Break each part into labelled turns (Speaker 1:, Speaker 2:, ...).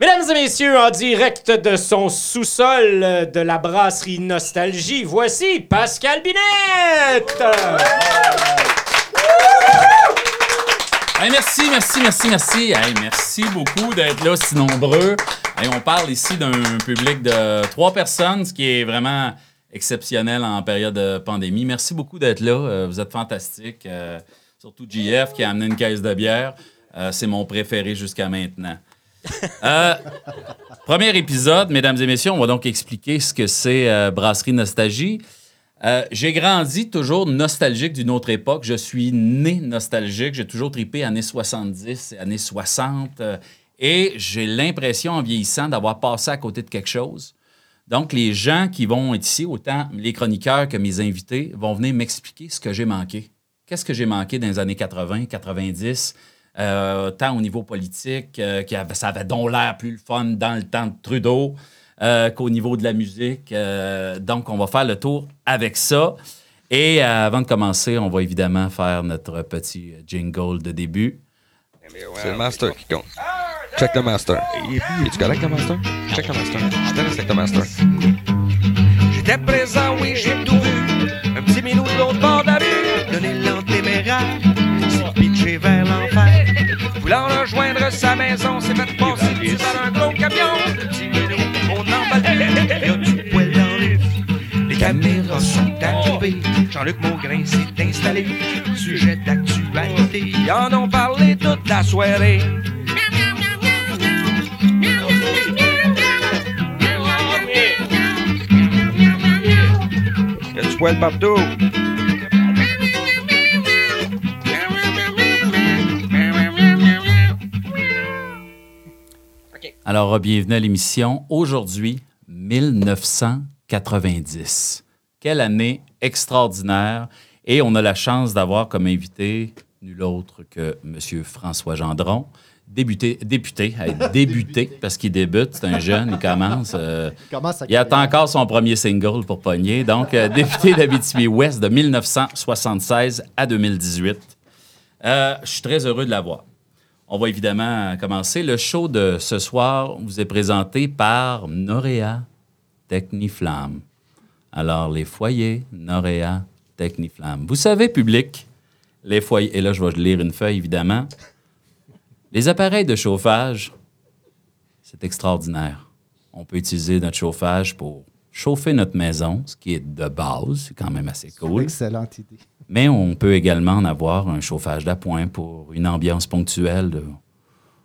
Speaker 1: Mesdames et messieurs, en direct de son sous-sol de la brasserie Nostalgie, voici Pascal Binette!
Speaker 2: Merci, merci, merci, merci. Merci beaucoup d'être là si nombreux. On parle ici d'un public de trois personnes, ce qui est vraiment exceptionnel en période de pandémie. Merci beaucoup d'être là. Euh, vous êtes fantastiques. Euh, surtout JF qui a amené une caisse de bière. Euh, c'est mon préféré jusqu'à maintenant. Euh, premier épisode, mesdames et messieurs, on va donc expliquer ce que c'est euh, Brasserie Nostalgie. Euh, j'ai grandi toujours nostalgique d'une autre époque. Je suis né nostalgique. J'ai toujours tripé années 70, années 60. euh, et j'ai l'impression, en vieillissant, d'avoir passé à côté de quelque chose. Donc, les gens qui vont être ici, autant les chroniqueurs que mes invités, vont venir m'expliquer ce que j'ai manqué. Qu'est-ce que j'ai manqué dans les années 80, 90, euh, tant au niveau politique, euh, avait- ça avait donc l'air plus le fun dans le temps de Trudeau euh, qu'au niveau de la musique. Euh, donc, on va faire le tour avec ça. Et euh, avant de commencer, on va évidemment faire notre petit jingle de début.
Speaker 3: C'est le master qui compte. Check le master. Es-tu correct, le master? Check le master. Je te avec le master.
Speaker 4: J'étais présent, oui, j'ai tout sa maison, s'est fait passer dessus par un gros camion. Le petit minou, on y a du poil dans les. Les caméras sont arrivées, Jean-Luc Maugrain s'est installé. Sujet d'actualité, ils en ont parlé toute la soirée.
Speaker 3: Y a du poil partout.
Speaker 2: Alors, bienvenue à l'émission. Aujourd'hui, 1990. Quelle année extraordinaire. Et on a la chance d'avoir comme invité nul autre que M. François Gendron, débuté, député, débuté, parce qu'il débute, c'est un jeune, il commence. euh, il attend encore son premier single pour pogner. Donc, euh, député d'Abitibi-Ouest de 1976 à 2018. Euh, je suis très heureux de l'avoir. On va évidemment commencer. Le show de ce soir vous est présenté par Norea Techniflamme. Alors, les foyers, Norea Techniflamme. Vous savez, public, les foyers, et là, je vais lire une feuille, évidemment. Les appareils de chauffage, c'est extraordinaire. On peut utiliser notre chauffage pour chauffer notre maison, ce qui est de base, c'est quand même assez cool.
Speaker 5: Excellente idée.
Speaker 2: Mais on peut également en avoir un chauffage d'appoint pour une ambiance ponctuelle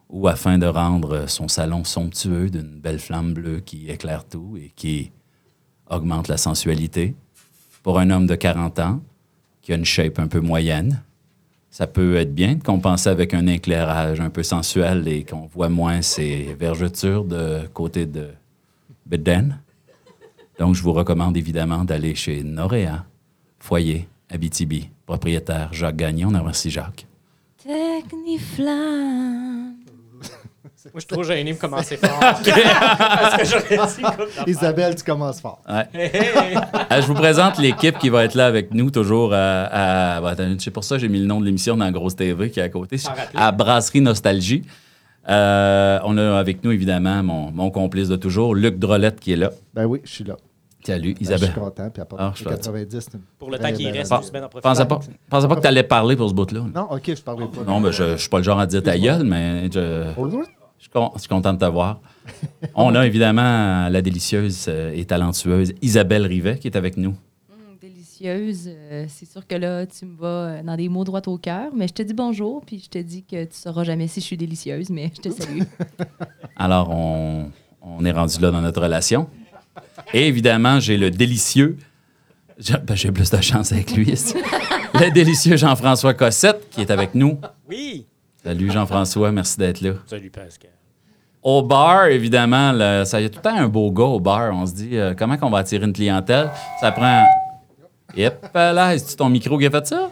Speaker 2: ou afin de rendre son salon somptueux d'une belle flamme bleue qui éclaire tout et qui augmente la sensualité. Pour un homme de 40 ans qui a une shape un peu moyenne, ça peut être bien de compenser avec un éclairage un peu sensuel et qu'on voit moins ses vergetures de côté de Beden. Donc, je vous recommande évidemment d'aller chez Norea, foyer, Abitibi, propriétaire Jacques Gagnon. On remercie Jacques.
Speaker 6: Techniflamme.
Speaker 1: Moi, je suis trop gêné pour commencer fort. Parce que j'aurais dit comme d'affaires.
Speaker 5: Isabelle, tu commences fort.
Speaker 2: Ouais. Euh, je vous présente l'équipe qui va être là avec nous, toujours à. à- attends, c'est pour ça que j'ai mis le nom de l'émission dans grosse TV qui est à côté, à Brasserie Nostalgie. Euh, on a avec nous, évidemment, mon, mon complice de toujours, Luc Drolette, qui est là.
Speaker 5: Ben oui, je suis là.
Speaker 2: Salut,
Speaker 5: Ben, je
Speaker 2: Isabelle.
Speaker 5: suis content. Puis à part
Speaker 2: Ah, je suis
Speaker 5: 90, c'est une
Speaker 1: Pour le temps qu'il reste, en
Speaker 2: Je pensais pas, je pensais pas que tu allais parler pour ce bout-là.
Speaker 5: Non, ok, je parlais pas.
Speaker 2: Non, mais je, je suis pas le genre à dire ta gueule, mais je, je suis con- je suis content de te voir. On a évidemment la délicieuse euh, et talentueuse Isabelle Rivet qui est avec nous.
Speaker 6: Hum, délicieuse. Euh, c'est sûr que là, tu me vas euh, dans des mots droits au cœur, mais je te dis bonjour, puis je te dis que tu sauras jamais si je suis délicieuse, mais je te salue.
Speaker 2: Alors, on, on est rendu là dans notre relation. Et évidemment, j'ai le délicieux. J'ai ben, j'ai plus de chance avec lui. le délicieux Jean-François Cossette qui est avec nous.
Speaker 1: Oui.
Speaker 2: Salut Jean-François, merci d'être là.
Speaker 1: Salut, Pascal.
Speaker 2: Au bar, évidemment, le- ça y a tout le temps un beau gars au bar. On se dit, euh, comment qu'on va attirer une clientèle? Ça prend. Yep, là, est-ce ton micro qui a fait ça?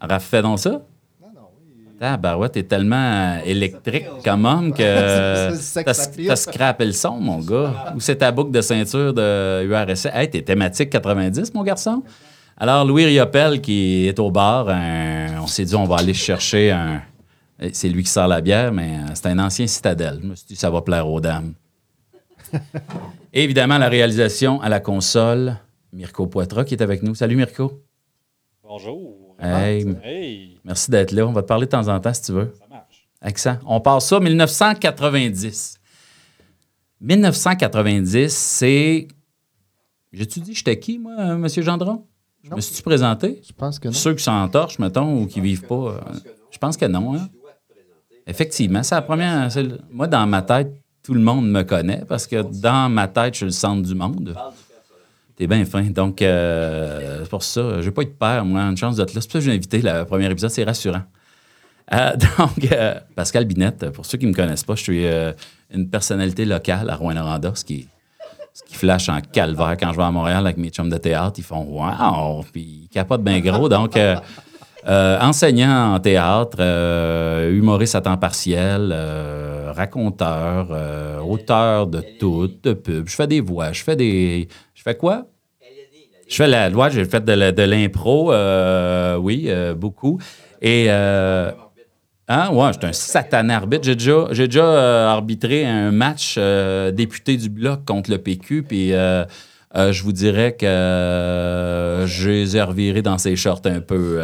Speaker 2: Alors, fais donc ça. Ah, Barouette, t'es tellement euh, électrique comme homme que t'as scrappé le son, mon gars. Ou c'est ta boucle de ceinture de URSS. Hey, t'es thématique 90, mon garçon. Alors, Louis Riopel qui est au bar, un- on s'est dit, on va aller chercher un, Euh, C'est lui qui sort la bière, mais euh, c'est un ancien citadelle. Je me suis dit, ça va plaire aux dames. Évidemment, la réalisation à la console, Mirko Poitras qui est avec nous. Salut Mirko.
Speaker 7: Bonjour.
Speaker 2: Hey,
Speaker 7: Hey,
Speaker 2: merci d'être là. On va te parler de temps en temps si tu veux.
Speaker 7: ça marche.
Speaker 2: Accent. On part ça 1990. 1990, c'est. J'ai-tu dit j'étais qui, moi, euh, Monsieur Gendron? Je
Speaker 5: Non.
Speaker 2: me suis présenté?
Speaker 5: Je pense que non.
Speaker 2: Ceux qui s'entorchent, mettons, ou qui vivent pas. euh, je pense que non. Hein? Effectivement, c'est la première. le- moi, dans ma tête, tout le monde me connaît parce que dans ma tête, je suis le centre du monde. T'es bien fin. Donc, euh, c'est pour ça, j'ai pas eu de père, moi, une chance d'être là. C'est pour ça que j'ai invité le premier épisode, c'est rassurant. Euh, donc, euh, Pascal Binette, pour ceux qui ne me connaissent pas, je suis euh, une personnalité locale à Rouen-Noranda, ce qui, ce qui flash en calvaire quand je vais à Montréal avec mes chums de théâtre. Ils font Wow! Puis ils capotent bien gros. Donc, euh, enseignant en théâtre, euh, humoriste à temps partiel, euh, raconteur, auteur de tout, de pub. Je fais des voix, je fais des. Je fais quoi? Je fais la loi, j'ai fait de, l'impro, oui, beaucoup. Et. Hein? Ouais, j'étais un satané arbitre. J'ai déjà, j'ai déjà arbitré un match député du Bloc contre le PQ, puis je vous dirais que euh, je les ai revirés dans ses shorts un peu.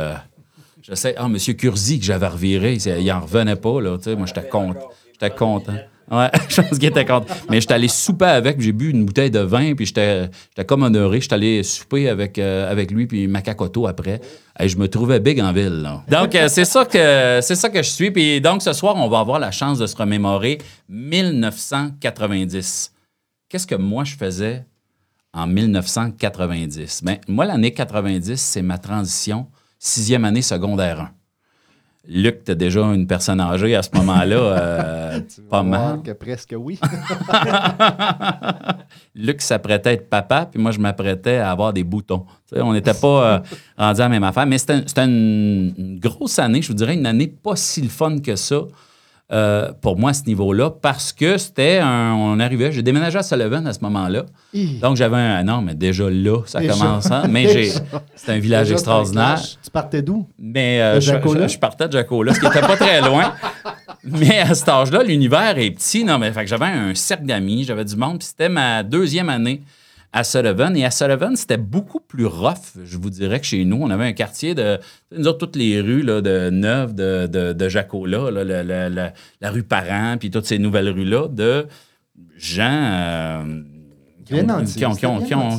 Speaker 2: Je sais, ah, M. Curzi, que j'avais reviré, il en revenait pas, là. tu sais, moi, j'étais content. J'étais content. Ouais, je pense qu'il était content. Mais j'étais allé souper avec, j'ai bu une bouteille de vin, puis j'étais comme honoré. J'étais allé souper avec, euh, avec lui, puis Macacoto après. Et je me trouvais big en ville. là. Donc, euh, c'est ça, que, c'est ça que je suis. Puis donc, ce soir, on va avoir la chance de se remémorer 1990. Qu'est-ce que moi, je faisais en 1990? Bien, moi, l'année 90, c'est ma transition, sixième année secondaire 1. Luc, t'es déjà une personne âgée à ce moment-là, euh, pas mal.
Speaker 5: Que presque oui.
Speaker 2: Luc s'apprêtait à être papa, puis moi, je m'apprêtais à avoir des boutons. Tu on n'était pas euh, rendus à la même affaire, mais c'était c'était une, une grosse année, je vous dirais, une année pas si le fun que ça. Euh, pour moi, à ce niveau-là, parce que c'était un. On arrivait, j'ai déménagé à Sullivan à ce moment-là.
Speaker 5: Hi.
Speaker 2: Donc, j'avais un. Non, mais déjà là, ça
Speaker 5: Déjà.
Speaker 2: commence. hein, mais j'ai. C'est un village
Speaker 5: Déjà,
Speaker 2: extraordinaire.
Speaker 5: Tu partais d'où?
Speaker 2: Mais euh,
Speaker 5: De
Speaker 2: je,
Speaker 5: Jacola?
Speaker 2: je- je partais de Jacola, ce qui n'était pas très loin. Mais à cet âge-là, l'univers est petit. Non, mais fait que j'avais un cercle d'amis, j'avais du monde. Puis c'était ma deuxième année à Sullivan. Et à Sullivan, c'était beaucoup plus rough, je vous dirais, que chez nous. On avait un quartier de. Nous autres, toutes les rues là, de Neuve, de, de, de Jacola, là, le- le- la rue Parent, puis toutes ces nouvelles rues-là, de gens. euh,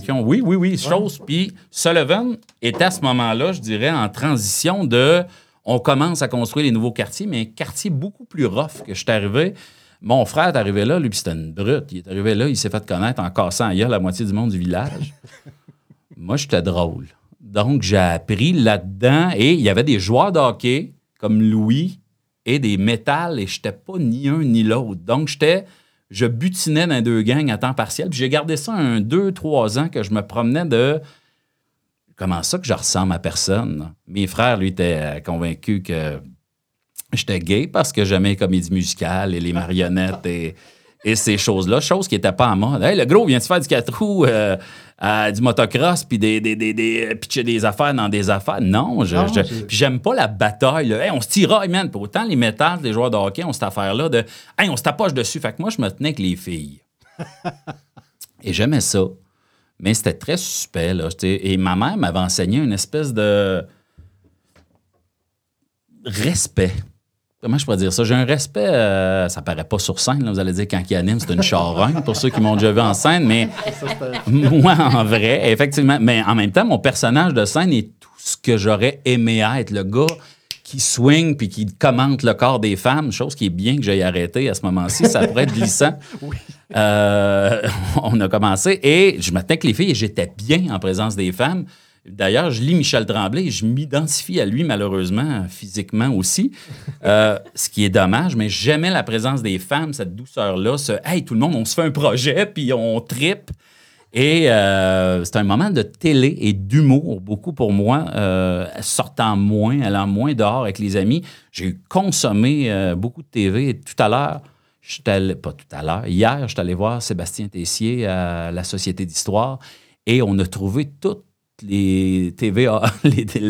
Speaker 2: qui ont- oui, oui, oui, chose. Puis Sullivan était à ce moment-là, je dirais, en transition de. On commence à construire les nouveaux quartiers, mais un quartier beaucoup plus rough que je suis arrivé. Mon frère est arrivé là, lui, puis c'était une brute. Il est arrivé là, il s'est fait connaître en cassant ailleurs la moitié du monde du village. Moi, j'étais drôle. Donc, j'ai appris là-dedans. Et il y avait des joueurs de hockey comme Louis et des métals, et j'étais pas ni un ni l'autre. Donc, j'étais. Je butinais dans deux gangs à temps partiel. Puis j'ai gardé ça un deux, trois ans que je me promenais de. Comment ça que je ressemble à personne? Mes frères, lui, étaient convaincus que j'étais gay parce que j'aimais les comédies musicales et les marionnettes et, et ces choses-là, choses qui n'étaient pas en mode. Hey, le gros, viens-tu faire du 4 roues, euh, euh, du motocross, puis des, des, des, des- pitcher des affaires dans des affaires? Non, je,
Speaker 5: Non,
Speaker 2: je-
Speaker 5: j'ai-
Speaker 2: puis j'aime pas la bataille. là. Hey, on se tiraille, man. Puis autant les métals, les joueurs de hockey ont cette affaire-là de Hey, on se tapoche dessus. Fait que moi, je me tenais avec les filles. et j'aimais ça. Mais c'était très suspect, là. Et ma mère m'avait enseigné une espèce de respect. Comment je pourrais dire ça? J'ai un respect, euh, ça paraît pas sur scène, là, vous allez dire quand il anime, c'est une charogne pour ceux qui m'ont déjà vu en scène, mais moi, en vrai, effectivement. Mais en même temps, mon personnage de scène est tout ce que j'aurais aimé être. Le gars qui swing puis qui commente le corps des femmes, chose qui est bien que j'aille arrêter à ce moment-ci. Ça pourrait être glissant. Euh, on a commencé et je me tenais avec les filles et j'étais bien en présence des femmes. D'ailleurs, je lis Michel Tremblay et je m'identifie à lui, malheureusement, physiquement aussi. Euh, ce qui est dommage, mais j'aimais la présence des femmes, cette douceur-là, ce Hey, tout le monde, on se fait un projet, puis on tripe. Et euh, c'est un moment de télé et d'humour, beaucoup pour moi, euh, sortant moins, allant moins dehors avec les amis. J'ai consommé beaucoup de TV et tout à l'heure, j'étais allé- pas tout à l'heure, hier, j'étais allé voir Sébastien Tessier à la Société d'Histoire et on a trouvé tout les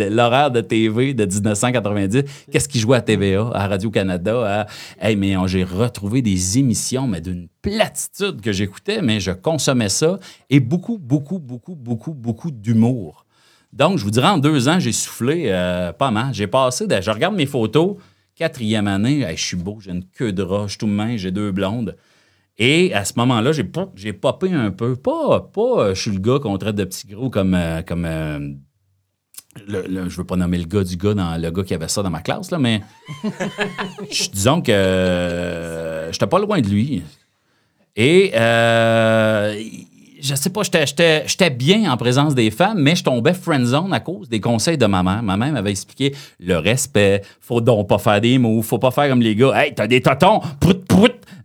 Speaker 2: l'horaire de TV de 1990. Qu'est-ce qui jouait à TVA, à Radio-Canada? Hey, mais on- j'ai retrouvé des émissions, mais d'une platitude que j'écoutais, mais je consommais ça. Et beaucoup, beaucoup, beaucoup, beaucoup, beaucoup d'humour. Donc, je vous dirais, en deux ans, j'ai soufflé euh, pas mal. J'ai passé, de- je regarde mes photos, quatrième année, je suis beau, j'ai une queue de suis tout mince, j'ai deux blondes. Et à ce moment-là, j'ai j'ai popé un peu. Pas, pas euh, je suis le gars qu'on traite de petit gros comme. euh, comme euh, le- le- je veux pas nommer le gars du gars, dans, le gars qui avait ça dans ma classe, là, mais je- disons que euh, j'étais pas loin de lui. Et euh, je sais pas, j'étais- bien en présence des femmes, mais je tombais friendzone à cause des conseils de ma mère. Ma mère m'avait expliqué le respect, faut donc pas faire des mots, faut pas faire comme les gars. Hey, t'as des totons, prout.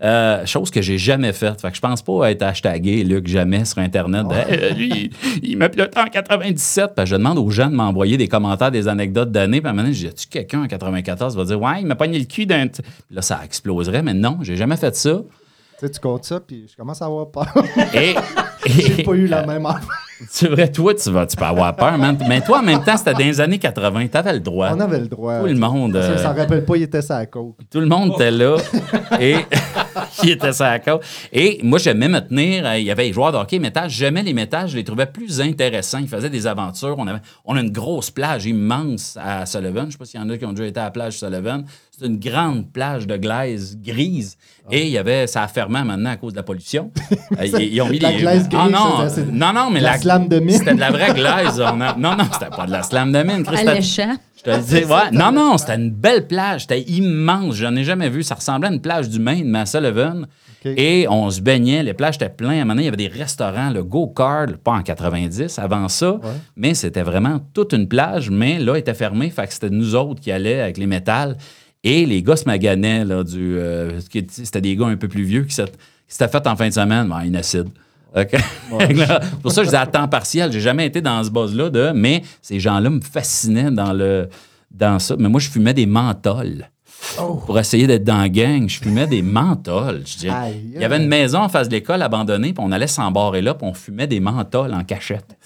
Speaker 2: Euh, chose que j'ai jamais faite. Fait que je pense pas être hashtagué, Luc, jamais sur Internet. Hey, euh, lui, il m'a piloté en 97. Puis je demande aux gens de m'envoyer des commentaires, des anecdotes d'années. Puis à un moment donné, je dis, quelqu'un en 94 qui va dire, ouais, il m'a pogné le cul d'un. là, ça exploserait. Mais non, j'ai jamais fait ça.
Speaker 5: Tu sais, tu comptes ça, puis je commence à avoir peur.
Speaker 2: Et.
Speaker 5: J'ai pas eu la même enfance.
Speaker 2: C'est vrai, toi, tu, vas, tu peux avoir peur, man. Mais toi, en même temps, c'était dans les années 80. T'avais le droit.
Speaker 5: On avait le droit.
Speaker 2: Tout le monde.
Speaker 5: Ça,
Speaker 2: euh,
Speaker 5: ça rappelle pas, il était sa côte.
Speaker 2: tout le monde était là. et il était sur la côte. Et moi, j'aimais me tenir. euh, Il y avait les joueurs de hockey métal. J'aimais les métals. Je les trouvais plus intéressants. Ils faisaient des aventures. On, avait, on a une grosse plage immense à Sullivan. Je ne sais pas s'il y en a qui ont déjà été à la plage Sullivan. C'est une grande plage de glaise grise. Et il y avait, ça a fermé maintenant à cause de la pollution. Euh, ils, ils ont mis
Speaker 5: La
Speaker 2: les-
Speaker 5: glaise
Speaker 2: Ah
Speaker 5: grise,
Speaker 2: non,
Speaker 5: ça,
Speaker 2: non, non, mais
Speaker 5: la slam de mine.
Speaker 2: C'était de la vraie glaise. On a- non, non, c'était pas de la slam de mine. C'était-
Speaker 6: Alléchant.
Speaker 2: Je te le dis, ouais. Non, non, c'était une belle plage. C'était immense. Je n'en ai jamais vu. Ça ressemblait à une plage du Maine, mais à Sullivan. Et on se baignait. Les plages étaient pleines. À un moment donné, il y avait des restaurants, le Go-Kart, pas en 90, avant ça. Mais c'était vraiment toute une plage. Mais là, elle était fermée. Fait que c'était nous autres qui allaient avec les métals. Et les gars se maganaient. Là, du, euh, c'était des gars un peu plus vieux qui s'étaient fait en fin de semaine. Ben, une acide. OK? Là, pour ça, je disais à temps partiel. J'ai jamais été dans ce buzz-là de. Mais ces gens-là me fascinaient dans le dans ça. Mais moi, je fumais des menthols. Pour essayer d'être dans la gang, je fumais des menthols. Je il y avait une maison en face de l'école abandonnée, puis on allait s'embarrer là, puis on fumait des menthols en cachette.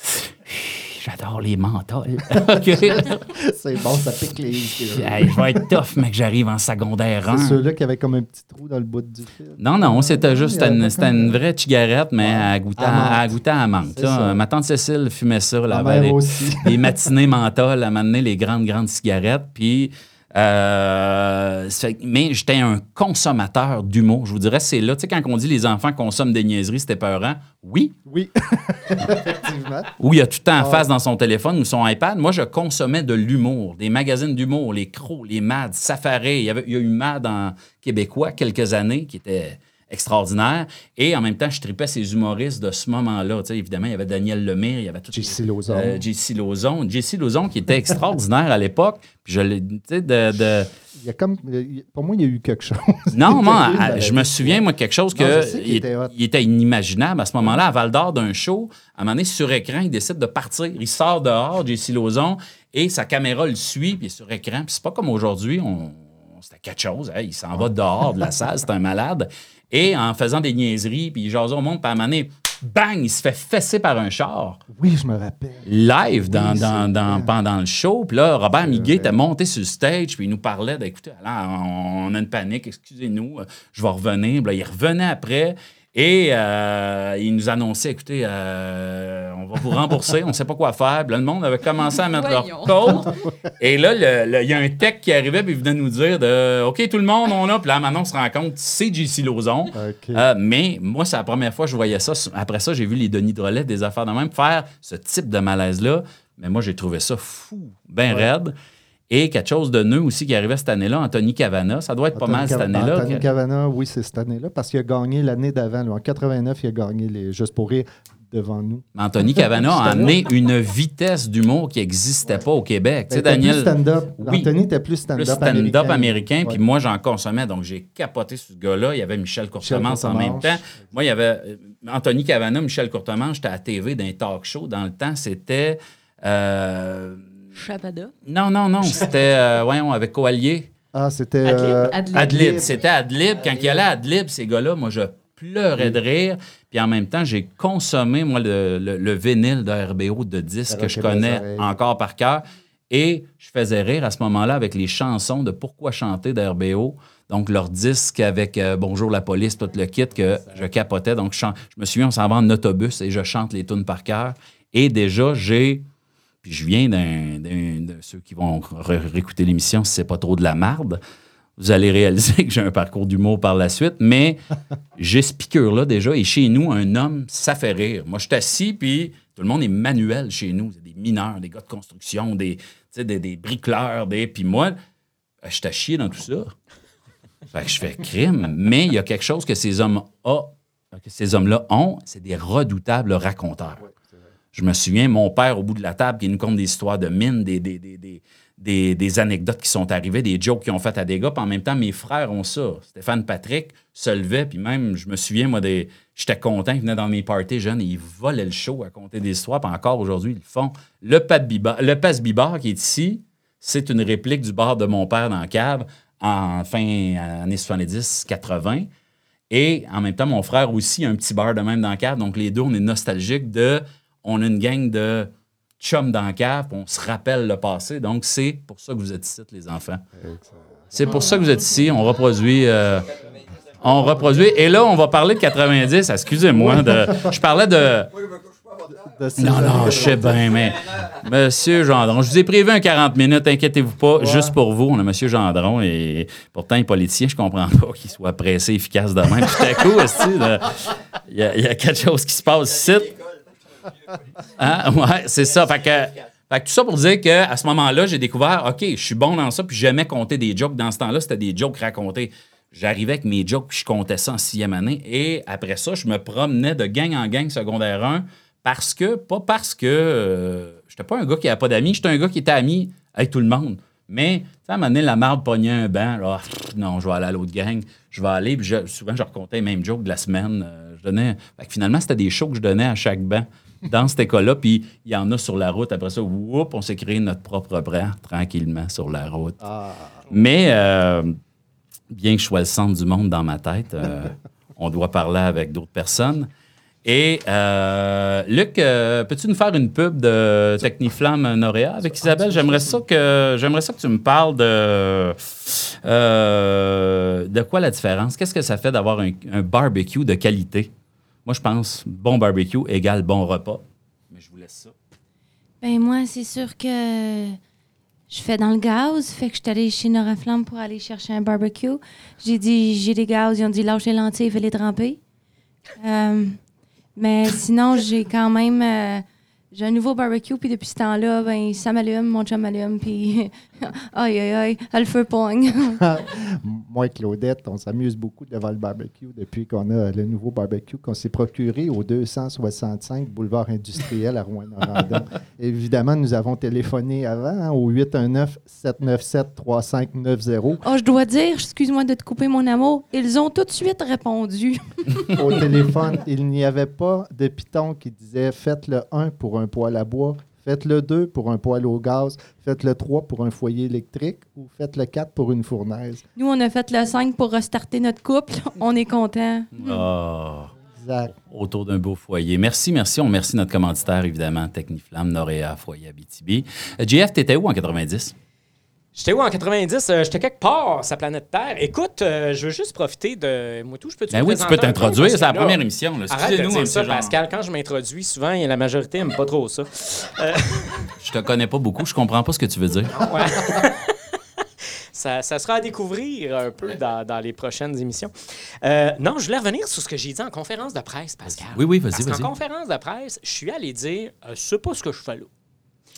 Speaker 2: J'adore les menthols.
Speaker 5: C'est bon, ça pique les
Speaker 2: je vais être tough, mec, j'arrive en secondaire 1.
Speaker 5: C'est ceux-là qui avaient comme un petit trou dans le bout du fil.
Speaker 2: Non, non, c'était juste
Speaker 5: y avait
Speaker 2: une, une vraie cigarette, mais à goûter
Speaker 5: À
Speaker 2: à, menthe. Ma tante Cécile fumait ça. Là, les-
Speaker 5: aussi.
Speaker 2: les matinées menthol, à m'amener les grandes, grandes cigarettes. Puis, euh, mais j'étais un consommateur d'humour. Je vous dirais, c'est là. Tu sais, quand on dit les enfants consomment des niaiseries, c'était peurant. Oui.
Speaker 5: Oui, effectivement.
Speaker 2: Ou il y a tout le temps en
Speaker 5: Ah.
Speaker 2: face dans son téléphone ou son iPad. Moi, je consommais de l'humour, des magazines d'humour, les Crocs, les Mads, Safari. Il y, avait, il y a eu Mad en québécois quelques années qui était extraordinaire. Et en même temps, je tripais ces humoristes de ce moment-là. Tu sais, évidemment, il y avait Daniel Lemire, il y avait tout
Speaker 5: JC Lauzon.
Speaker 2: euh, JC Lauzon. JC Lauzon qui était extraordinaire à l'époque. Puis je l'ai, tu sais, de- de,
Speaker 5: Il y a comme, pour moi, il y a eu quelque chose.
Speaker 2: non, moi, à- je me souviens, moi, quelque chose
Speaker 5: Non,
Speaker 2: que il,
Speaker 5: était
Speaker 2: il était inimaginable à ce moment-là, à Val d'Or, d'un show. À un moment donné, sur écran, il décide de partir. Il sort dehors, JC Lauzon, et sa caméra le suit, puis sur écran. Puis c'est pas comme aujourd'hui, on, c'était quelque chose. hein, il s'en va dehors de la salle, c'est un malade. Et en faisant des niaiseries, puis il jase au monde, puis à un moment donné, bang, il se fait fesser par un char
Speaker 5: Oui, je me rappelle.
Speaker 2: live dans,
Speaker 5: Oui,
Speaker 2: dans- pendant le show. Puis là, Robert Miguet était monté sur le stage, puis il nous parlait d'écoutez, là, on a une panique, excusez-nous, euh, je vais revenir. Puis là, il revenait après. Et euh, il nous annonçait, écoutez, euh, on va vous rembourser, on ne sait pas quoi faire. Puis là, le monde avait commencé à mettre leur code. Et là, il y a un tech qui arrivait, puis il venait nous dire de OK, tout le monde, on a. Puis là, maintenant, on se rend compte, c'est JC Lauzon.
Speaker 5: OK.
Speaker 2: Euh, mais moi, c'est la première fois que je voyais ça. Après ça, j'ai vu les Denis Drolet, des affaires de même, faire ce type de malaise-là. Mais moi, j'ai trouvé ça fou, bien raide. Et quelque chose de neuf aussi qui arrivait cette année-là, Anthony Cavana. Ça doit être pas mal cette année-là.
Speaker 5: Anthony
Speaker 2: que-
Speaker 5: Cavana, oui, c'est cette année-là, parce qu'il a gagné l'année d'avant. En 89, il a gagné les Juste pour rire devant nous.
Speaker 2: Anthony Cavana a amené une vitesse d'humour qui n'existait pas au Québec. Tu sais,
Speaker 5: Ben,
Speaker 2: Daniel.
Speaker 5: stand-up.
Speaker 2: Oui.
Speaker 5: Anthony était plus stand-up
Speaker 2: plus stand-up américain, puis moi j'en consommais, donc j'ai capoté sur ce gars-là. Il y avait Michel Courtemanche en même temps. Moi, il y avait euh, Anthony Cavana, Michel Courtemanche, j'étais à la TV d'un talk show. Dans le temps, c'était. euh,
Speaker 6: Chapada.
Speaker 2: non, non, non, c'était, euh, voyons, avec Coallier.
Speaker 5: Ah, c'était... euh,
Speaker 6: Adlib.
Speaker 2: Adlib. C'était Adlib. Quand il y allait à Adlib, ces gars-là, moi, je pleurais de rire. Puis en même temps, j'ai consommé, moi, le, le- le vinyle de RBO de disques que je connais encore par cœur. Et je faisais rire à ce moment-là avec les chansons de Pourquoi chanter d'RBO. Donc, leur disque avec euh, Bonjour la police, tout le kit que je capotais. Donc, je, chan- je me souviens, on s'en va en autobus et je chante les tunes par cœur. Et déjà, j'ai. Je viens d'un, de ceux qui vont réécouter l'émission si c'est pas trop de la marde. Vous allez réaliser que j'ai un parcours d'humour par la suite, mais j'ai ce piqûre-là déjà. Et chez nous, un homme, ça fait rire. Moi, je suis assis, puis tout le monde est manuel chez nous. Des mineurs, des gars de construction, des, des, des bricoleurs, des. Puis moi, je suis chier dans tout ça. Fait que je fais crime. Mais il y a quelque chose que ces hommes-là ont, c'est des redoutables raconteurs. Je me souviens, mon père, au bout de la table, qui nous conte des histoires de mines, des, des, des, des, anecdotes qui sont arrivées, des jokes qu'ils ont fait à des gars. Puis en même temps, mes frères ont ça. Stéphane Patrick se levait, puis même, je me souviens, moi, j'étais content, ils venaient dans mes parties jeunes et ils volaient le show à compter des histoires. Puis encore aujourd'hui, ils le font. Le, le Passe Bibar qui est ici, c'est une réplique du bar de mon père dans la cave en fin années 70-80. Et en même temps, mon frère aussi a un petit bar de même dans cave. Donc, les deux, on est nostalgiques de. On a une gang de chums dans la cave, on se rappelle le passé. Donc, c'est pour ça que vous êtes ici, les enfants. C'est pour ça que vous êtes ici. On reproduit. euh, on reproduit. Et là, on va parler de 90. Excusez-moi. de- Je parlais de. Non, non, je sais bien, mais Monsieur Gendron, je vous ai prévu un 40 minutes, inquiétez-vous pas, juste pour vous. On a Monsieur Gendron et pourtant, il est politicien, je comprends pas qu'il soit pressé, efficace de même. Tout à coup, y, il y a quelque chose qui se passe ici. Hein? Ouais, c'est ça. Fait que, tout ça pour dire qu'à ce moment-là, j'ai découvert, OK, je suis bon dans ça, puis j'aimais compter des jokes. Dans ce temps-là, c'était des jokes racontés. J'arrivais avec mes jokes, puis je comptais ça en sixième année. Et après ça, je me promenais de gang en gang secondaire 1 parce que, pas parce que euh, j'étais pas un gars qui n'avait pas d'amis, j'étais un gars qui était ami avec tout le monde. Mais, un moment donné, la marde pognait un banc. Pff, non, je vais aller à l'autre gang. Je vais aller. Puis souvent, je racontais les mêmes jokes de la semaine. Euh, je donnais. Finalement, c'était des shows que je donnais à chaque banc dans cette école-là. Puis il y en a sur la route. Après ça, whoop, on s'est créé notre propre brand tranquillement sur la route. Mais, euh, bien que je sois le centre du monde dans ma tête, euh, on doit parler avec d'autres personnes. Et euh, Luc, peux-tu nous faire une pub de Techniflamme Noréa avec Isabelle? J'aimerais ça que j'aimerais ça que tu me parles de de quoi la différence? Qu'est-ce que ça fait d'avoir un, un barbecue de qualité? Moi, je pense bon barbecue égale bon repas. Mais je vous laisse ça.
Speaker 6: Ben moi, c'est sûr que je fais dans le gaz. Fait que je suis allée chez Nora Flamme pour aller chercher un barbecue. J'ai dit, j'ai des gaz. Ils ont dit, lâche les lentilles, fais les tremper. Euh, mais sinon, j'ai quand même... euh, j'ai un nouveau barbecue, puis depuis ce temps-là, ben, ça m'allume, mon chum m'allume, puis aïe, aïe, aïe, le feu pogne.
Speaker 5: Moi et Claudette, on s'amuse beaucoup devant le barbecue depuis qu'on a le nouveau barbecue qu'on s'est procuré au 265 boulevard industriel à Rouen-Norandon. Évidemment, nous avons téléphoné avant hein, au 819-797-3590.
Speaker 6: oh, je dois dire, excuse-moi de te couper, mon amour, ils ont tout de suite répondu.
Speaker 5: Au téléphone, il n'y avait pas de piton qui disait faites le 1 pour un poêle à bois, faites le 2 pour un poêle au gaz, faites le 3 pour un foyer électrique ou faites le 4 pour une fournaise.
Speaker 6: Nous, on a fait le 5 pour restarter notre couple. On est content.
Speaker 2: Ah.
Speaker 5: Exact.
Speaker 2: autour d'un beau foyer. Merci, merci. On remercie notre commanditaire, évidemment, Techniflamme, Noréa, Foyer Abitibi. Euh, JF, t'étais où en 90?
Speaker 1: J'étais où en 90? Euh, J'étais quelque part, sa planète Terre. Écoute, euh, je veux juste profiter de. Moi, tout, je peux te
Speaker 2: Ben oui, tu peux t'introduire. C'est la première émission.
Speaker 1: Arrête ça,
Speaker 2: M. Jean.
Speaker 1: Pascal. Quand je m'introduis, souvent, la majorité n'aime pas trop ça.
Speaker 2: Je te connais pas beaucoup. Je comprends pas ce que tu veux dire.
Speaker 1: Ouais. ça, ça sera à découvrir un peu dans, dans les prochaines émissions. Euh, non, je voulais revenir sur ce que j'ai dit en conférence de presse, Pascal.
Speaker 2: Oui, oui, vas-y, vas-y.
Speaker 1: qu'en conférence de presse, je suis allé dire euh, c'est pas ce que je fais là.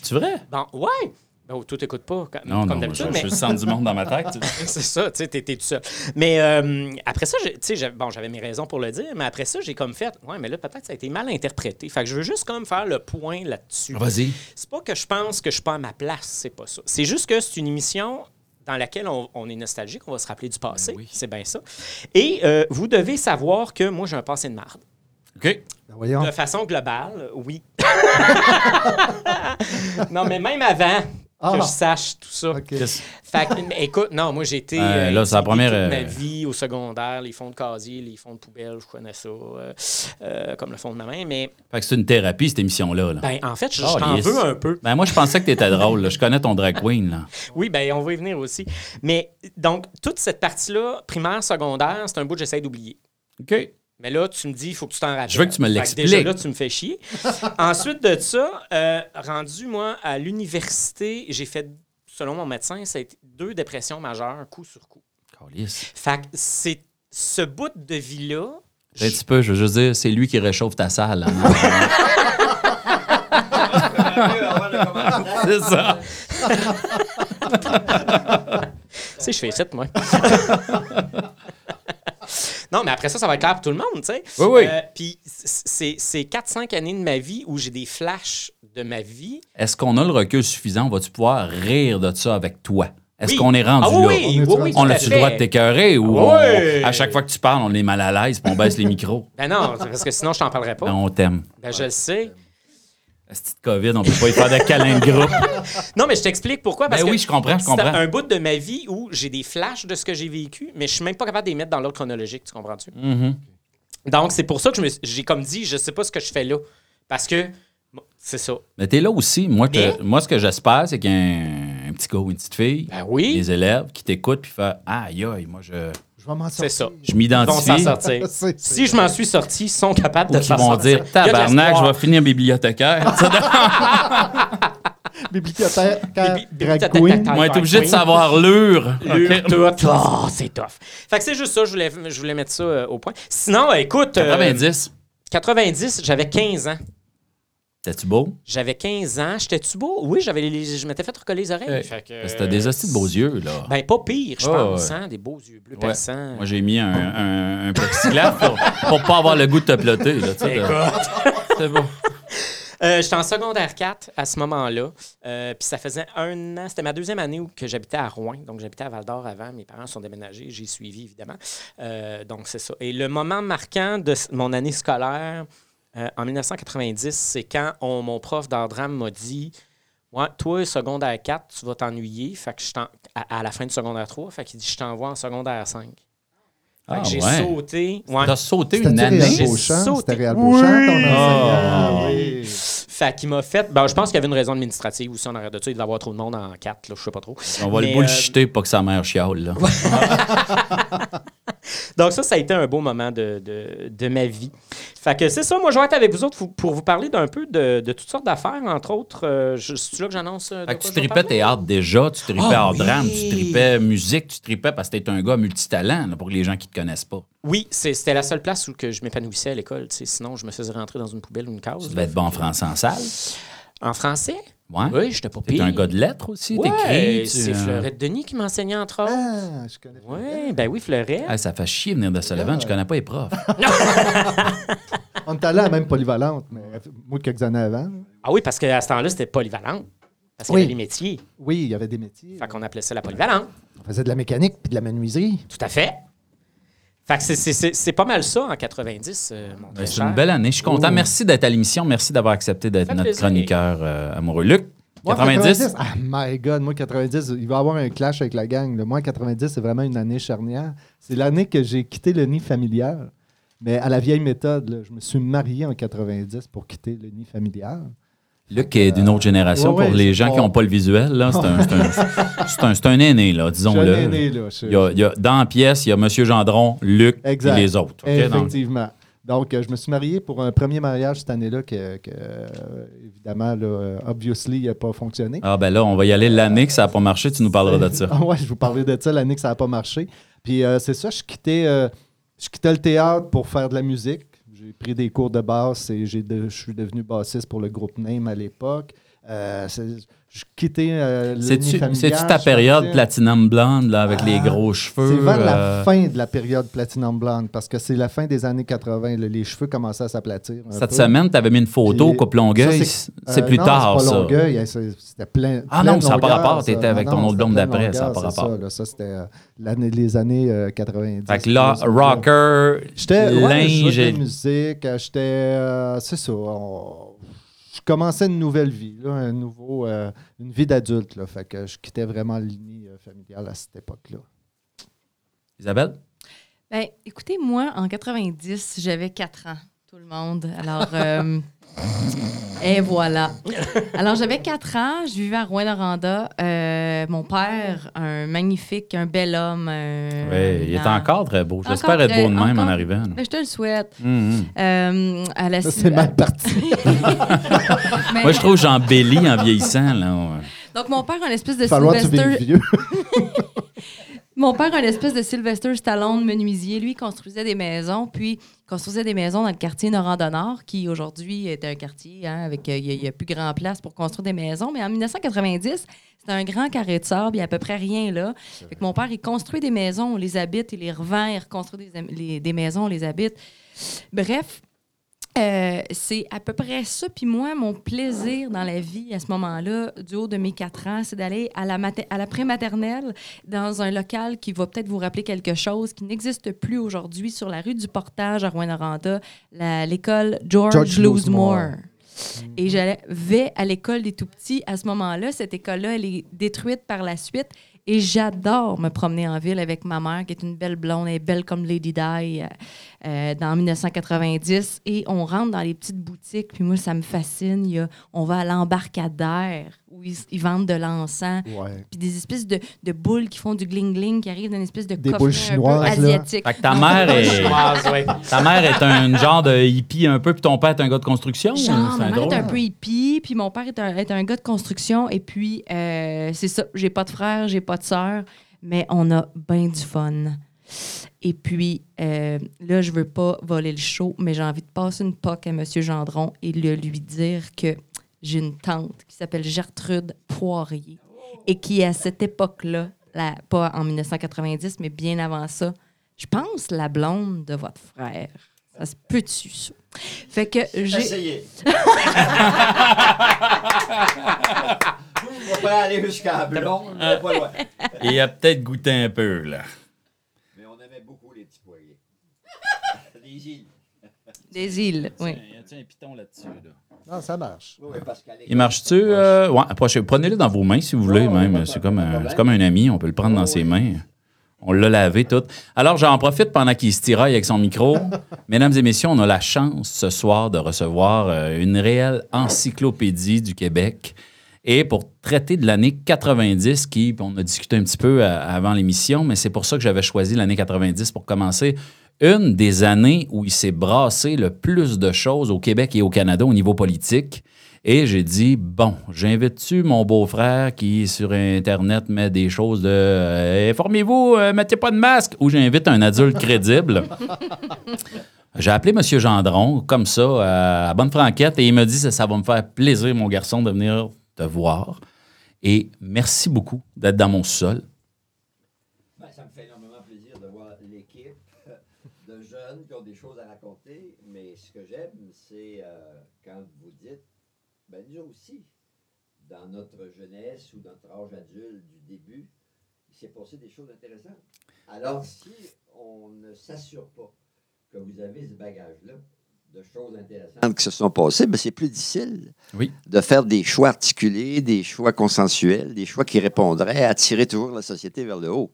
Speaker 2: C'est vrai?
Speaker 1: Bon, ouais. Ben, tout t'écoutes pas, comme,
Speaker 2: Non,
Speaker 1: comme
Speaker 2: non, je,
Speaker 1: d'habitude.
Speaker 2: je
Speaker 1: mais-
Speaker 2: suis le centre du monde dans ma tête.
Speaker 1: c'est ça, tu sais, t'es tout seul. Mais euh, après ça, tu sais, bon, j'avais mes raisons pour le dire, mais après ça, j'ai comme fait, ouais, mais là, peut-être ça a été mal interprété. Fait que je veux juste comme faire le point là-dessus.
Speaker 2: Vas-y.
Speaker 1: C'est pas que je pense que je suis pas à ma place, c'est pas ça. C'est juste que c'est une émission dans laquelle on, on est nostalgique, on va se rappeler du passé,
Speaker 2: oui.
Speaker 1: c'est bien ça. Et euh, vous devez savoir que moi, j'ai un passé de marde.
Speaker 2: OK.
Speaker 5: Ben voyons.
Speaker 1: De façon globale, oui. non, mais même avant,
Speaker 5: Ah.
Speaker 1: que je sache tout ça.
Speaker 5: OK.
Speaker 2: Qu'est-ce-
Speaker 1: Fait que, écoute, non, moi j'ai été.
Speaker 2: Ouais,
Speaker 1: euh,
Speaker 2: là, c'est la première,
Speaker 1: toute
Speaker 2: euh,
Speaker 1: ma vie au secondaire, les fonds de casier, les fonds de poubelle, je connais ça, euh, euh, comme le fond de ma main. Mais
Speaker 2: Fait que c'est une thérapie, cette émission-là. Là.
Speaker 1: ben, en fait, je, je
Speaker 2: Oh,
Speaker 1: t'en
Speaker 2: yes.
Speaker 1: veux un peu.
Speaker 2: Ben, moi, je pensais que t'étais drôle. là. Je connais ton drag queen. Là.
Speaker 1: Oui, ben on va y venir aussi. Mais donc, toute cette partie-là, primaire, secondaire, c'est un bout que j'essaie d'oublier.
Speaker 2: OK.
Speaker 1: Mais là, tu me dis, il faut que tu t'en rappelles.
Speaker 2: Je veux que tu me l'expliques.
Speaker 1: Déjà là, tu me fais chier. Ensuite de ça, euh, rendu, moi, à l'université, j'ai fait, selon mon médecin, ça a été deux dépressions majeures, coup sur coup. Fait que c'est ce bout de vie-là.
Speaker 2: Un petit peu, je veux juste dire, c'est lui qui réchauffe ta salle. hein. c'est ça.
Speaker 1: Tu sais, je fais ça, moi. Non, mais après ça, ça va être clair pour tout le monde, tu sais.
Speaker 2: Oui, oui.
Speaker 1: Euh, Puis c'est c'est 4-5 années de ma vie où j'ai des flashs de ma vie.
Speaker 2: Est-ce qu'on a le recul suffisant? Vas-tu pouvoir rire de ça avec toi? Est-ce
Speaker 1: Oui.
Speaker 2: qu'on est rendu
Speaker 1: Ah oui,
Speaker 2: là?
Speaker 1: oui, oui, oui,
Speaker 2: On a-tu le droit de t'écœurer ou
Speaker 1: Ah
Speaker 2: on-
Speaker 1: oui.
Speaker 2: à chaque fois que tu parles, on est mal à l'aise puis on baisse les micros?
Speaker 1: Ben non, parce que sinon, je t'en parlerai pas.
Speaker 2: Ben, on t'aime.
Speaker 1: Ben, je le sais.
Speaker 2: La petite COVID, on peut pas y faire de câlin de groupe.
Speaker 1: Non, mais je t'explique pourquoi. Parce
Speaker 2: Ben
Speaker 1: que
Speaker 2: oui, je comprends, je
Speaker 1: c'est
Speaker 2: comprends.
Speaker 1: un bout de ma vie où j'ai des flashs de ce que j'ai vécu, mais je suis même pas capable de les mettre dans l'ordre chronologique, tu comprends-tu?
Speaker 2: Mhm.
Speaker 1: Donc, c'est pour ça que je me suis- j'ai comme dit, je sais pas ce que je fais là. Parce que, bon, c'est ça.
Speaker 2: Mais t'es là aussi. Moi, moi ce que j'espère, c'est qu'il y a un, petit gars ou une petite fille,
Speaker 1: Ben oui.
Speaker 2: des élèves qui t'écoutent puis fait Aïe, aïe, moi, je,
Speaker 5: Je vais m'en
Speaker 1: C'est
Speaker 5: sortir.
Speaker 1: ça.
Speaker 2: je
Speaker 1: Ils vont s'en
Speaker 2: m'identifie.
Speaker 1: sortir.
Speaker 5: C'est- c'est
Speaker 1: Si je m'en suis sorti, ils sont capables
Speaker 2: Ou
Speaker 1: de s'en
Speaker 2: vont
Speaker 1: sortir.
Speaker 2: dire Tabarnak, je vais finir bibliothécaire.
Speaker 5: Bibliothécaire, drag queen.
Speaker 2: Moi, obligé de savoir
Speaker 1: tout. Oh, c'est tough. Fait que c'est juste ça, je voulais, je voulais mettre ça euh, au point. Sinon, euh, écoute. euh,
Speaker 2: 90.
Speaker 1: 90, j'avais 15 ans.
Speaker 2: T'es-tu beau?
Speaker 1: J'avais 15 ans. J'étais-tu beau? Oui, j'avais les- je m'étais fait recoller les oreilles. Fait que,
Speaker 2: t'as des hosties de beaux yeux, là.
Speaker 1: Ben, pas pire, je
Speaker 2: Oh,
Speaker 1: pense.
Speaker 2: ouais.
Speaker 1: hein, Des beaux yeux bleus
Speaker 2: Ouais.
Speaker 1: perçants.
Speaker 2: Moi, j'ai mis un, un, un plexiglas pour, pour pas avoir le goût de te plotter. Là, c'est bon.
Speaker 1: Euh, J'étais en secondaire 4 à ce moment-là. Euh, Puis ça faisait un an. C'était ma deuxième année où que j'habitais à Rouen. Donc, j'habitais à Val d'Or avant. Mes parents sont déménagés. J'ai suivi, évidemment. Euh, donc, c'est ça. Et le moment marquant de mon année scolaire, euh, en 1990, c'est quand on- mon prof d'art drame m'a dit Ouais, toi, secondaire 4, tu vas t'ennuyer. Fait que je t'en- à, à la fin de secondaire 3, fait qu'il dit Je t'envoie en secondaire 5. Fait
Speaker 2: Ah,
Speaker 1: que j'ai
Speaker 2: ouais.
Speaker 1: sauté. Ouais.
Speaker 2: T'as sauté une année?
Speaker 1: J'ai sauté.
Speaker 5: Réal Beauchamp, ton enseignant?
Speaker 2: Ah.
Speaker 5: Oui.
Speaker 1: Fait qu'il m'a fait. Ben, je pense qu'il y avait une raison administrative aussi en arrière de ça. Il devait y avoir trop de monde en 4, là, je sais pas trop.
Speaker 2: On va
Speaker 1: Mais,
Speaker 2: le bullshiter pour que sa mère chiale. Là.
Speaker 1: Donc, ça, ça a été un beau moment de, de, de ma vie. Fait que c'est ça, moi, je vais être avec vous autres pour, vous parler d'un peu de, de toutes sortes d'affaires, entre autres. euh, C'est là que j'annonce. euh,
Speaker 2: tu tripais théâtre déjà, tu tripais
Speaker 1: oui.
Speaker 2: drame, tu tripais musique, tu tripais parce que t'es un gars multitalent là, pour les gens qui te connaissent pas.
Speaker 1: Oui, c'était la seule place où que je m'épanouissais à l'école. Sinon, je me faisais rentrer dans une poubelle ou une case.
Speaker 2: Tu devais être bon en français en salle?
Speaker 1: En français?
Speaker 2: Ouais.
Speaker 1: Oui, j'étais pas
Speaker 2: T'es
Speaker 1: pire.
Speaker 2: un gars de lettres aussi,
Speaker 1: Ouais,
Speaker 2: t'écris. tu-
Speaker 1: c'est Fleurette Denis qui m'enseignait, entre autres.
Speaker 5: Ah, je connais.
Speaker 1: Oui, ben oui, Fleurette.
Speaker 2: Ah, ça fait chier venir de Sullivan, je connais pas les profs.
Speaker 5: On est allé à la même polyvalente, mais moi, quelques années avant.
Speaker 1: Ah oui, parce qu'à ce temps-là, c'était polyvalent. Parce qu'il
Speaker 5: Oui.
Speaker 1: y avait les métiers.
Speaker 5: Oui, il y avait des métiers.
Speaker 1: Fait qu'on appelait ça la polyvalente.
Speaker 5: On faisait de la mécanique puis de la menuiserie.
Speaker 1: Tout à fait. Fait que c'est- c'est- c'est c'est pas mal ça en 90, euh, mon
Speaker 2: Ben, c'est une belle année. Je suis content.
Speaker 5: Oh.
Speaker 2: Merci d'être à l'émission. Merci d'avoir accepté d'être notre
Speaker 1: plaisir.
Speaker 2: chroniqueur euh, amoureux. Luc,
Speaker 5: Moi,
Speaker 2: 90?
Speaker 5: Ah, my God, moi, 90, il va y avoir un clash avec la gang. là. Moi, 90, c'est vraiment une année charnière. C'est l'année que j'ai quitté le nid familial. Mais à la vieille méthode, là, je me suis marié en 90 pour quitter le nid familial.
Speaker 2: Luc est d'une autre génération.
Speaker 5: ouais,
Speaker 2: pour les gens qui n'ont pas le visuel, là, c'est un, c'est un- c'est un- aîné, là,
Speaker 5: suis un
Speaker 2: disons-le.
Speaker 5: aîné, là.
Speaker 2: Il y a, il y a- dans la pièce, il y a M. Gendron, Luc
Speaker 5: Exact.
Speaker 2: et les autres.
Speaker 5: Effectivement. Donc, euh, je me suis marié pour un premier mariage cette année-là que, que, euh, évidemment, là, euh, obviously, il n'a pas fonctionné.
Speaker 2: ah ben là, on va y aller l'année que ça n'a pas marché. Tu nous parleras de ça.
Speaker 5: Ouais, je vous parlais de ça l'année que ça n'a pas marché. Puis euh, c'est ça, je quittais, euh, je quittais le théâtre pour faire de la musique. J'ai pris des cours de basse et j'ai de- je suis devenu bassiste pour le groupe Name à l'époque. Euh, quittais euh,
Speaker 2: C'est-tu ta période Platinum Blonde, là, avec les
Speaker 5: Ah,
Speaker 2: gros cheveux?
Speaker 5: C'est vers
Speaker 2: euh,
Speaker 5: la fin de la période Platinum Blonde, parce que c'est la fin des années 80. là, les cheveux commençaient à s'aplatir.
Speaker 2: Cette
Speaker 5: peu.
Speaker 2: semaine, tu avais mis une photo
Speaker 5: Puis,
Speaker 2: coupe Longueuil. C'est
Speaker 5: euh,
Speaker 2: plus
Speaker 5: non,
Speaker 2: tard,
Speaker 5: pas
Speaker 2: ça.
Speaker 5: Longueuil, hein, c'était plein.
Speaker 2: Ah
Speaker 5: plein
Speaker 2: non, ça n'a pas rapport, t'étais
Speaker 5: ça.
Speaker 2: avec
Speaker 5: Non,
Speaker 2: ton autre blonde d'après, ça n'a pas rapport.
Speaker 5: Ça, là, ça, c'était euh, les années euh, 90.
Speaker 2: Fait que là, rocker,
Speaker 5: J'étais
Speaker 2: linge et...
Speaker 5: musique, euh, j'étais euh, c'est ça. Commençais une nouvelle vie, là, un nouveau, euh, une vie d'adulte. Là, fait que je quittais vraiment lignée euh, familiale à cette époque-là.
Speaker 2: Isabelle?
Speaker 8: Ben, écoutez, moi, en 90, j'avais 4 ans, tout le monde. Alors, euh, et voilà. Alors, j'avais 4 ans, je vivais à Rouen-Noranda. Euh, mon père, un magnifique, un bel homme.
Speaker 2: Oui, il est encore très beau. J'espère être beau de même en arrivant.
Speaker 8: Ben, je te le souhaite.
Speaker 2: Hum, hum.
Speaker 8: Euh, à la
Speaker 5: Ça, c'est mal parti.
Speaker 8: Mais-
Speaker 2: Moi, je trouve que j'embellis en vieillissant. Là. ouais.
Speaker 8: Donc, mon père, un espèce de
Speaker 5: falloir que tu
Speaker 8: Sylvester.
Speaker 5: vieux.
Speaker 8: Mon père, un espèce de Sylvester Stallone menuisier, lui, construisait des maisons, puis construisait des maisons dans le quartier Noranda-Nord, qui aujourd'hui est un quartier hein, avec. euh, Il n'y a, plus grand place pour construire des maisons. Mais en 1990, c'était un grand carré de sable, il n'y a à peu près rien là. Fait que mon père, il construit des maisons, on les habite, il les revend, il reconstruit des, les- des maisons, on les habite. Bref. Euh, c'est à peu près ça. Puis moi, mon plaisir dans la vie à ce moment-là, du haut de mes quatre ans, c'est d'aller à la, à la prématernelle dans un local qui va peut-être vous rappeler quelque chose qui n'existe plus aujourd'hui sur la rue du Portage à Rouen-Noranda, l'école George,
Speaker 5: George
Speaker 8: Loosemore.
Speaker 5: Loosemore.
Speaker 8: Et j'allais à l'école des tout-petits à ce moment-là. Cette école-là, elle est détruite par la suite. Et j'adore me promener en ville avec ma mère, qui est une belle blonde, elle est belle comme Lady Di, euh, dans 1990. Et on rentre dans les petites boutiques, puis moi, ça me fascine. Il y a- on va à l'embarcadère, où ils, ils vendent de l'encens,
Speaker 5: Ouais.
Speaker 8: puis des espèces de, de boules qui font du gling-gling, qui arrivent d'une espèce de
Speaker 5: Des
Speaker 8: coffret
Speaker 5: boules
Speaker 8: un peu
Speaker 5: chinoises,
Speaker 8: asiatique.
Speaker 2: Fait que ta mère est-
Speaker 8: chinoise.
Speaker 1: Chinoise, ouais.
Speaker 2: Ta mère est un genre de hippie un peu, puis ton père est un gars de construction.
Speaker 8: Genre,
Speaker 2: C'est
Speaker 8: ma mère
Speaker 2: drôle.
Speaker 8: est un peu hippie, puis mon père est un, est un gars de construction. Et puis, euh, c'est ça, j'ai pas de frère, j'ai pas de sœur, mais on a bien du fun. Et puis, euh, là, je veux pas voler le show, mais j'ai envie de passer une poque à M. Gendron et le lui dire que j'ai une tante qui s'appelle Gertrude Poirier et qui, à cette époque-là, la- pas en 1990, mais bien avant ça, je pense la blonde de votre frère. Ça se peut-tu, ça? Fait que j'ai.
Speaker 9: Essayez. On va pas aller jusqu'à Blond, mais pas loin.
Speaker 2: Et il a peut-être goûté un peu, là.
Speaker 9: Mais on aimait beaucoup les petits poiriers. Les îles.
Speaker 8: Des îles, oui.
Speaker 2: Y a un piton là-dessus, là?
Speaker 5: Non, ça marche.
Speaker 9: Oui, oui, parce qu'à l'école-
Speaker 2: Il marche-tu? euh, ouais, approchez- Prenez-le dans vos mains si vous voulez, même. C'est comme, comme un ami, on peut le prendre dans ses mains. On l'a lavé tout. Alors, j'en profite pendant qu'il se tiraille avec son micro. Mesdames et messieurs, on a la chance ce soir de recevoir euh, une réelle encyclopédie du Québec. Et pour traiter de l'année 90, qui, on a discuté un petit peu euh, avant l'émission, mais c'est pour ça que j'avais choisi l'année 90 pour commencer. Une des années où il s'est brassé le plus de choses au Québec et au Canada au niveau politique. Et j'ai dit, bon, j'invite-tu mon beau-frère qui, sur Internet, met des choses de euh, Informez-vous, euh, mettez pas de masque, ou j'invite un adulte crédible. J'ai appelé M. Gendron, comme ça, euh, à Bonne Franquette, et il m'a dit, ça, ça va me faire plaisir, mon garçon, de venir te voir. Et merci beaucoup d'être dans mon sol.
Speaker 9: Ben, ça me fait énormément plaisir de voir l'équipe de jeunes qui ont des choses à raconter. Mais ce que j'aime, c'est euh, quand vous dites, ben nous aussi, dans notre jeunesse ou notre âge adulte du début, il s'est passé des choses intéressantes. Alors, si on ne s'assure pas que vous avez ce bagage-là de choses intéressantes qui se sont passées, ben c'est plus difficile
Speaker 2: Oui.
Speaker 9: de faire des choix articulés, des choix consensuels, des choix qui répondraient à tirer toujours la société vers le haut.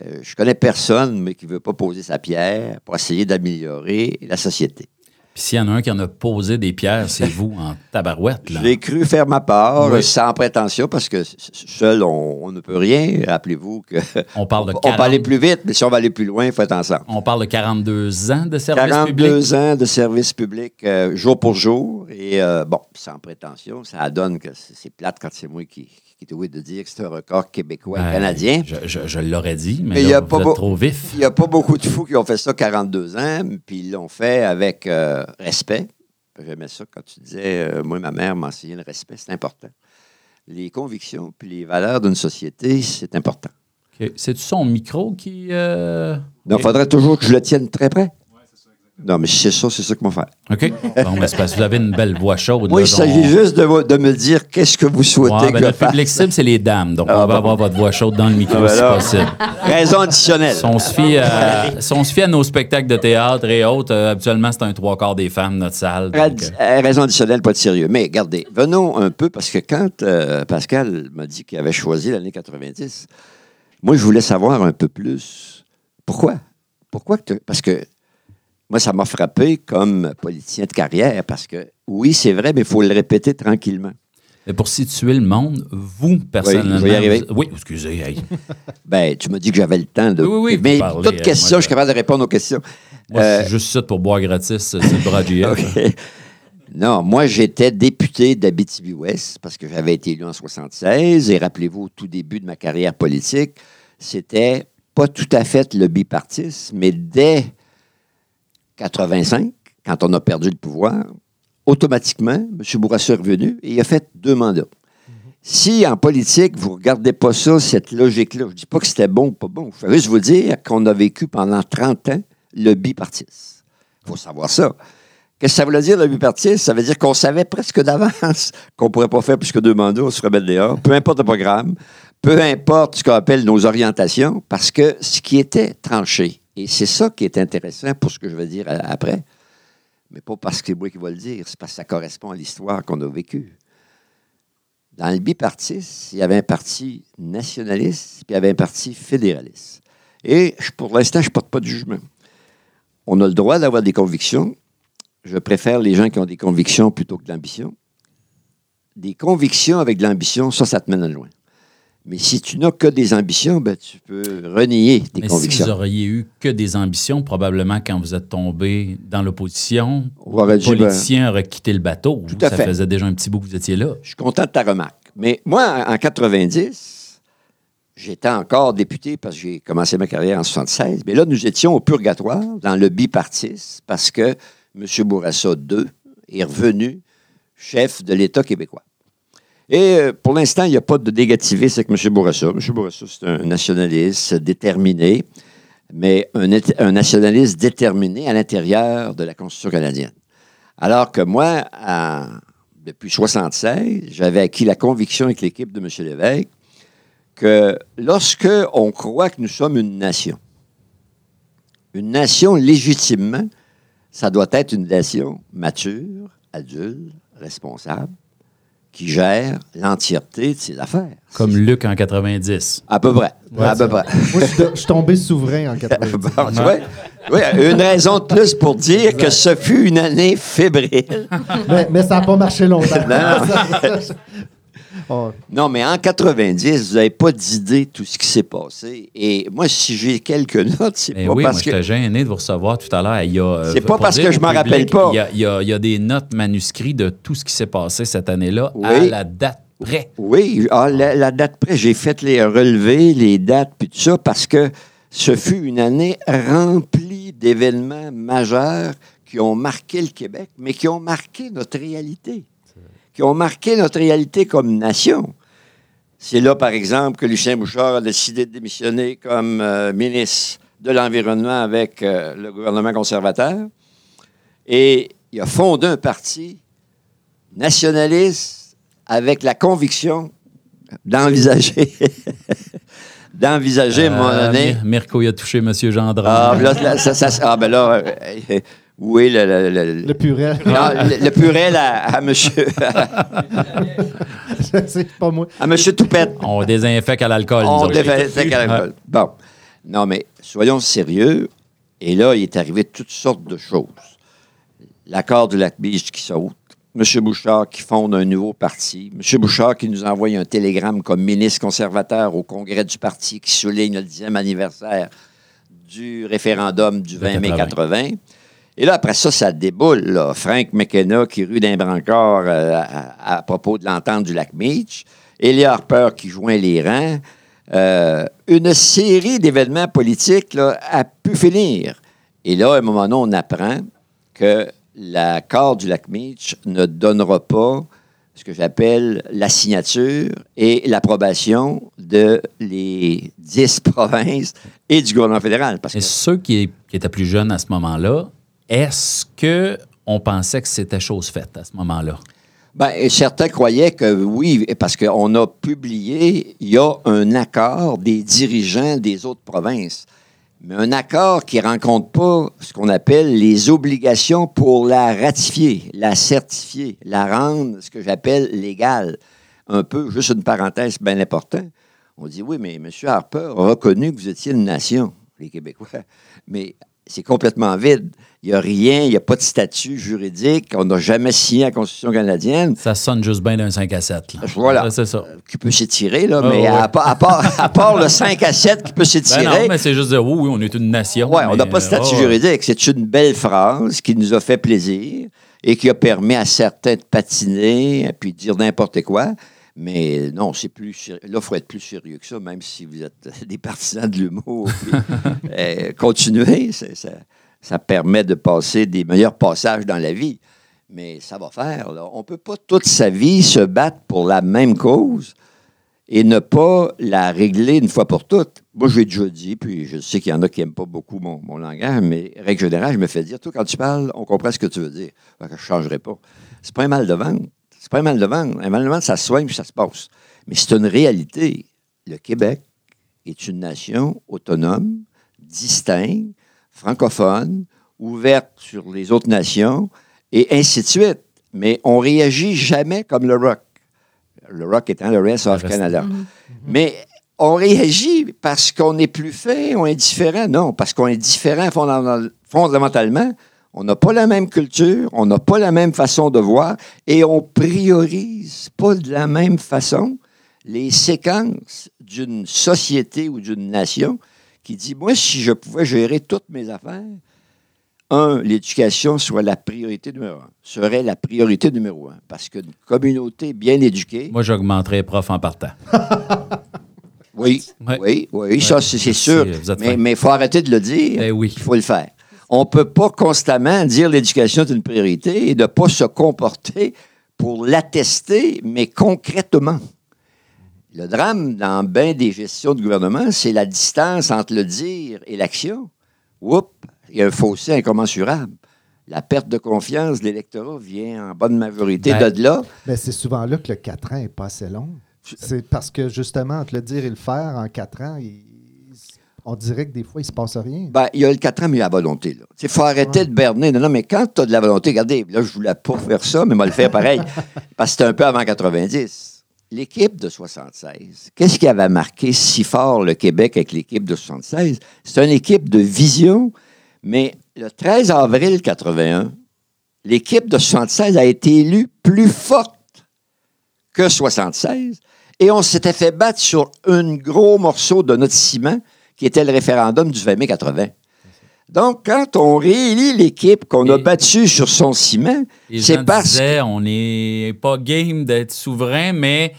Speaker 9: Euh, je connais personne, mais qui ne veut pas poser sa pierre pour essayer d'améliorer la société.
Speaker 2: Puis s'il y en a un qui en a posé des pierres, c'est vous, en tabarouette.
Speaker 9: J'ai cru faire ma part
Speaker 2: Oui.
Speaker 9: sans prétention parce que seul, on, on ne peut rien. Rappelez-vous qu'on
Speaker 2: On parle de
Speaker 9: peut
Speaker 2: 40
Speaker 9: aller plus vite, mais si on va aller plus loin, il faut être ensemble.
Speaker 2: On parle de 42 ans de service
Speaker 9: 42
Speaker 2: public?
Speaker 9: ans de service public euh, jour pour jour. Et euh, bon, sans prétention, ça donne que c'est plate quand c'est moi qui, qui est de dire que c'est un record québécois et
Speaker 2: Ben,
Speaker 9: canadien.
Speaker 2: Je, je- je l'aurais dit, mais,
Speaker 9: Mais il y a
Speaker 2: vous
Speaker 9: pas
Speaker 2: êtes trop vif.
Speaker 9: Il n'y a pas beaucoup de fous qui ont fait ça 42 ans, puis ils l'ont fait avec euh, respect. J'aimais ça quand tu disais, euh, moi, ma mère m'a enseigné le respect, c'est important. Les convictions puis les valeurs d'une société, c'est important.
Speaker 2: C'est-tu son micro qui... euh,
Speaker 9: Donc, il
Speaker 2: OK.
Speaker 9: faudrait toujours que je le tienne très près. Non, mais c'est ça, c'est ça qu'on va faire.
Speaker 2: OK? Bon, mais c'est parce que vous avez une belle voix chaude.
Speaker 9: Moi, il s'agit juste de, me dire qu'est-ce que vous souhaitez
Speaker 2: Ouais,
Speaker 9: que
Speaker 2: ben,
Speaker 9: je
Speaker 2: notre public
Speaker 9: fasse.
Speaker 2: cible, c'est les dames. Donc,
Speaker 9: Ah,
Speaker 2: on va
Speaker 9: bon.
Speaker 2: avoir votre voix chaude dans le micro
Speaker 9: Ah, ben
Speaker 2: si possible.
Speaker 9: Raison additionnelle.
Speaker 2: Si on, se fie à, si on se fie à nos spectacles de théâtre et autres, euh, habituellement, c'est un trois quarts des femmes, notre salle. donc, euh,
Speaker 9: euh, raison additionnelle, pas de sérieux. Mais regardez, venons un peu, parce que quand Pascal m'a dit qu'il avait choisi l'année 90, moi, je voulais savoir un peu plus. Pourquoi? Pourquoi que Parce que moi, ça m'a frappé comme politicien de carrière, parce que oui, c'est vrai, mais il faut le répéter tranquillement.
Speaker 2: mais pour situer le monde, vous, personnellement.
Speaker 9: y arriver.
Speaker 2: vous- oui, excusez. hey.
Speaker 9: Ben, tu m'as dit que j'avais le temps de.
Speaker 2: Oui, oui, oui,
Speaker 9: mais toute
Speaker 2: euh,
Speaker 9: question,
Speaker 2: moi,
Speaker 9: je suis capable de répondre aux questions.
Speaker 2: Moi,
Speaker 9: Euh,
Speaker 2: je suis juste ça pour boire gratis, euh, c'est le bras GF.
Speaker 9: OK. Non, moi, j'étais député d'Abitibi-Ouest parce que j'avais été élu en 76. Et rappelez-vous, au tout début de ma carrière politique, c'était pas tout à fait le bipartisme, mais dès 85, quand on a perdu le pouvoir, automatiquement, M. Bourassa est revenu et il a fait deux mandats. Si en politique, vous ne regardez pas ça, cette logique-là, je ne dis pas que c'était bon ou pas bon, je veux juste vous dire qu'on a vécu pendant 30 ans le bipartisme. Il faut savoir ça. Qu'est-ce que ça veut dire, le bipartisme? Ça veut dire qu'on savait presque d'avance qu'on ne pourrait pas faire plus que deux mandats, on se remet dehors, peu importe le programme, peu importe ce qu'on appelle nos orientations, parce que ce qui était tranché, et c'est ça qui est intéressant pour ce que je vais dire a- après, mais pas parce que c'est moi qui vais le dire, c'est parce que ça correspond à l'histoire qu'on a vécue. Dans le bipartisme, il y avait un parti nationaliste, puis il y avait un parti fédéraliste. Et pour l'instant, je ne porte pas de jugement. On a le droit d'avoir des convictions. Je préfère les gens qui ont des convictions plutôt que de l'ambition. Des convictions avec de l'ambition, ça, ça te mène loin. Mais si tu n'as que des ambitions, ben, tu peux renier tes
Speaker 2: Mais si
Speaker 9: convictions.
Speaker 2: vous auriez eu que des ambitions, probablement quand vous êtes tombé dans l'opposition, le
Speaker 9: ben,
Speaker 2: politicien aurait quitté le bateau.
Speaker 9: Tout à
Speaker 2: ça
Speaker 9: fait.
Speaker 2: faisait déjà un petit bout que vous étiez là.
Speaker 9: Je suis content de ta remarque. Mais moi, en en 90, j'étais encore député parce que j'ai commencé ma carrière en 76. Mais là, nous étions au purgatoire, dans le bipartisme, parce que M. Bourassa II est revenu chef de l'État québécois. Et euh, pour l'instant, il n'y a pas de négativisme avec M. Bourassa. M. Bourassa, c'est un nationaliste déterminé, mais un, nationaliste déterminé à l'intérieur de la Constitution canadienne. Alors que moi, depuis 76, j'avais acquis la conviction avec l'équipe de M. Lévesque que lorsque on croit que nous sommes une nation, une nation légitimement, ça doit être une nation mature, adulte, responsable, qui gère l'entièreté de ses affaires.
Speaker 2: Comme Luc en 90.
Speaker 9: À peu près.
Speaker 5: Ouais,
Speaker 9: à peu près.
Speaker 5: Moi, je suis de- je suis tombé souverain en 90.
Speaker 9: Bon, tu vois? Oui, une raison de plus pour dire que ce fut une année fébrile.
Speaker 5: mais, mais ça n'a pas marché longtemps.
Speaker 9: Non.
Speaker 5: Oh,
Speaker 9: Non, mais en 90, vous n'avez pas d'idée de tout ce qui s'est passé. Et moi, si j'ai quelques notes, c'est
Speaker 2: Mais
Speaker 9: pas
Speaker 2: oui, moi,
Speaker 9: parce que.
Speaker 2: j'étais gêné de vous recevoir tout à l'heure. Il y a, euh,
Speaker 9: C'est pas parce que je m'en rappelle pas.
Speaker 2: Il y, a, il y a- il y a des notes manuscrites de tout ce qui s'est passé cette année-là à la date près.
Speaker 9: Oui, ah, la, la date près, j'ai fait les relevés, les dates, puis tout ça, parce que ce fut une année remplie d'événements majeurs qui ont marqué le Québec, mais qui ont marqué notre réalité, qui ont marqué notre réalité comme nation. C'est là, par exemple, que Lucien Bouchard a décidé de démissionner comme euh, ministre de l'Environnement avec euh, le gouvernement conservateur. Et il a fondé un parti nationaliste avec la conviction d'envisager d'envisager,
Speaker 2: Euh. Mir- Mirko, il a touché M. Gendron.
Speaker 9: Ah, là, là, ça, ça- ah, ben là, euh, où est le, le- le-
Speaker 5: le purel.
Speaker 9: non, le- le purel à, à monsieur,
Speaker 5: c'est pas moi.
Speaker 9: à monsieur Toupette?
Speaker 2: On désinfecte à l'alcool.
Speaker 9: On défait à l'alcool. Bon. Non, mais soyons sérieux. Et là, il est arrivé toutes sortes de choses. L'accord du lac Beach qui saute. M. Bouchard qui fonde un nouveau parti. M. Bouchard qui nous envoie un télégramme comme ministre conservateur au congrès du parti qui souligne le 10e anniversaire du référendum du 20 mai 80. Et là, après ça, ça déboule. Là. Frank McKenna qui rue d'un brancard euh, à, à propos de l'entente du lac Meach. Elia Harper qui joint les rangs. Euh, une série d'événements politiques là, a pu finir. Et là, à un moment donné, on apprend que l'accord du lac Meach ne donnera pas ce que j'appelle la signature et l'approbation de les dix provinces et du gouvernement fédéral. Parce que
Speaker 2: Et ceux qui, qui étaient plus jeunes à ce moment-là est-ce que on pensait que c'était chose faite à ce moment-là?
Speaker 9: Et certains croyaient que oui, parce qu'on a publié, il y a un accord des dirigeants des autres provinces. Mais un accord qui ne rencontre pas ce qu'on appelle les obligations pour la ratifier, la certifier, la rendre ce que j'appelle légale. Un peu, juste une parenthèse bien importante. On dit oui, mais M. Harper a reconnu que vous étiez une nation, les Québécois. Mais c'est complètement vide. Il n'y a rien, il n'y a pas de statut juridique. On n'a jamais signé la Constitution canadienne.
Speaker 2: Ça sonne juste bien d'un 5 à 7. Là.
Speaker 9: Voilà.
Speaker 2: C'est ça.
Speaker 9: Qui peut s'étirer, là,
Speaker 2: Ah,
Speaker 9: mais
Speaker 2: ouais.
Speaker 9: à, part- à part, à part le 5 à 7 qui peut
Speaker 2: Ben
Speaker 9: s'étirer.
Speaker 2: non, mais c'est juste dire, oui, oui, on est une nation.
Speaker 9: Ouais, on n'a pas de statut
Speaker 2: euh,
Speaker 9: juridique. C'est une belle phrase qui nous a fait plaisir et qui a permis à certains de patiner et puis de dire n'importe quoi. Mais non, c'est plus là, il faut être plus sérieux que ça, même si vous êtes des partisans de l'humour. euh, continuez, ça, ça permet de passer des meilleurs passages dans la vie. Mais ça va faire. là. On ne peut pas toute sa vie se battre pour la même cause et ne pas la régler une fois pour toutes. Moi, j'ai déjà dit, puis je sais qu'il y en a qui n'aiment pas beaucoup mon, mon langage, mais règle générale, je me fais dire, toi, quand tu parles, on comprend ce que tu veux dire. Que je ne changerai pas. C'est pas un mal de vente. C'est pas un mal de vente. Un mal de vente, ça se soigne puis ça se passe. Mais c'est une réalité. Le Québec est une nation autonome, distincte, francophone, ouverte sur les autres nations, et ainsi de suite. Mais on réagit jamais comme le rock. Le rock étant le rest of
Speaker 2: reste.
Speaker 9: Canada. Mais on réagit parce qu'on est plus fait, on est différent. Non, parce qu'on est différent fondamental- fondamentalement. On n'a pas la même culture, on n'a pas la même façon de voir et on priorise pas de la même façon les séquences d'une société ou d'une nation qui dit, moi, si je pouvais gérer toutes mes affaires, un, l'éducation soit la priorité numéro un, serait la priorité numéro un. Parce qu'une communauté bien éduquée,
Speaker 2: Moi, j'augmenterais prof en partant.
Speaker 9: oui,
Speaker 2: Ouais.
Speaker 9: oui, oui, ça, c'est sûr. Mais il faut arrêter de le dire.
Speaker 2: Eh oui.
Speaker 9: Il faut le faire. On ne peut pas constamment dire l'éducation est une priorité et ne pas se comporter pour l'attester, mais concrètement. Le drame dans bien des gestions de gouvernement, c'est la distance entre le dire et l'action. Oups, il y a un fossé incommensurable. La perte de confiance de l'électorat vient en bonne majorité
Speaker 2: Ben,
Speaker 9: de là.
Speaker 5: Mais c'est souvent là que le 4 ans n'est pas assez long. C'est parce que justement, entre le dire et le faire en 4 ans, il- on dirait que des fois, il ne se passe rien.
Speaker 9: Ben, il y a le 4 ans, mais il y a la volonté. Il faut arrêter de berner. Non, non, mais quand tu as de la volonté, regardez, là, je voulais pas faire ça, mais moi le faire pareil. parce que c'était un peu avant 90. L'équipe de 76, qu'est-ce qui avait marqué si fort le Québec avec l'équipe de 76? C'est une équipe de vision, mais le 13 avril 81, l'équipe de 76 a été élue plus forte que 76. Et on s'était fait battre sur un gros morceau de notre ciment qui était le référendum du 20 mai 80. Donc, quand on réélit l'équipe qu'on a battue sur son ciment, c'est parce
Speaker 2: disaient, on n'est pas game d'être souverain, mais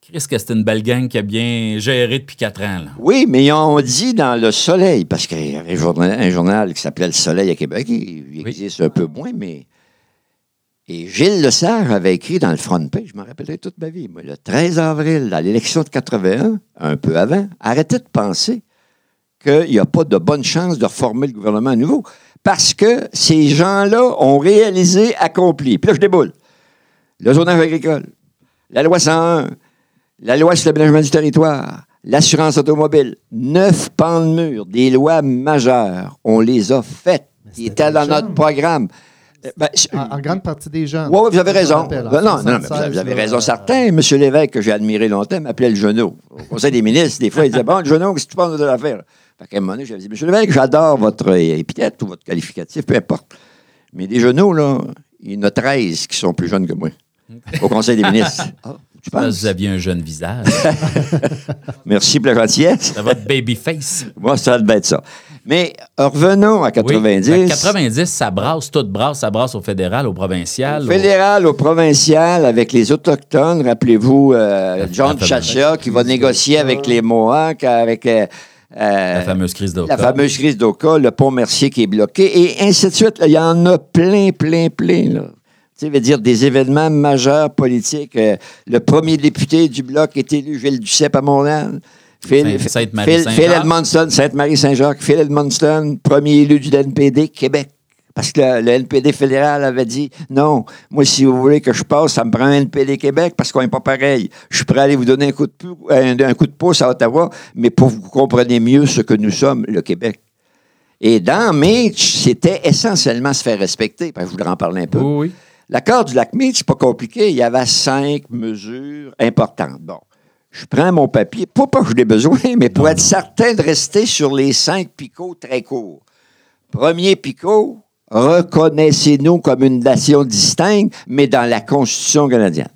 Speaker 2: Chris, que c'est une belle gang qui a bien géré depuis quatre ans. Là.
Speaker 9: Oui, mais ont dit dans Le Soleil, parce qu'il y avait un journal, un journal qui s'appelait Le Soleil à Québec, il,
Speaker 2: Oui.
Speaker 9: existe un peu moins, mais. Et Gilles Lessard avait écrit dans le front page, je m'en rappellerai toute ma vie, le 13 avril, dans l'élection de 81, un peu avant, arrêtez de penser qu'il n'y a pas de bonne chance de reformer le gouvernement à nouveau, parce que ces gens-là ont réalisé, accompli. Puis là, je déboule. Le zonage agricole, la loi 101, la loi sur l'aménagement du territoire, l'assurance automobile, neuf pans de mur, des lois majeures, on les a faites. Ils étaient dans notre programme. Euh, ben,
Speaker 5: En, en grande partie des gens.
Speaker 9: oui, vous avez raison.
Speaker 5: rappelle,
Speaker 9: Ben non, non, mais vous
Speaker 5: 76,
Speaker 9: avez- vous avez
Speaker 5: là,
Speaker 9: raison
Speaker 5: euh,
Speaker 9: certain. M. Lévesque, que j'ai admiré longtemps, m'appelait le genou. Au Conseil des ministres, des fois, il disait Bon, le genou, qu'est-ce que tu penses de l'affaire Fait qu'à un moment donné, j'avais dit M. Lévesque, j'adore votre euh, épithète ou votre qualificatif, peu importe. Mais des genoux, là, il y en a 13 qui sont plus jeunes que moi. Au Conseil des ministres. Ah, tu
Speaker 2: Parce que
Speaker 9: penses?
Speaker 2: vous aviez un jeune visage.
Speaker 9: Merci pour la gentillesse.
Speaker 2: C'est votre baby face.
Speaker 9: Moi, ça devait être ça. Mais euh, revenons à 90.
Speaker 2: Oui, ben, 90, ça brasse, tout brasse, ça brasse au fédéral, au provincial. au-
Speaker 9: Fédéral au provincial avec les Autochtones. Rappelez-vous euh, John Chacha qui va négocier avec les Mohawks, avec euh, euh,
Speaker 2: La fameuse crise d'Oka.
Speaker 9: la fameuse crise d'Oka, le pont Mercier qui est bloqué, et ainsi de suite. là. Il y en a plein, plein, plein. Là. Tu sais, veut dire des événements majeurs politiques. Euh, le premier député du Bloc est élu, Gilles Duceppe à Montréal. Phil,
Speaker 2: Sainte-
Speaker 9: Phil-. Phil Edmondson, Sainte-Marie-Saint-Jacques, Phil Edmondson, premier élu du NPD, Québec. Parce que le, le NPD fédéral avait dit non, moi, si vous voulez que je passe, ça me prend un NPD Québec parce qu'on n'est pas pareil. Je suis prêt à aller vous donner un coup, de, pou- un, un coup de pouce à Ottawa, mais pour que vous compreniez mieux ce que nous sommes, le Québec. Et dans Mitch, c'était essentiellement se faire respecter. Je voudrais en parler un peu.
Speaker 2: Oui, oui.
Speaker 9: L'accord du lac Mead, c'est pas compliqué. Il y avait cinq mesures importantes. Bon, je prends mon papier, pas parce que je l'ai besoin, mais pour être certain de rester sur les cinq picots très courts. Premier picot, reconnaissez-nous comme une nation distincte, mais dans la Constitution canadienne.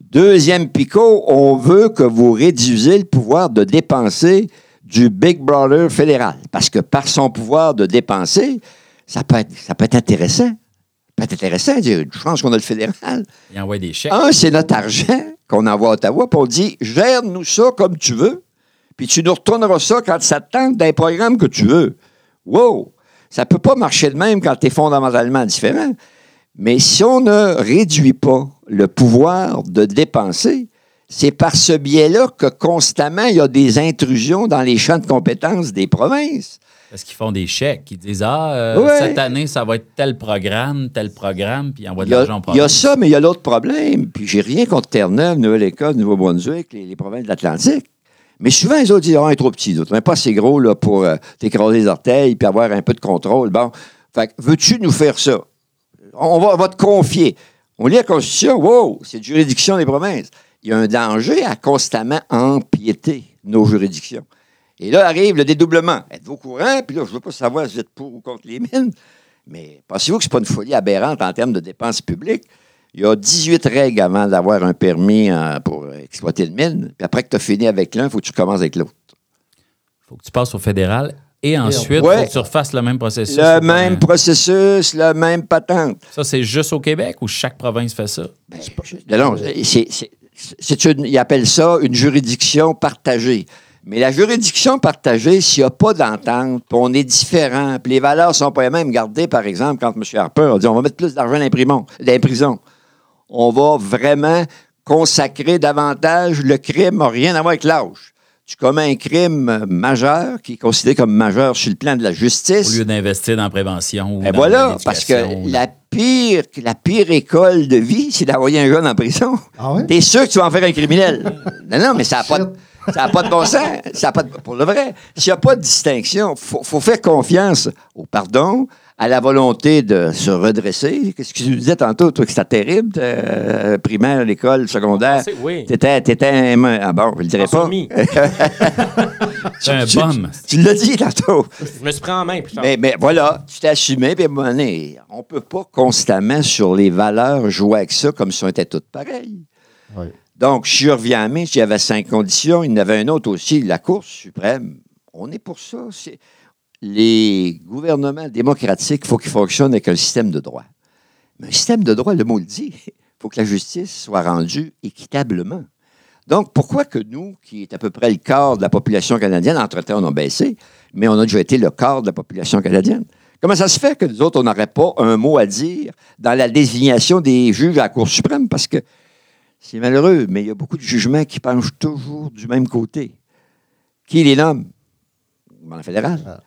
Speaker 9: Deuxième picot, on veut que vous réduisez le pouvoir de dépenser du Big Brother fédéral. Parce que par son pouvoir de dépenser, ça peut être, ça peut être intéressant. Ça peut être intéressant je pense qu'on a le fédéral.
Speaker 2: Il envoie des chèques.
Speaker 9: Un, c'est notre argent qu'on envoie à Ottawa, puis on dit, gère-nous ça comme tu veux, puis tu nous retourneras ça quand ça te tente d'un programme que tu veux. Wow! Ça peut pas marcher de même quand tu es fondamentalement différent. Mais si on ne réduit pas le pouvoir de dépenser, c'est par ce biais-là que constamment il y a des intrusions dans les champs de compétences des provinces.
Speaker 2: Parce qu'ils font des chèques. Ils disent Ah, euh,
Speaker 9: Ouais.
Speaker 2: cette année, ça va être tel programme, tel programme, puis ils envoient de l'argent au
Speaker 9: il y a ça, mais il y a l'autre problème. Puis j'ai rien contre Terre-Neuve, Nouvelle-Écosse, Nouveau-Brunswick, les, les provinces de l'Atlantique. Mais souvent, les autres disent, il est trop petit, d'autres. Mais pas assez gros là, pour euh, t'écraser les orteils puis avoir un peu de contrôle. Bon. Fait veux-tu nous faire ça? On va, on va te confier. On lit la Constitution, wow, c'est une juridiction des provinces. Il y a un danger à constamment empiéter nos juridictions. Et là arrive le dédoublement. Êtes-vous au courant? Puis là, je ne veux pas savoir si vous êtes pour ou contre les mines, mais pensez-vous que ce n'est pas une folie aberrante en termes de dépenses publiques? Il y a 18 règles avant d'avoir un permis euh, pour exploiter une mine. Puis après que tu as fini avec l'un, il faut que tu commences avec l'autre.
Speaker 2: faut que tu passes au fédéral et ensuite, il
Speaker 9: Ouais.
Speaker 2: faut que tu refasses le même processus.
Speaker 9: Le même
Speaker 2: province.
Speaker 9: processus, la même patente.
Speaker 2: Ça, c'est juste au Québec ou chaque province fait ça?
Speaker 9: Ben, je- non, c'est- une, ils appellent ça une juridiction partagée. Mais la juridiction partagée, s'il n'y a pas d'entente, puis on est différent, puis les valeurs ne sont pas les mêmes. Regardez, par exemple, quand M. Harper a dit on va mettre plus d'argent dans les prisons, on va vraiment consacrer davantage le crime n'a rien à voir avec l'âge. Tu commets un crime majeur, qui est considéré comme majeur sur le plan de la
Speaker 2: Au
Speaker 9: justice.
Speaker 2: lieu d'investir dans la prévention. ou
Speaker 9: Et
Speaker 2: dans
Speaker 9: voilà, parce que la pire, la pire école de vie, c'est d'envoyer un jeune en prison.
Speaker 5: Ah ouais?
Speaker 9: T'es sûr que tu vas en faire un criminel? non, non, mais ça n'a pas, de- ça a pas de bon sens. Ça a pas de- pour le vrai, s'il n'y a pas de distinction, il faut, faut faire confiance au pardon, à la volonté de se redresser. Qu'est-ce que tu disais tantôt, toi, que c'était terrible, euh, primaire, l'école, secondaire?
Speaker 1: C'est- oui.
Speaker 9: T'étais, t'étais un... Ah bon, je le dirais pas.
Speaker 2: C'est un
Speaker 9: Tu-
Speaker 2: bum.
Speaker 9: Tu l'as dit tantôt.
Speaker 1: Je me suis pris en main.
Speaker 9: Mais, mais voilà, tu t'es assumé, puis à un moment donné, on ne peut pas constamment, sur les valeurs, jouer avec ça comme si on était toutes pareilles.
Speaker 5: Oui.
Speaker 9: Donc, je reviens à Mitch, il y avait cinq conditions. Il y en avait un autre aussi, la Cour suprême. On est pour ça. C'est- Les gouvernements démocratiques, il faut qu'ils fonctionnent avec un système de droit. Mais un système de droit, le mot le dit, il faut que la justice soit rendue équitablement. Donc, pourquoi que nous, qui est à peu près le quart de la population canadienne, entre-temps, on a baissé, mais on a déjà été le quart de la population canadienne? Comment ça se fait que nous autres, on n'aurait pas un mot à dire dans la désignation des juges à la Cour suprême? Parce que c'est malheureux, mais il y a beaucoup de jugements qui penchent toujours du même côté. Qui les nomme? Le fédéral.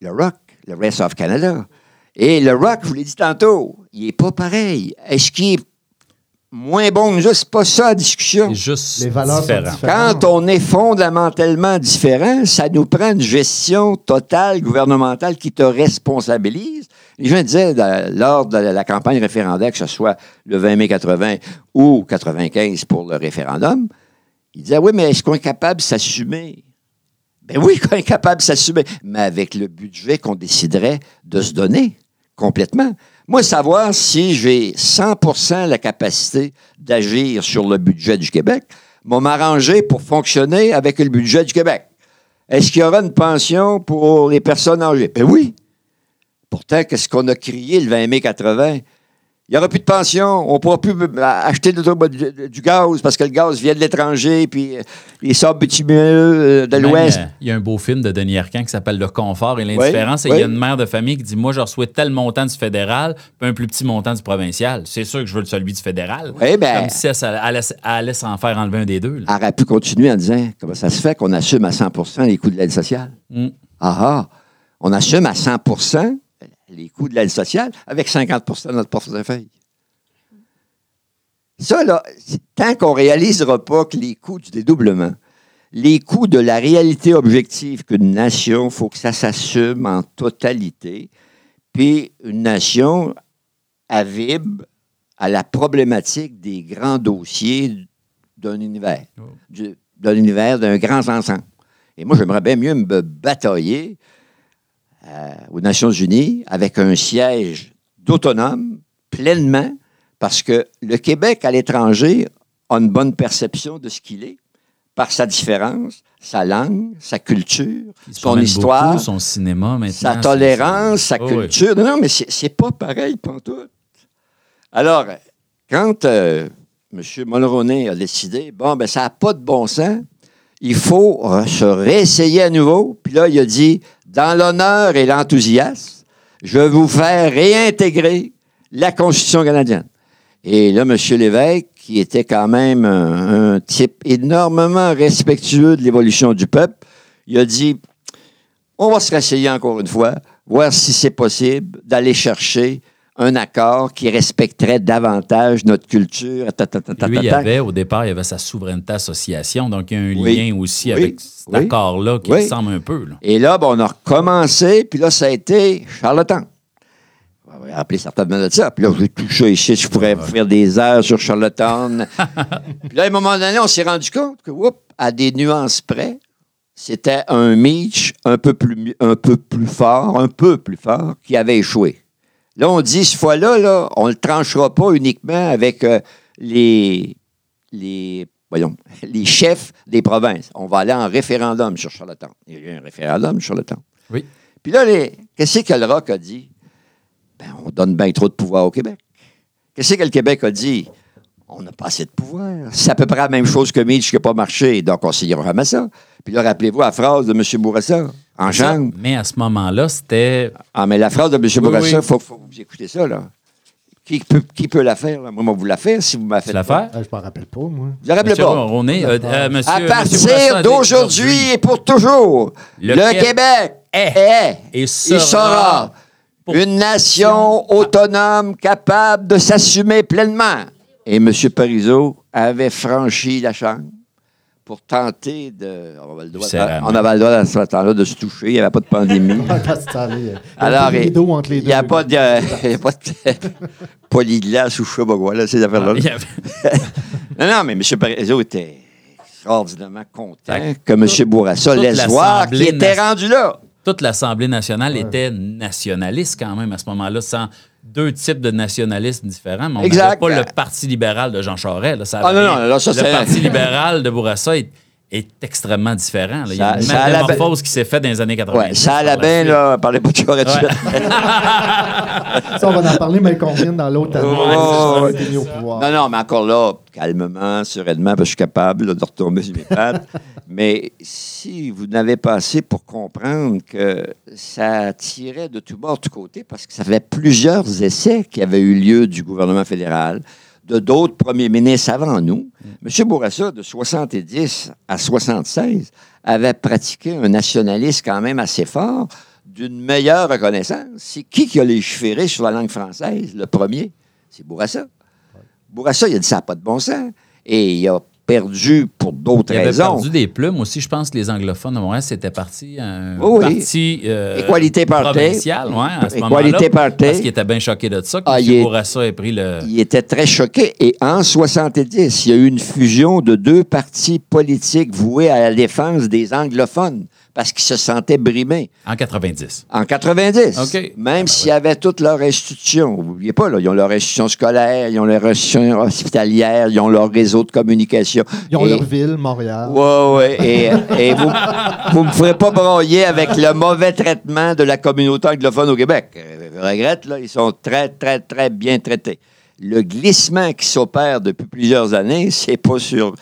Speaker 9: Le ROC, le Rest of Canada. Et le ROC, je vous l'ai dit tantôt, il n'est pas pareil. Est-ce qu'il est moins bon que nous? C'est pas ça la discussion.
Speaker 2: C'est juste
Speaker 5: Les valeurs
Speaker 2: différent.
Speaker 5: différentes.
Speaker 9: Quand on est fondamentalement différent, ça nous prend une gestion totale gouvernementale qui te responsabilise. Les gens disaient lors de la, la campagne référendaire, que ce soit le 20 mai 80 ou 95 pour le référendum, ils disaient oui, mais est-ce qu'on est capable de s'assumer? Ben oui, qu'on est capable de s'assumer, mais avec le budget qu'on déciderait de se donner complètement. Moi, savoir si j'ai 100% la capacité d'agir sur le budget du Québec, m'a m'arranger pour fonctionner avec le budget du Québec. Est-ce qu'il y aura une pension pour les personnes âgées? Ben oui. Pourtant, qu'est-ce qu'on a crié le 20 mai 80? Il n'y aura plus de pension, on ne pourra plus acheter du gaz parce que le gaz vient de l'étranger, puis euh, les sables bitumineux euh, de l'Ouest.
Speaker 2: Il y a un beau film de Denis Arcand qui s'appelle Le confort et l'indifférence. et il y a une mère de famille qui dit Moi, je reçois tel montant du fédéral, puis un plus petit montant du provincial. C'est sûr que je veux celui du fédéral.
Speaker 9: Oui, ben-
Speaker 2: Comme si elle, allait, s'en faire enlever un des deux. là.
Speaker 9: Elle aurait pu continuer en disant comment ça se fait qu'on assume à 100% les coûts de l'aide sociale?
Speaker 2: Mm.
Speaker 9: Ah ah, on assume à 100 les coûts de l'aide sociale avec 50 de notre portefeuille. Ça, là, tant qu'on ne réalisera pas que les coûts du dédoublement, les coûts de la réalité objective qu'une nation, il faut que ça s'assume en totalité. Puis une nation avibre à la problématique des grands dossiers d'un univers,
Speaker 2: Oh.
Speaker 9: du- d'un univers, d'un grand ensemble. Et moi, j'aimerais bien mieux me batailler euh, aux Nations Unies avec un siège d'autonome pleinement, parce que le Québec à l'étranger a une bonne perception de ce qu'il est par sa différence, sa langue, sa culture, son histoire,
Speaker 2: beaucoup, son cinéma maintenant.
Speaker 9: sa tolérance, sa
Speaker 2: Oh, oui.
Speaker 9: culture. Non, non, mais c'est pas pareil, pantoute. Alors, quand euh, M. Mulroney a décidé, bon, ben ça n'a pas de bon sens, il faut se réessayer à nouveau. Puis là, il a dit, dans l'honneur et l'enthousiasme, je vais vous faire réintégrer la Constitution canadienne. Et là, M. Lévesque, qui était quand même un, type énormément respectueux de l'évolution du peuple, il a dit, on va se réessayer encore une fois, voir si c'est possible d'aller chercher un accord qui respecterait davantage notre culture. ta, ta,
Speaker 2: Lui, il avait, au départ, il y avait sa souveraineté association, donc il y a un
Speaker 9: Oui.
Speaker 2: lien aussi
Speaker 9: Oui.
Speaker 2: avec cet
Speaker 9: Oui.
Speaker 2: accord-là qui ressemble un peu. là.
Speaker 9: Et là, ben, on a recommencé, puis là, ça a été charlatan. On va appeler certainement de ça. Puis là, tout ça ici, je pourrais faire des heures sur Charlottetown. puis là, à un moment donné, on s'est rendu compte que, à des nuances près, c'était un Mitch un peu plus, un peu plus fort, un peu plus fort, qui avait échoué. Là, on dit, cette fois-là, là, on ne le tranchera pas uniquement avec euh, les, les, voyons, les chefs des provinces. On va aller en référendum sur Charlottetown. Il y a eu un référendum sur Charlottetown.
Speaker 2: Oui.
Speaker 9: Puis là, les- qu'est-ce que le Rock a dit? Ben, on donne bien trop de pouvoir au Québec. Qu'est-ce que le Québec a dit? On n'a pas assez de pouvoir. C'est à peu près la même chose que Mitch qui n'a pas marché. Donc, on s'y remet ça. Puis là, rappelez-vous la phrase de M. Bourassa, en chambre.
Speaker 2: Mais à ce moment-là, c'était.
Speaker 9: Ah, mais la phrase de M. Bourassa, il
Speaker 2: oui.
Speaker 9: faut, faut que vous écoutez ça, là. Qui peut, qui peut la faire? là? Moi, moi, vous la faire si vous m'avez fait.
Speaker 2: Tu l'affaire?
Speaker 5: Ah, je m'en rappelle pas, moi.
Speaker 9: Vous la rappelez
Speaker 2: Monsieur
Speaker 9: pas?
Speaker 2: Roney, euh, euh, monsieur,
Speaker 9: À
Speaker 2: Bourassa
Speaker 9: partir d'aujourd'hui et pour toujours,
Speaker 2: Le
Speaker 9: le,
Speaker 2: Québec est
Speaker 9: est
Speaker 2: et sera
Speaker 9: une nation autonome capable de s'assumer pleinement. Et M. Parizeau avait franchi la chambre pour tenter de. On avait le droit,
Speaker 2: serrament.
Speaker 9: on avait le droit à ce temps-là de se toucher, il n'y avait pas de pandémie. Alors, il
Speaker 5: rideau entre les
Speaker 9: n'y a
Speaker 5: deux.
Speaker 9: pas de, il y a pas de polyglace ou je sais pas quoi, là, ces affaires-là.
Speaker 2: Avait-
Speaker 9: Non, non, mais M. Parizeau était extraordinairement content que M. Bourassa
Speaker 2: toute
Speaker 9: laisse voir qu'il
Speaker 2: l'Assemblée
Speaker 9: était rendu là.
Speaker 2: Toute l'Assemblée nationale était nationaliste quand même à ce moment-là, sans deux types de nationalisme différents. Mais on n'avait pas le Parti libéral de Jean Charest. là. Ça
Speaker 9: Ah, non, non,
Speaker 2: rien.
Speaker 9: là, ça,
Speaker 2: le Parti libéral de Bourassa est, est extrêmement différent. là. Il y a
Speaker 9: Ça-
Speaker 2: une métamorphose qui s'est faite dans les années 90.
Speaker 9: Ouais, ça allait
Speaker 2: la
Speaker 9: bien, là. Parlez pas de tout suite.
Speaker 5: Ça, on va en parler, mais qu'on vienne dans l'autre.
Speaker 9: Ouais,
Speaker 5: ça, ça.
Speaker 9: Non, non, mais encore là, calmement, sereinement, parce que je suis capable là, de retomber sur mes pattes. mais si vous n'avez pas assez pour comprendre que ça tirait de tout bord, de tous côtés, parce que ça fait plusieurs essais qui avaient eu lieu du gouvernement fédéral, de d'autres premiers ministres avant nous. M. Bourassa, de 70 à 76, avait pratiqué un nationalisme quand même assez fort, d'une meilleure reconnaissance. C'est qui qui a légiféré sur la langue française, le premier? C'est Bourassa. Bourassa, il a dit ça pas de bon sens. Et il a perdu pour d'autres raisons.
Speaker 2: perdu des plumes aussi. Je pense que les anglophones de Montréal, c'était parti un
Speaker 9: Oui, oui.
Speaker 2: parti euh,
Speaker 9: Équalité
Speaker 2: provincial, ouais, à ce
Speaker 9: Équalité
Speaker 2: moment-là. Parce qu'il était bien choqué de ça,
Speaker 9: Ah,
Speaker 2: M.
Speaker 9: est-
Speaker 2: Bourassa ait pris le...
Speaker 9: Il était très choqué. Et en 70, il y a eu une fusion de deux partis politiques voués à la défense des anglophones parce qu'ils se sentaient brimés.
Speaker 2: En 90.
Speaker 9: En 90.
Speaker 2: OK.
Speaker 9: Même s'il y avait toutes leurs institutions. N'oubliez pas, là, ils ont leur institution scolaire, ils ont leur institution hospitalière, ils ont leur réseau de communication.
Speaker 5: Ils ont
Speaker 9: Et-
Speaker 5: leur ville, Montréal.
Speaker 9: Oui, oui. Et, et vous ne me ferez pas broyer avec le mauvais traitement de la communauté anglophone au Québec. Je regrette, là, ils sont très, très, très bien traités. Le glissement qui s'opère depuis plusieurs années, c'est pas sur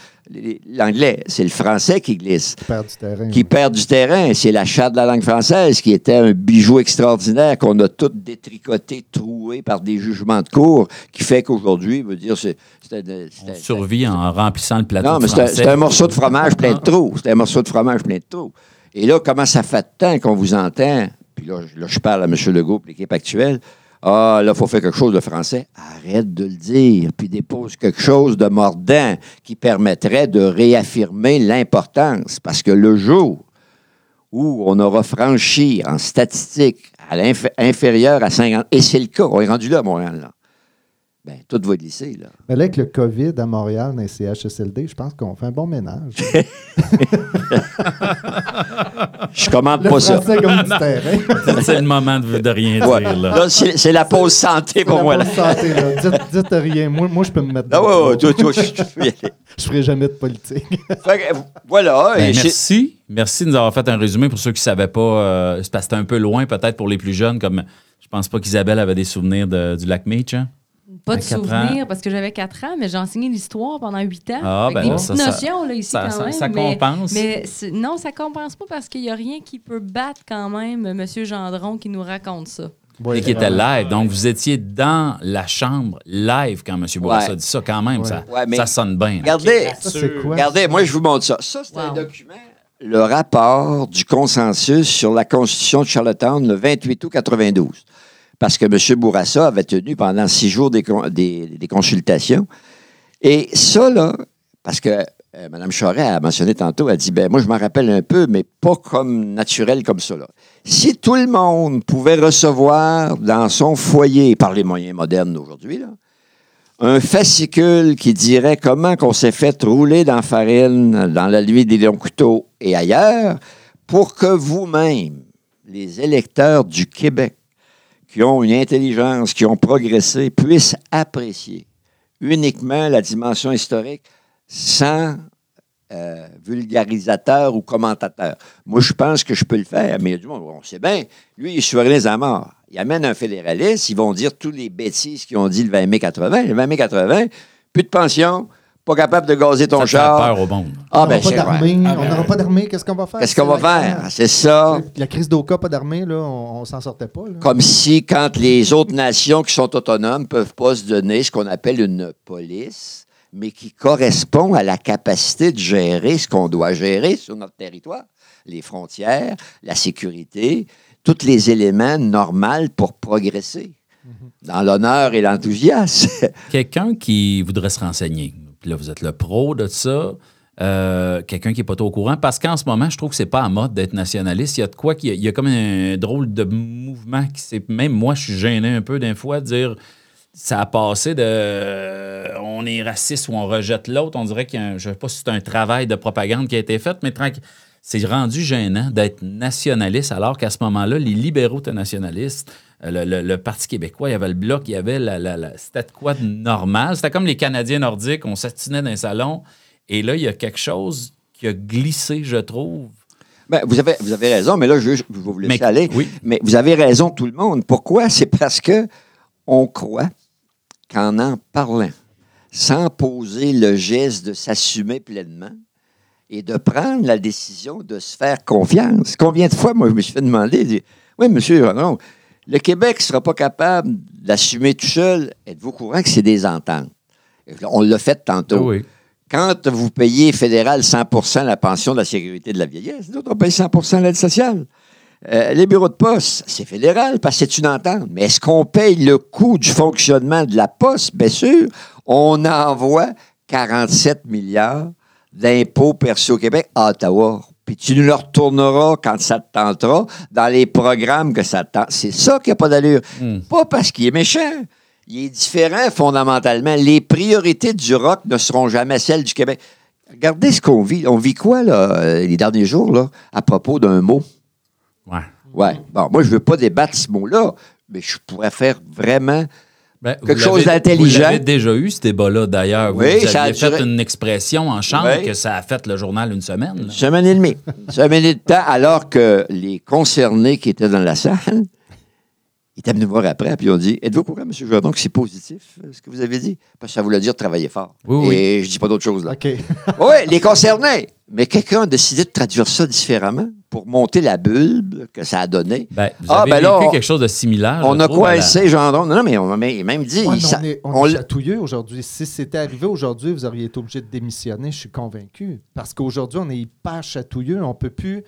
Speaker 9: l'anglais, c'est le français qui glisse,
Speaker 5: Qui perd du terrain.
Speaker 9: qui perd du terrain. C'est la charte de la langue française qui était un bijou extraordinaire qu'on a tout détricoté, troué par des jugements de cour, qui fait qu'aujourd'hui, veut dire, c'est
Speaker 2: On survit en remplissant le plateau
Speaker 9: non, mais c'est un-
Speaker 2: français.
Speaker 9: c'est un, morceau de fromage plein de trous. C'est un morceau de fromage plein de trous. Et là, comment ça fait de temps qu'on vous entend? Puis là, je- là, je parle à M. Legault, l'équipe actuelle, ah, là, il faut faire quelque chose de français. Arrête de le dire, puis dépose quelque chose de mordant qui permettrait de réaffirmer l'importance. Parce que le jour où on aura franchi en statistique à l'inf- inférieur à 50, et c'est le cas, on est rendu là à Montréal, là. Ben, tout va glisser, là.
Speaker 5: Mais là, avec le COVID à Montréal, dans les CHSLD, je pense qu'on fait un bon ménage.
Speaker 9: Je commande
Speaker 5: Le
Speaker 9: pas ça.
Speaker 2: C'est le moment de, de rien
Speaker 9: Ouais.
Speaker 2: dire. Là.
Speaker 9: Là, c'est c'est la pause santé pour
Speaker 5: La
Speaker 9: moi, là.
Speaker 5: bonne santé, là. Dites, dites rien. Moi, moi, je peux me mettre
Speaker 9: Ah
Speaker 5: dans
Speaker 9: ouais, toi, toi, je, je.
Speaker 5: Je ferai jamais de politique.
Speaker 9: Fait voilà.
Speaker 2: Ben,
Speaker 9: et
Speaker 2: merci. Merci de nous avoir fait un résumé pour ceux qui ne savaient pas. euh, c'est parce que c'était un peu loin, peut-être, pour les plus jeunes, comme je pense pas qu'Isabelle avait des souvenirs de- du lac Meech. hein?
Speaker 8: Pas de souvenirs parce que j'avais 4 ans, mais j'ai enseigné l'histoire pendant 8 ans.
Speaker 2: Ah,
Speaker 8: avec
Speaker 2: ben
Speaker 8: des
Speaker 2: là,
Speaker 8: petites
Speaker 2: ça, ça-
Speaker 8: notions là, ici
Speaker 2: ça-
Speaker 8: quand
Speaker 2: ça-
Speaker 8: même.
Speaker 2: ça
Speaker 8: mais,
Speaker 2: compense.
Speaker 8: Mais non, ça compense pas parce qu'il n'y a rien qui peut battre quand même M. Gendron qui nous raconte ça.
Speaker 2: et qui était live. Donc, vous étiez dans la chambre live quand M. Bourassa
Speaker 9: Ouais.
Speaker 2: dit ça. Quand même, ça,
Speaker 9: Ouais, mais-
Speaker 2: ça sonne bien.
Speaker 9: Regardez,
Speaker 5: quoi?
Speaker 9: regardez, moi, je vous montre ça. Ça, c'est un document. Le rapport du consensus sur la Constitution de Charlottetown le 28 août 92. Parce que M. Bourassa avait tenu pendant six jours des, con- des- des consultations. Et ça, là, parce que euh, Mme Charest a mentionné tantôt, elle dit, ben moi, je m'en rappelle un peu, mais pas comme naturel comme ça. là. Si tout le monde pouvait recevoir dans son foyer, par les moyens modernes d'aujourd'hui, un fascicule qui dirait comment qu'on s'est fait rouler dans la farine, dans la nuit des longs couteaux et ailleurs, pour que vous-même, les électeurs du Québec, qui ont une intelligence, qui ont progressé, puissent apprécier uniquement la dimension historique sans euh, vulgarisateur ou commentateur. Moi, je pense que je peux le faire, mais du monde, on sait bien, lui, il est souverainiste à mort. Il amène un fédéraliste, ils vont dire tous les bêtises qu'ils ont dit le 20 mai 80. Le 20 mai 80, plus de pension, pas capable de gazer ton
Speaker 2: Ça
Speaker 9: char.
Speaker 2: peur au monde.
Speaker 9: Ah,
Speaker 5: on
Speaker 9: ben,
Speaker 5: n'aura pas
Speaker 9: c'est
Speaker 5: d'armée.
Speaker 9: vrai.
Speaker 5: On n'aura pas d'armée. Qu'est-ce qu'on va faire?
Speaker 9: Qu'est-ce qu'on va
Speaker 5: C'est
Speaker 9: faire?
Speaker 5: la-
Speaker 9: C'est ça.
Speaker 5: La crise d'Oka, pas d'armée, là, on, on s'en sortait pas. Là.
Speaker 9: Comme si, quand les autres nations qui sont autonomes ne peuvent pas se donner ce qu'on appelle une police, mais qui correspond à la capacité de gérer ce qu'on doit gérer sur notre territoire, les frontières, la sécurité, tous les éléments normaux pour progresser dans l'honneur et l'enthousiasme.
Speaker 2: Quelqu'un qui voudrait se renseigner, puis là, vous êtes le pro de ça, euh, quelqu'un qui n'est pas trop au courant, parce qu'en ce moment, je trouve que c'est pas à mode d'être nationaliste. Il y a de quoi qu'il y a- il y, a comme un drôle de mouvement qui s'est. Même moi, je suis gêné un peu d'un fois de dire. Ça a passé de on est raciste ou on rejette l'autre. On dirait qu'il y a un- je ne sais pas si c'est un travail de propagande qui a été fait, mais tranquille. C'est rendu gênant d'être nationaliste alors qu'à ce moment-là, les libéraux étaient nationalistes. Euh, Le, le- le Parti québécois, il y avait le bloc, il y avait la. la- la- c'était quoi de normal? C'était comme les Canadiens nordiques, on s'astinait dans un salon. Et là, il y a quelque chose qui a glissé, je trouve.
Speaker 9: Ben, vous, avez, vous avez raison, mais là, je, je vais vous laisser
Speaker 2: Mais-
Speaker 9: aller.
Speaker 2: oui.
Speaker 9: Mais vous avez raison, tout le monde. Pourquoi? C'est parce que on croit qu'en en parlant, sans poser le geste de s'assumer pleinement et de prendre la décision de se faire confiance. Combien de fois, moi, je me suis fait demander, oui, monsieur, non, le Québec ne sera pas capable d'assumer tout seul. Êtes-vous courant que c'est des ententes? On l'a fait tantôt.
Speaker 2: Oui.
Speaker 9: Quand vous payez fédéral 100% la pension de la sécurité de la vieillesse, nous autres, on paye 100% l'aide sociale. Euh, les bureaux de poste, c'est fédéral parce que c'est une entente. Mais est-ce qu'on paye le coût du fonctionnement de la poste? Bien sûr, on envoie 47 milliards d'impôts perçus au Québec à Ottawa. Puis tu nous le retourneras quand ça te tentera dans les programmes que ça te tente. C'est ça qui n'a pas d'allure.
Speaker 2: Hmm.
Speaker 9: Pas parce qu'il est méchant. Il est différent fondamentalement. Les priorités du rock ne seront jamais celles du Québec. Regardez ce qu'on vit. On vit quoi, là, euh, les derniers jours, là, à propos d'un mot?
Speaker 2: Ouais.
Speaker 9: Ouais. Bon, moi, je veux pas débattre ce mot-là, mais je pourrais faire vraiment.
Speaker 2: Ben,
Speaker 9: Quelque chose d'intelligent.
Speaker 2: Vous l'avez déjà eu, ce débat-là, d'ailleurs. Vous,
Speaker 9: Oui,
Speaker 2: vous
Speaker 9: ça a
Speaker 2: fait
Speaker 9: duré-
Speaker 2: une expression en chambre
Speaker 9: Oui.
Speaker 2: que ça a fait le journal une semaine.
Speaker 9: Une semaine et demie. Une semaine et demie de temps, alors que les concernés qui étaient dans la salle, ils étaient venus me voir après, puis ils ont dit Êtes-vous au courant, M. Jourdon, que c'est positif, euh, ce que vous avez dit Parce que ça voulait dire travailler fort.
Speaker 2: Oui, oui.
Speaker 9: Et je dis pas d'autre chose, là.
Speaker 5: OK.
Speaker 9: Oui, les concernés. Mais quelqu'un a décidé de traduire ça différemment pour monter la bulbe que ça a donné.
Speaker 2: Ben, vous
Speaker 9: Ah,
Speaker 2: avez
Speaker 9: ben là, on-
Speaker 2: quelque chose de similaire.
Speaker 9: On
Speaker 2: je
Speaker 9: a
Speaker 2: trouve, à la-
Speaker 9: coincé Gendron. Non, non, mais on m'a même dit.
Speaker 5: Ouais, mais
Speaker 9: ça-
Speaker 5: on est, on
Speaker 9: on
Speaker 5: est
Speaker 9: l-
Speaker 5: chatouilleux aujourd'hui. Si c'était arrivé aujourd'hui, vous auriez été obligé de démissionner, je suis convaincu. Parce qu'aujourd'hui, on est hyper chatouilleux. On peut plus.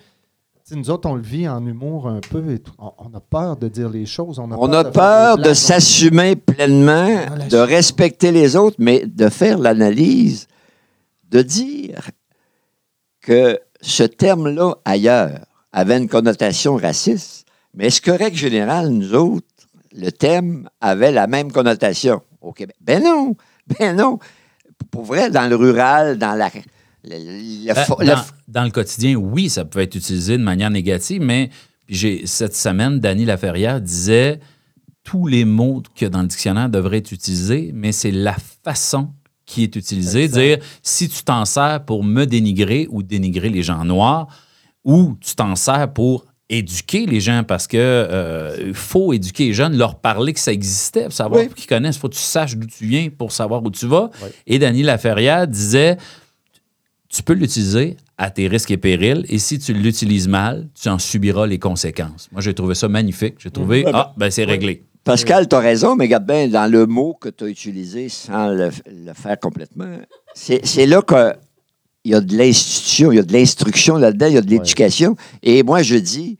Speaker 5: Tu Tu sais, nous autres, on le vit en humour un peu. Et tout. On, on a peur de dire les choses. On a
Speaker 9: On
Speaker 5: peur
Speaker 9: a
Speaker 5: de
Speaker 9: peur s'assumer pleinement, de respecter les autres, mais de faire l'analyse, de dire que ce terme-là, ailleurs, avait une connotation raciste. Mais est-ce que, règle générale, nous autres, le thème avait la même connotation au Québec? Ben non! Ben non! Pour vrai, dans le rural, dans la.
Speaker 2: Ben,
Speaker 9: le-
Speaker 2: dans, dans le quotidien, oui, ça peut être utilisé de manière négative, mais j'ai, cette semaine, Dany Laferrière disait tous les mots a dans le dictionnaire devraient être utilisés, mais c'est la façon qui est utilisée. Dire si tu t'en sers pour me dénigrer ou dénigrer les gens noirs, ou tu t'en sers pour éduquer les gens parce que euh, faut éduquer les jeunes, leur parler que ça existait, pour savoir
Speaker 9: Oui.
Speaker 2: qu'ils connaissent. Il faut que tu saches d'où tu viens pour savoir où tu vas.
Speaker 5: Oui.
Speaker 2: Et Dany Laferrière disait tu peux l'utiliser à tes risques et périls, et si tu l'utilises mal, tu en subiras les conséquences. Moi, j'ai trouvé ça magnifique. J'ai trouvé, ah, ben c'est réglé.
Speaker 9: Pascal, tu as raison, mais regarde bien, dans le mot que tu as utilisé sans le, le faire complètement, c'est c'est là qu'il y a de l'institution, il y a de l'instruction là-dedans, il y a de l'éducation. Et moi, je dis,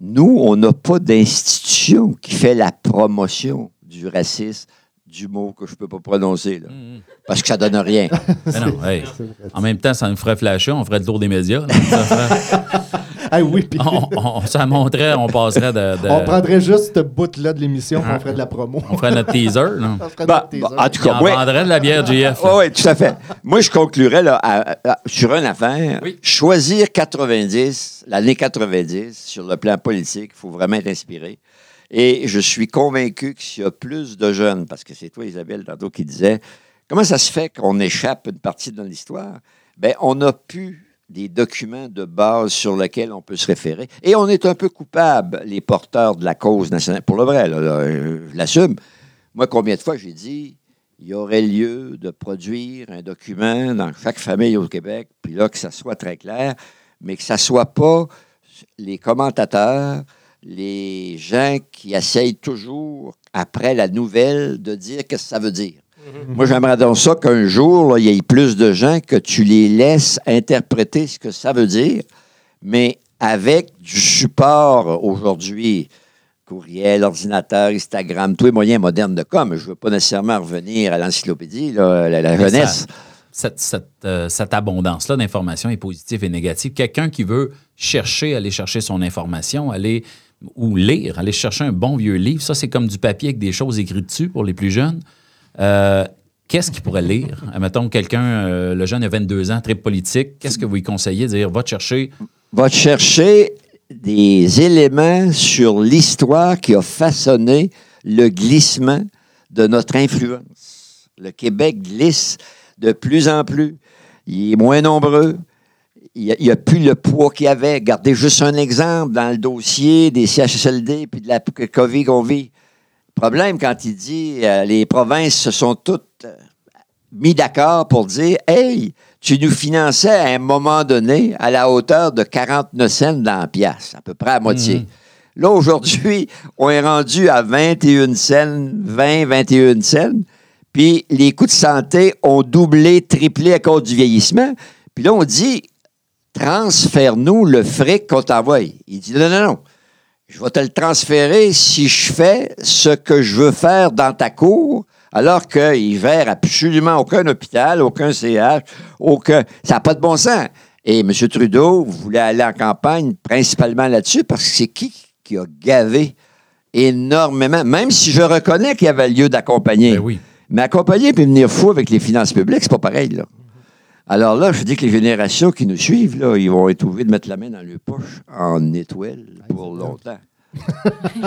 Speaker 9: nous, on n'a pas d'institution qui fait la promotion du racisme, du mot que je ne peux pas prononcer, là, parce que ça donne rien.
Speaker 2: Mais non, hey, en même temps, ça nous ferait flasher, on ferait le tour des médias. là. Ferait-
Speaker 5: Ah oui, puis
Speaker 2: on, on- ça montrait, on passerait de. de-
Speaker 5: on prendrait juste ce bout-là de l'émission et on ferait de la promo.
Speaker 2: on ferait notre teaser. là.
Speaker 5: On ferait
Speaker 9: Bah,
Speaker 5: notre
Speaker 9: bah,
Speaker 5: teaser.
Speaker 9: en tout cas,
Speaker 2: on vendrait de la bière GF.
Speaker 9: Oui, oui, tout à fait. Moi, je conclurais là, à- à- sur une affaire.
Speaker 2: Oui.
Speaker 9: Choisir 90, l'année 90, sur le plan politique, il faut vraiment être inspiré. Et je suis convaincu que s'il y a plus de jeunes, parce que c'est toi, Isabelle, tantôt, qui disait comment ça se fait qu'on échappe une partie de notre histoire? Bien, on n'a plus des documents de base sur lesquels on peut se référer. Et on est un peu coupable, les porteurs de la cause nationale. Pour le vrai, je l'assume. Moi, combien de fois j'ai dit il y aurait lieu de produire un document dans chaque famille au Québec, puis là, que ça soit très clair, mais que ça soit pas les commentateurs, les gens qui essayent toujours, après la nouvelle, de dire qu'est-ce que ça veut dire. Moi, j'aimerais donc ça qu'un jour, il y ait plus de gens que tu les laisses interpréter ce que ça veut dire, mais avec du support aujourd'hui, courriel, ordinateur, Instagram, tous les moyens modernes de com. Je ne veux pas nécessairement revenir à l'encyclopédie, la, jeunesse.
Speaker 2: Cette, cette, euh, cette abondance-là d'informations est positive et négative. Quelqu'un qui veut chercher, aller chercher son information, aller ou lire, aller chercher un bon vieux livre, ça, c'est comme du papier avec des choses écrites dessus pour les plus jeunes. Euh, Qu'est-ce qu'il pourrait lire? Mettons, quelqu'un, euh, le jeune a 22 ans, très politique, qu'est-ce que vous lui conseillez? Dire, va te chercher.
Speaker 9: Va te chercher des éléments sur l'histoire qui a façonné le glissement de notre influence. Le Québec glisse de plus en plus. Il est moins nombreux. Il n'y a, plus le poids qu'il y avait. Gardez juste un exemple dans le dossier des CHSLD puis de la COVID qu'on vit. Problème quand il dit euh, les provinces se sont toutes euh, mis d'accord pour dire Hey, tu nous finançais à un moment donné à la hauteur de 49 cents dans la pièce, à peu près à moitié. Là, aujourd'hui, on est rendu à 21 cents, 20, 21 cents. Puis les coûts de santé ont doublé, triplé à cause du vieillissement. Puis là, on dit transfère-nous le fric qu'on t'envoie. Il dit non, non, non. Je vais te le transférer si je fais ce que je veux faire dans ta cour, alors qu'il gère absolument aucun hôpital, aucun CH, aucun. Ça n'a pas de bon sens. Et M. Trudeau voulait aller en campagne principalement là-dessus parce que c'est qui qui a gavé énormément, même si je reconnais qu'il y avait lieu d'accompagner.
Speaker 2: Ben oui.
Speaker 9: Mais accompagner puis venir fou avec les finances publiques, c'est pas pareil, là. Alors là, je dis que les générations qui nous suivent, là, ils vont être obligés de mettre la main dans leur poche en étoile pour longtemps.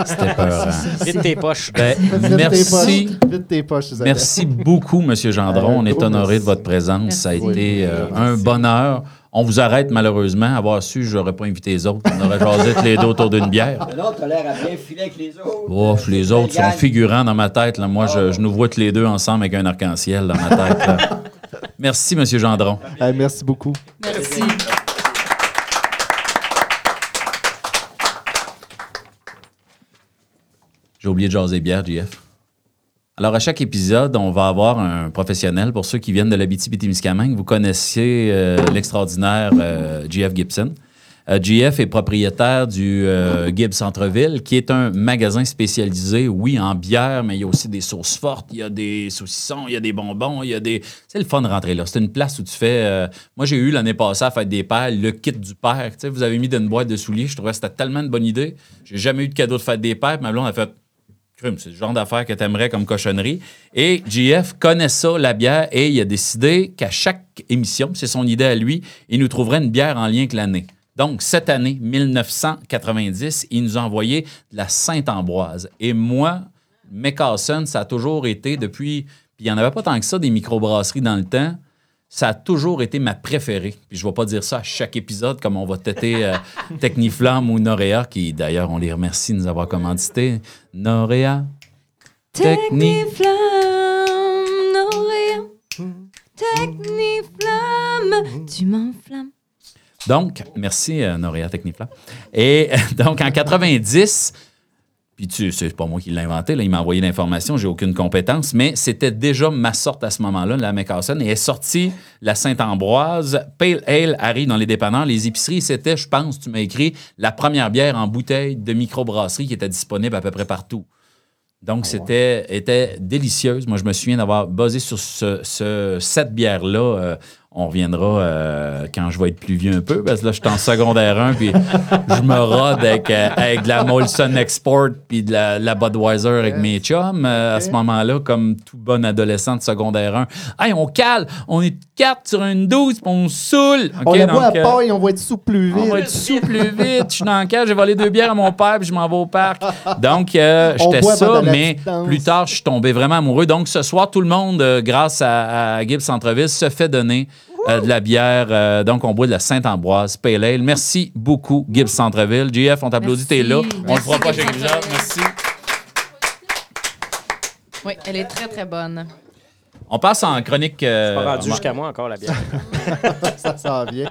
Speaker 2: C'était peur.
Speaker 1: Vite tes poches.
Speaker 2: Ben,
Speaker 5: Vite tes
Speaker 2: merci.
Speaker 5: poches, vite tes poches.
Speaker 2: Merci beaucoup, M. Gendron. On est honoré de votre présence.
Speaker 8: Merci.
Speaker 2: Ça a
Speaker 5: Oui.
Speaker 2: été euh, un bonheur. On vous arrête malheureusement. Avoir su, j'aurais pas invité les autres. On aurait jasé tous les deux autour d'une bière.
Speaker 9: Non, t'as l'air à bien filer avec les autres.
Speaker 2: Les autres sont figurants dans ma tête. Là. Moi, je, je nous vois tous les deux ensemble avec un arc-en-ciel dans ma tête. là. Merci, M. Gendron.
Speaker 5: Eh, merci beaucoup.
Speaker 8: Merci.
Speaker 2: J'ai oublié de jaser bière, JF. Alors, à chaque épisode, on va avoir un professionnel. Pour ceux qui viennent de l'Abitibi-Témiscamingue, vous connaissez euh, l'extraordinaire euh, JF Gibson. Euh, GF est propriétaire du euh, Gibbs Centre-Ville, qui est un magasin spécialisé, oui, en bière, mais il y a aussi des sauces fortes, il y a des saucissons, il y a des bonbons, il y a des... C'est le fun de rentrer là. C'est une place où tu fais... euh, Moi, j'ai eu l'année passée à Fête des Pères le kit du père. Tu sais, vous avez mis dans une boîte de souliers. Je trouvais que c'était tellement une bonne idée. J'ai jamais eu de cadeau de Fête des Pères. Ma blonde a fait... C'est le genre d'affaires que tu aimerais comme cochonnerie. Et GF connaît ça, la bière, et il a décidé qu'à chaque émission, c'est son idée à lui, il nous trouverait une bière en lien avec l'année. Donc, cette année, 1990, il nous a envoyé de la Sainte-Ambroise. Et moi, Mecasson, ça a toujours été depuis. Puis il n'y en avait pas tant que ça, des microbrasseries dans le temps. Ça a toujours été ma préférée. Puis je ne vais pas dire ça à chaque épisode, comme on va têter euh, Techniflamme ou Norea, qui d'ailleurs, on les remercie de nous avoir commandité. Norea. Techni-
Speaker 6: Techniflamme, Noréa. Techniflamme, tu m'enflammes.
Speaker 2: Donc, merci, euh, Norea Techniflamme. Et donc, en 90, puis tu, c'est pas moi qui l'ai inventé, là, il m'a envoyé l'information, j'ai aucune compétence, mais c'était déjà ma sorte à ce moment-là, la Mecasson, et est sortie la Sainte-Ambroise. Pale Ale arrive dans les dépanneurs. Les épiceries, c'était, je pense, tu m'as écrit, la première bière en bouteille de microbrasserie qui était disponible à peu près partout. Donc, c'était était délicieuse. Moi, je me souviens d'avoir basé sur ce, ce- cette bière-là. Euh, on reviendra euh, quand je vais être plus vieux un peu, parce que là, je suis en secondaire 1, puis je me rode avec, euh, avec de la Molson Export, puis de la, la Budweiser avec mes chums. euh, à ce moment-là, comme tout bon adolescent de secondaire 1. Hey, on cale, on est quatre sur une douze, puis on saoule.
Speaker 5: on boit à paille, on va être sous plus vite.
Speaker 2: on va être sous plus vite. Je suis dans le cage, j'ai volé deux bières à mon père, puis je m'en vais au parc. Donc,
Speaker 5: On
Speaker 2: j'étais ça, mais plus tard, je suis tombé vraiment amoureux. Donc, ce soir, tout le monde, grâce à, à Gibbs Centreville, se fait donner euh, de la bière. Euh, donc, on boit de la Sainte-Ambroise Pale Ale. Merci beaucoup, Gibbs Centreville. GF, on t'applaudit, t'es là.
Speaker 8: Merci.
Speaker 2: On le fera pas
Speaker 8: Gibbs
Speaker 2: chez.
Speaker 8: Centreville.
Speaker 2: Merci.
Speaker 8: Oui, elle est très, très bonne.
Speaker 2: On passe en chronique. euh,
Speaker 1: Pas rendu
Speaker 2: on
Speaker 1: jusqu'à moi encore, la bière.
Speaker 5: Ça s'en vient.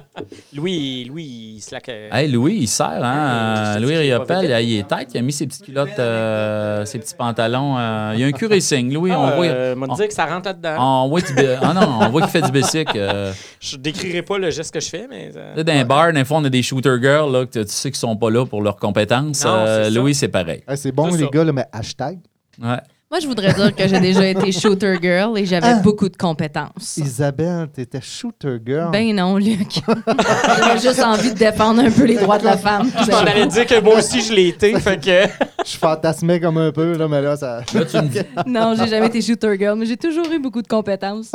Speaker 1: Louis, Louis, il slack. euh,
Speaker 2: Hey, Louis, il sert, hein?
Speaker 1: te
Speaker 2: Louis Riopel,
Speaker 1: vite.
Speaker 2: il est tête, il a mis ses petites culottes, euh, ses petits pantalons. euh, il y a un cul racing, Louis. on
Speaker 1: ah,
Speaker 2: voit,
Speaker 1: euh, m'a
Speaker 2: on-
Speaker 1: dit que ça rentre là-dedans.
Speaker 2: on voit qu'il- ah non, on voit qu'il fait du bicycle. euh.
Speaker 1: Je décrirai pas le geste que je fais, mais. euh,
Speaker 2: Là, dans les bars, des fois, on a des shooter girls là, que tu sais qu'ils sont pas là pour leurs compétences.
Speaker 1: Non,
Speaker 2: Euh. Louis, c'est pareil.
Speaker 5: Ah, c'est bon, les
Speaker 1: ça.
Speaker 5: gars, là, mais hashtag.
Speaker 2: Ouais.
Speaker 8: Moi, je voudrais dire que j'ai déjà été shooter girl et j'avais
Speaker 5: Ah.
Speaker 8: beaucoup de compétences.
Speaker 5: Isabelle, t'étais shooter girl.
Speaker 8: Ben non, Luc. J'avais juste envie de défendre un peu les droits de la femme.
Speaker 1: Je m'en allais dire que moi aussi je l'ai été, fait que.
Speaker 5: Je fantasmais comme un peu, là, mais là, ça.
Speaker 2: Là, tu me dis.
Speaker 8: Non, j'ai jamais été shooter girl, mais j'ai toujours eu beaucoup de compétences.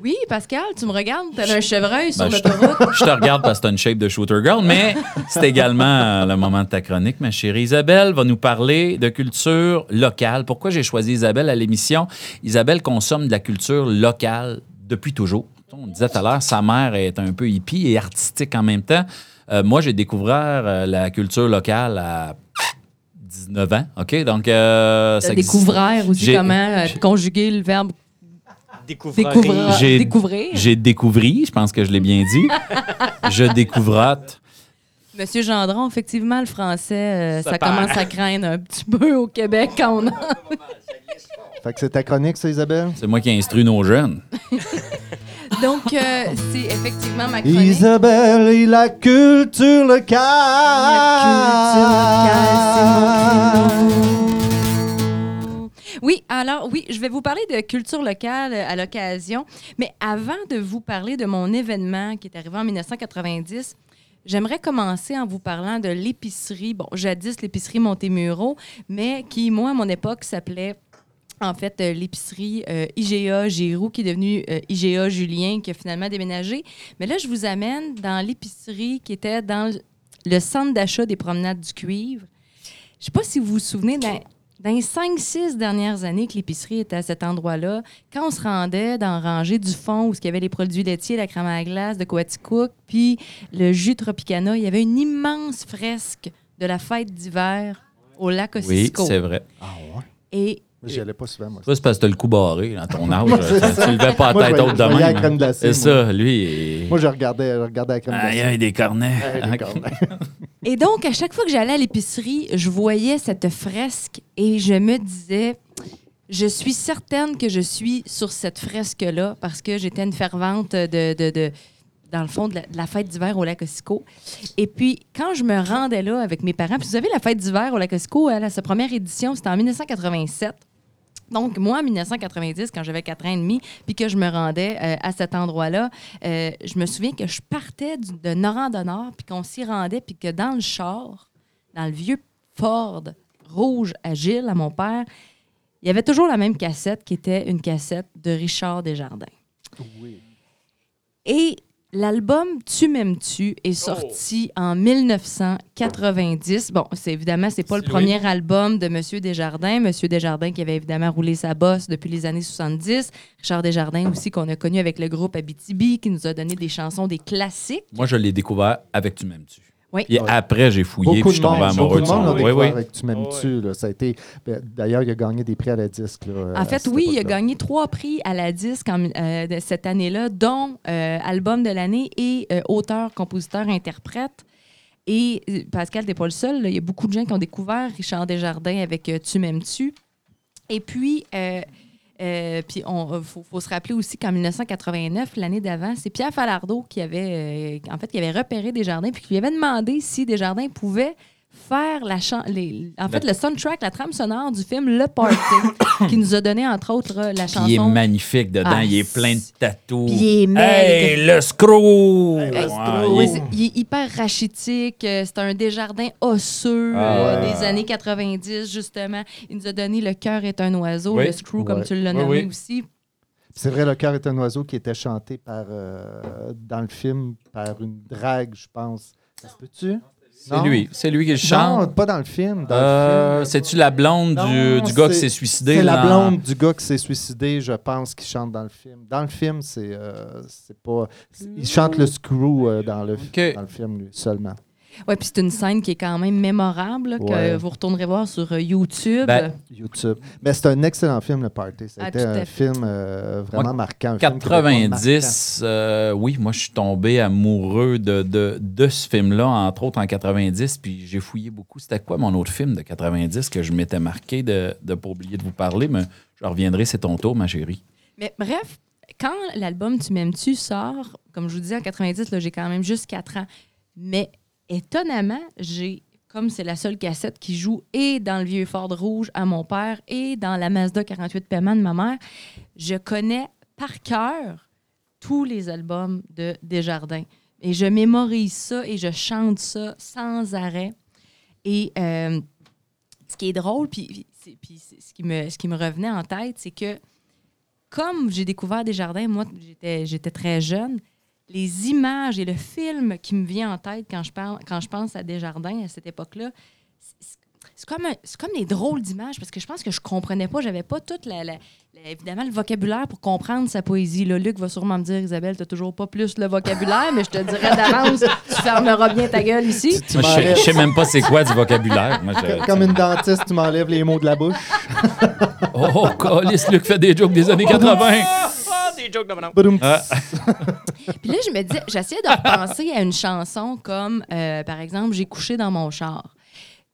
Speaker 8: Oui, Pascal, tu me regardes, t'as un chevreuil sur
Speaker 2: Ben, je, te,
Speaker 8: l'autoroute.
Speaker 2: je te regarde parce que tu as une shape de shooter girl, mais c'est également euh, le moment de ta chronique, ma chérie. Isabelle va nous parler de culture locale. Pourquoi j'ai choisi Isabelle à l'émission? Isabelle consomme de la culture locale depuis toujours. On disait tout à l'heure, sa mère est un peu hippie et artistique en même temps. Euh, moi, j'ai découvert euh, la culture locale à 19 ans, OK? Donc, euh,
Speaker 8: T'as
Speaker 2: ça
Speaker 8: découvert aussi comment conjuguer le verbe
Speaker 1: Découvrir.
Speaker 8: découvrir.
Speaker 2: J'ai-
Speaker 8: découvrir.
Speaker 2: J'ai découvert, je pense que je l'ai bien dit. je découvrotte.
Speaker 8: Monsieur Gendron, effectivement, le français, euh,
Speaker 1: Ça
Speaker 8: commence à craindre un petit peu au Québec quand on a...
Speaker 5: Fait que c'est ta chronique, ça, Isabelle?
Speaker 2: C'est moi qui instruis nos jeunes.
Speaker 8: Donc, euh, c'est effectivement ma chronique.
Speaker 5: Isabelle et la culture locale.
Speaker 8: La culture locale, c'est mon. Oui, alors oui, je vais vous parler de culture locale euh, à l'occasion, mais avant de vous parler de mon événement qui est arrivé en 1990, j'aimerais commencer en vous parlant de l'épicerie, bon, jadis l'épicerie Montemuro, mais qui, moi, à mon époque, s'appelait en fait euh, l'épicerie euh, IGA Giroux, qui est devenue IGA Julien, qui a finalement déménagé. Mais là, je vous amène dans l'épicerie qui était dans le- centre d'achat des promenades du cuivre. Je sais pas si vous vous souvenez, dans les 5-6 dernières années que l'épicerie était à cet endroit-là, quand on se rendait dans rangée du fond où il y avait les produits laitiers, la crème à glace de Coaticook, puis le jus Tropicana, il y avait une immense fresque de la fête d'hiver au lac
Speaker 2: Oui,
Speaker 8: Ossisco.
Speaker 2: c'est vrai.
Speaker 5: Ah ouais?
Speaker 8: Et
Speaker 5: J'y allais pas souvent, moi.
Speaker 2: Toi, c'est parce que t'as le coup barré dans ton âge.
Speaker 5: c'est
Speaker 2: tu
Speaker 5: ça.
Speaker 2: tu levais pas
Speaker 5: Moi,
Speaker 2: la
Speaker 5: je
Speaker 2: tête haute de
Speaker 5: voyais la
Speaker 2: même.
Speaker 5: crème glacée,
Speaker 2: C'est
Speaker 5: moi.
Speaker 2: ça, lui. il-
Speaker 5: Moi, je regardais, je regardais la crème
Speaker 2: Aïe,
Speaker 5: glacée.
Speaker 2: aïe, des cornets.
Speaker 5: Les cornets.
Speaker 8: Et donc, à chaque fois que j'allais à l'épicerie, je voyais cette fresque et je me disais, je suis certaine que je suis sur cette fresque-là parce que j'étais une fervente de, de, de, dans le fond de la, de la fête d'hiver au lac Ossico. Et puis, quand je me rendais là avec mes parents, puis vous savez, la fête d'hiver au lac Ossico, elle, à sa première édition, c'était en 1987. Donc, moi, en 1990, quand j'avais 4 ans et demi, puis que je me rendais euh, à cet endroit-là, euh, je me souviens que je partais du- de Norand-de-Nord, puis qu'on s'y rendait, puis que dans le char, dans le vieux Ford rouge à Gilles, à mon père, il y avait toujours la même cassette qui était une cassette de Richard Desjardins. Et l'album Tu m'aimes-tu est sorti en 1990. Bon, c'est évidemment, c'est pas le premier album de Monsieur Desjardins. Monsieur Desjardins qui avait évidemment roulé sa bosse depuis les années 70. Richard Desjardins aussi qu'on a connu avec le groupe Abitibi qui nous a donné des chansons, des classiques.
Speaker 2: Moi, je l'ai découvert avec Tu m'aimes-tu.
Speaker 8: Oui.
Speaker 2: Et après, j'ai fouillé puis je suis tombé amoureux de son. Oui, oui.
Speaker 5: avec Tu m'aimes-tu. Ça a été... ben, D'ailleurs, il a gagné des prix à la disque. là,
Speaker 8: En fait, oui, il a gagné trois prix à la disque en- euh, de cette année-là, dont euh, album de l'année et euh, auteur, compositeur, interprète. Et Pascal, t'es pas le seul. là. Il y a beaucoup de gens qui ont découvert Richard Desjardins avec euh, Tu m'aimes-tu? Et puis, euh, euh, puis on faut, faut se rappeler aussi qu'en 1989, l'année d'avant, c'est Pierre Falardeau qui avait, euh, en fait, qui avait repéré puis qui lui avait demandé si Desjardins pouvait faire la les, en fait, le soundtrack, la trame sonore du film Le Party, qui nous a donné, entre autres, euh, la chanson.
Speaker 2: il est magnifique dedans.
Speaker 8: Ah,
Speaker 2: il est plein de tatous.
Speaker 8: Il est
Speaker 2: Hey, le screw!
Speaker 8: Hey,
Speaker 2: Ouais,
Speaker 8: oui,
Speaker 2: il-
Speaker 8: est hyper rachitique. euh, C'est un Desjardins osseux
Speaker 2: Ah
Speaker 8: euh,
Speaker 2: ouais.
Speaker 8: des années 90, justement. Il nous a donné Le cœur est un oiseau,
Speaker 2: Oui.
Speaker 8: le screw, comme tu l'as
Speaker 2: Oui,
Speaker 8: nommé
Speaker 2: oui.
Speaker 8: aussi.
Speaker 5: C'est vrai, Le cœur est un oiseau qui était chanté par, euh, dans le film par une drague, je pense. Ça se peut-tu?
Speaker 2: C'est lui. C'est lui qui le
Speaker 5: Non,
Speaker 2: chante.
Speaker 5: pas dans le film.
Speaker 2: Euh,
Speaker 5: film.
Speaker 2: C'est-tu la blonde du, gars qui s'est suicidé?
Speaker 5: C'est la blonde du gars qui s'est suicidé, je pense, qui chante dans le film. Dans le film, c'est euh, pas. Il chante le screw euh, dans, le, dans le film, lui, seulement.
Speaker 8: Ouais, puis c'est une scène qui est quand même mémorable, là, que
Speaker 5: Ouais.
Speaker 8: vous retournerez voir sur euh, YouTube.
Speaker 2: Ben,
Speaker 5: YouTube. Mais c'est un excellent film, le Party.
Speaker 8: Ah,
Speaker 5: C'était
Speaker 8: tout à
Speaker 5: un film euh, vraiment
Speaker 2: Moi,
Speaker 5: marquant. un film québécois
Speaker 2: 90, euh, oui, moi je suis tombé amoureux de, de, de ce film-là, entre autres en 90, puis j'ai fouillé beaucoup. C'était quoi mon autre film de 90 que je m'étais marqué de ne pas oublier de vous parler, mais je reviendrai, c'est ton tour, ma chérie.
Speaker 8: Mais bref, quand l'album Tu m'aimes-tu sort, comme je vous disais, en 90, là, j'ai quand même juste 4 ans. Mais étonnamment, j'ai, comme c'est la seule cassette qui joue et dans le vieux Ford rouge à mon père et dans la Mazda 48 paiement de ma mère, je connais par cœur tous les albums de Desjardins. Et je mémorise ça et je chante ça sans arrêt. Et euh, ce qui est drôle, puis, ce, qui me, revenait en tête, c'est que comme j'ai découvert Desjardins, moi, j'étais très jeune, les images et le film qui me vient en tête quand je, parle, quand je pense à Desjardins à cette époque-là, c'est, c'est comme, un- c'est comme des drôles d'images parce que je pense que je comprenais pas, j'avais pas tout la, la- la- évidemment le vocabulaire pour comprendre sa poésie. Là, Luc va sûrement me dire, Isabelle, tu toujours pas plus le vocabulaire, mais je te dirais d'avance, tu fermeras bien ta gueule ici.
Speaker 5: Tu
Speaker 2: Moi, je je sais même pas c'est quoi du vocabulaire. Moi, je-
Speaker 5: Comme une dentiste, tu m'enlèves les mots de la bouche.
Speaker 2: Oh, Colis, Luc fait des jokes des années 80.
Speaker 1: Ah, des jokes de mon oncle.
Speaker 5: Badoum.
Speaker 2: Ah.
Speaker 8: Puis là, je me disais, j'essayais de repenser à une chanson comme, euh, par exemple, J'ai couché dans mon char.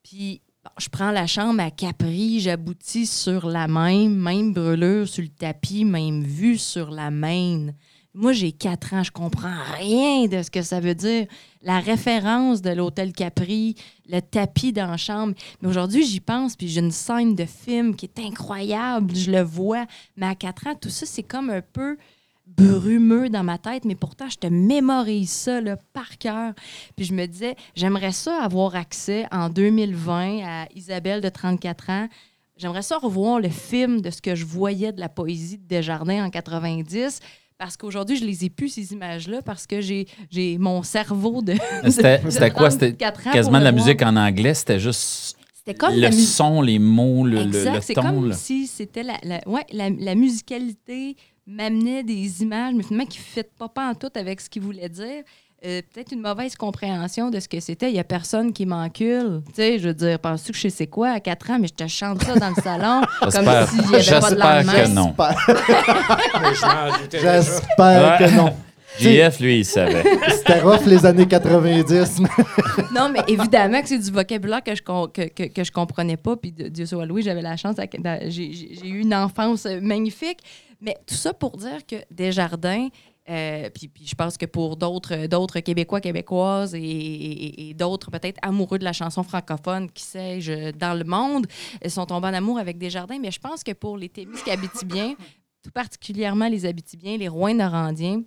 Speaker 8: Puis bon, je prends la chambre à Capri, j'aboutis sur la même, même brûlure sur le tapis, même vue sur la main. Moi, j'ai quatre ans, je comprends rien de ce que ça veut dire. La référence de l'hôtel Capri, le tapis dans chambre. Mais aujourd'hui, j'y pense, puis j'ai une scène de film qui est incroyable, je le vois. Mais à quatre ans, tout ça, c'est comme un peu brumeux dans ma tête, mais pourtant, je te mémorise ça là, par cœur. Puis je me disais, j'aimerais ça avoir accès en 2020 à Isabelle de 34 ans. J'aimerais ça revoir le film de ce que je voyais de la poésie de Desjardins en 90. Parce qu'aujourd'hui, je les ai plus, ces images-là, parce que j'ai mon cerveau de.
Speaker 2: C'était quoi? C'était
Speaker 8: 34 ans
Speaker 2: quasiment de la
Speaker 8: voir.
Speaker 2: musique en anglais. C'était juste
Speaker 8: C'était comme
Speaker 2: le son, les mots, le,
Speaker 8: Exact,
Speaker 2: le
Speaker 8: c'est comme
Speaker 2: là.
Speaker 8: si c'était la, la, ouais, la, la musicalité m'amenait des images, mais finalement qui ne fit pas, pas en tout avec ce qu'il voulait dire. Euh, Peut-être une mauvaise compréhension de ce que c'était. Il n'y a personne qui m'encule. Tu sais, je veux dire, penses-tu que je sais quoi à 4 ans, mais je te chante ça dans le salon comme n'y avait pas de
Speaker 2: j'espère
Speaker 8: lendemain.
Speaker 2: que non.
Speaker 5: J'espère que non.
Speaker 2: JF, lui, il savait.
Speaker 5: C'était rough les années 90. mais-
Speaker 8: Non, mais évidemment que c'est du vocabulaire que je, com- que, que, que je comprenais pas. Puis Dieu soit loué, j'avais la chance. J'ai eu une enfance magnifique. Mais tout ça pour dire que Desjardins Euh, puis, puis je pense que pour d'autres, d'autres Québécois, Québécoises et, et- et d'autres peut-être amoureux de la chanson francophone, qui sais-je, dans le monde, ils sont tombés en amour avec Desjardins. Mais je pense que pour les Témiscabitibiens, tout particulièrement les Abitibiens, les Rouyn-Norandiens,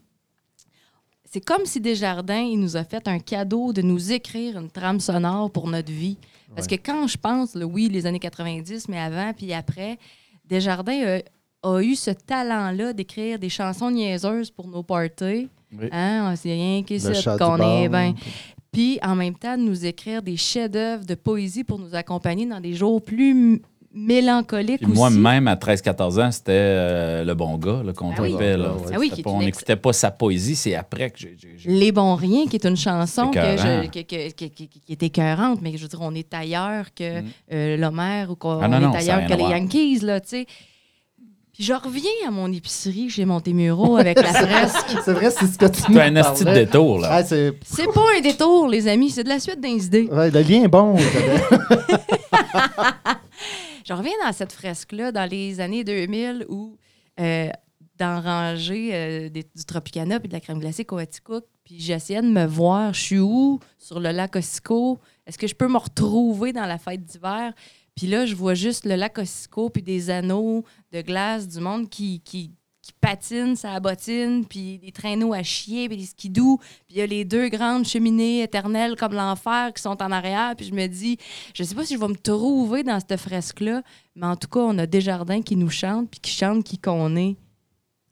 Speaker 8: c'est comme si Desjardins, il nous a fait un cadeau de nous écrire une trame sonore pour notre vie. Parce que quand je pense, là, oui, les années 90, mais avant puis après, Desjardins a, a eu ce talent-là d'écrire des chansons niaiseuses pour nos parties.
Speaker 5: Oui.
Speaker 8: Hein, c'est rien
Speaker 5: chat du
Speaker 8: qu'on est bien. Puis en même temps, de nous écrire des chefs-d'œuvre de poésie pour nous accompagner dans des jours plus mélancoliques
Speaker 2: Puis moi,
Speaker 8: aussi.
Speaker 2: même à 13-14 ans, c'était euh, le bon gars là, qu'on
Speaker 8: Ah oui. Ah oui,
Speaker 2: on
Speaker 8: ex-
Speaker 2: n'écoutait pas sa poésie, c'est après que j'ai.
Speaker 8: Les bons riens, qui est une chanson que je- que- que- que- que- qui est écœurante, mais je veux dire, on est ailleurs que
Speaker 2: Mm.
Speaker 8: euh, l'Homère ou qu'on
Speaker 2: Ah non,
Speaker 8: est
Speaker 2: ça
Speaker 8: ailleurs que les. Yankees, là, tu sais. Puis je reviens à mon épicerie chez Montémuro avec la fresque.
Speaker 5: C'est vrai, c'est ce que tu
Speaker 2: as un asti de détour, là.
Speaker 5: Ah, c'est...
Speaker 8: C'est pas un détour, les amis, c'est de la suite des idées.
Speaker 5: Ouais, le lien est bon.
Speaker 8: Je reviens dans cette fresque-là, dans les années 2000, où euh, dans rangée euh, des- du Tropicana puis de la crème glacée Coaticook, puis j'essayais de me voir, je suis où? Sur le lac Ossico? Est-ce que je peux me retrouver dans la fête d'hiver? Puis là, je vois juste le lac Ossico puis des anneaux de glace du monde qui, qui, qui patinent sa bottine, puis des traîneaux à chier, puis des skidoo. Puis il y a les deux grandes cheminées éternelles comme l'enfer qui sont en arrière. Puis je me dis, je sais pas si je vais me trouver dans cette fresque-là, mais en tout cas, on a Desjardins qui nous chante, puis qui chante qui qu'on est.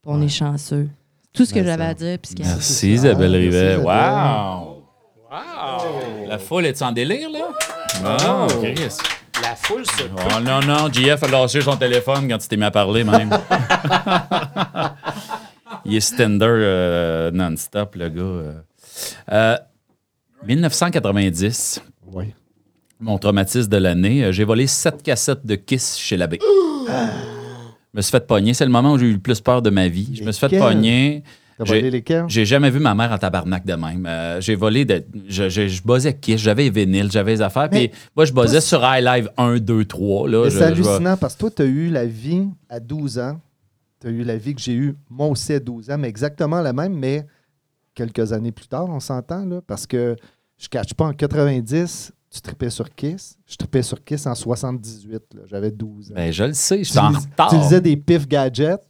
Speaker 8: Puis on est chanceux. Tout ce que j'avais à dire. Puis ce qu'il y a-
Speaker 2: Merci Isabelle Rivet.
Speaker 5: merci,
Speaker 2: Wow! La foule est en délire, là? Ah, Chris.
Speaker 1: La foule se peut.
Speaker 2: Oh non, non, JF a lâché son téléphone quand tu t'es mis à parler, même. Il est standard euh, non-stop, le gars. euh. Euh, 1990,
Speaker 5: Oui.
Speaker 2: mon traumatisme de l'année, euh, j'ai volé sept cassettes de Kiss chez l'abbé. Je me suis fait pogner. C'est le moment où j'ai eu le plus peur de ma vie. Je me suis fait pogner.
Speaker 5: T'as
Speaker 2: J'ai- jamais vu ma mère en tabarnak de même. Euh, j'ai volé de. Je, je, je buzzais Kiss, j'avais les vinyles, j'avais les affaires. Puis moi, je
Speaker 5: toi,
Speaker 2: sur iLive 1, 2, 3. Là,
Speaker 5: Mais
Speaker 2: Je-
Speaker 5: c'est hallucinant parce que toi, tu as eu la vie à 12 ans. Tu as eu la vie que j'ai eue, moi aussi, à 12 ans, mais exactement la même, mais quelques années plus tard, on s'entend, là, parce que je ne cache pas, en 90, tu tripais sur Kiss. Je tripais sur Kiss en 78. là. J'avais 12 ans.
Speaker 2: Ben, je le sais, je suis en retard.
Speaker 5: tu lisais des pif gadgets.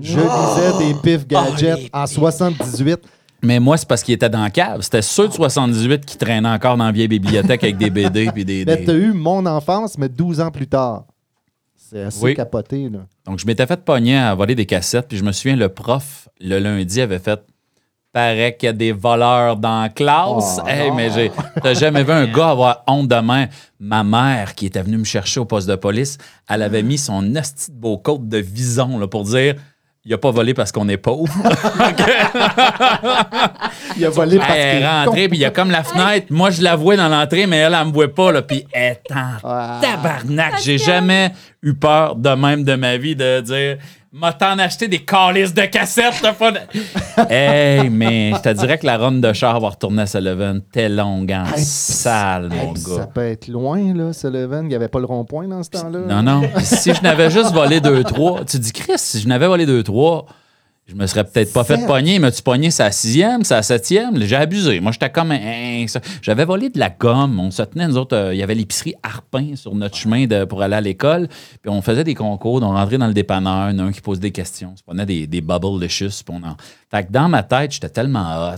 Speaker 5: Je lisais des pif gadgets
Speaker 1: les
Speaker 5: en 78.
Speaker 2: Mais moi, c'est parce qu'il était dans la cave. C'était ceux de 78 qui traînaient encore dans la vieille bibliothèque avec des BD puis des.
Speaker 5: Mais
Speaker 2: des-
Speaker 5: tu as eu mon enfance, mais 12 ans plus tard. C'est assez
Speaker 2: Oui.
Speaker 5: capoté. Là.
Speaker 2: Donc, je m'étais fait pogner à voler des cassettes. Puis je me souviens, le prof, le lundi, avait fait Paraît qu'il y a des voleurs dans la classe.
Speaker 5: Oh,
Speaker 2: hey,
Speaker 5: non.
Speaker 2: mais j'ai. T'as jamais vu un gars avoir honte de même. Ma mère, qui était venue me chercher au poste de police, elle avait mis son asti de beau côte de vison là, pour dire. Il a pas volé parce qu'on est pauvre.
Speaker 5: Il a volé parce qu'il est
Speaker 2: rentrée, puis il y a comme la fenêtre. Moi, je la vois dans l'entrée, mais elle, elle me voit pas. Là, puis elle est en tabarnak. J'ai jamais eu peur de même de ma vie de dire m'a t'en acheté des calices de cassettes. t'as pas de- hey, mais je te dirais que la ronde de char va retourner à Sullivan. T'es longue en
Speaker 5: Hey,
Speaker 2: sale,
Speaker 5: Hey,
Speaker 2: mon
Speaker 5: puis Ça
Speaker 2: gars.
Speaker 5: peut être loin, là, Sullivan. Il n'y avait pas le rond-point dans ce temps-là.
Speaker 2: Non, non. Si je n'avais juste volé deux, trois, tu dis, Chris, si je n'avais volé deux, trois, je me serais peut-être pas fait pogner. Mais tu pogné sa sixième, sa septième? J'ai abusé. Moi, j'étais comme un. ça. J'avais volé de la gomme. On se tenait, nous autres, euh, il y avait l'épicerie Harpin sur notre chemin de- pour aller à l'école. Puis on faisait des concours. On rentrait dans le dépanneur. Il y en a un qui pose des questions. On se prenait des, des bubbles de chus. Puis on en... Fait que dans ma tête, j'étais tellement hot.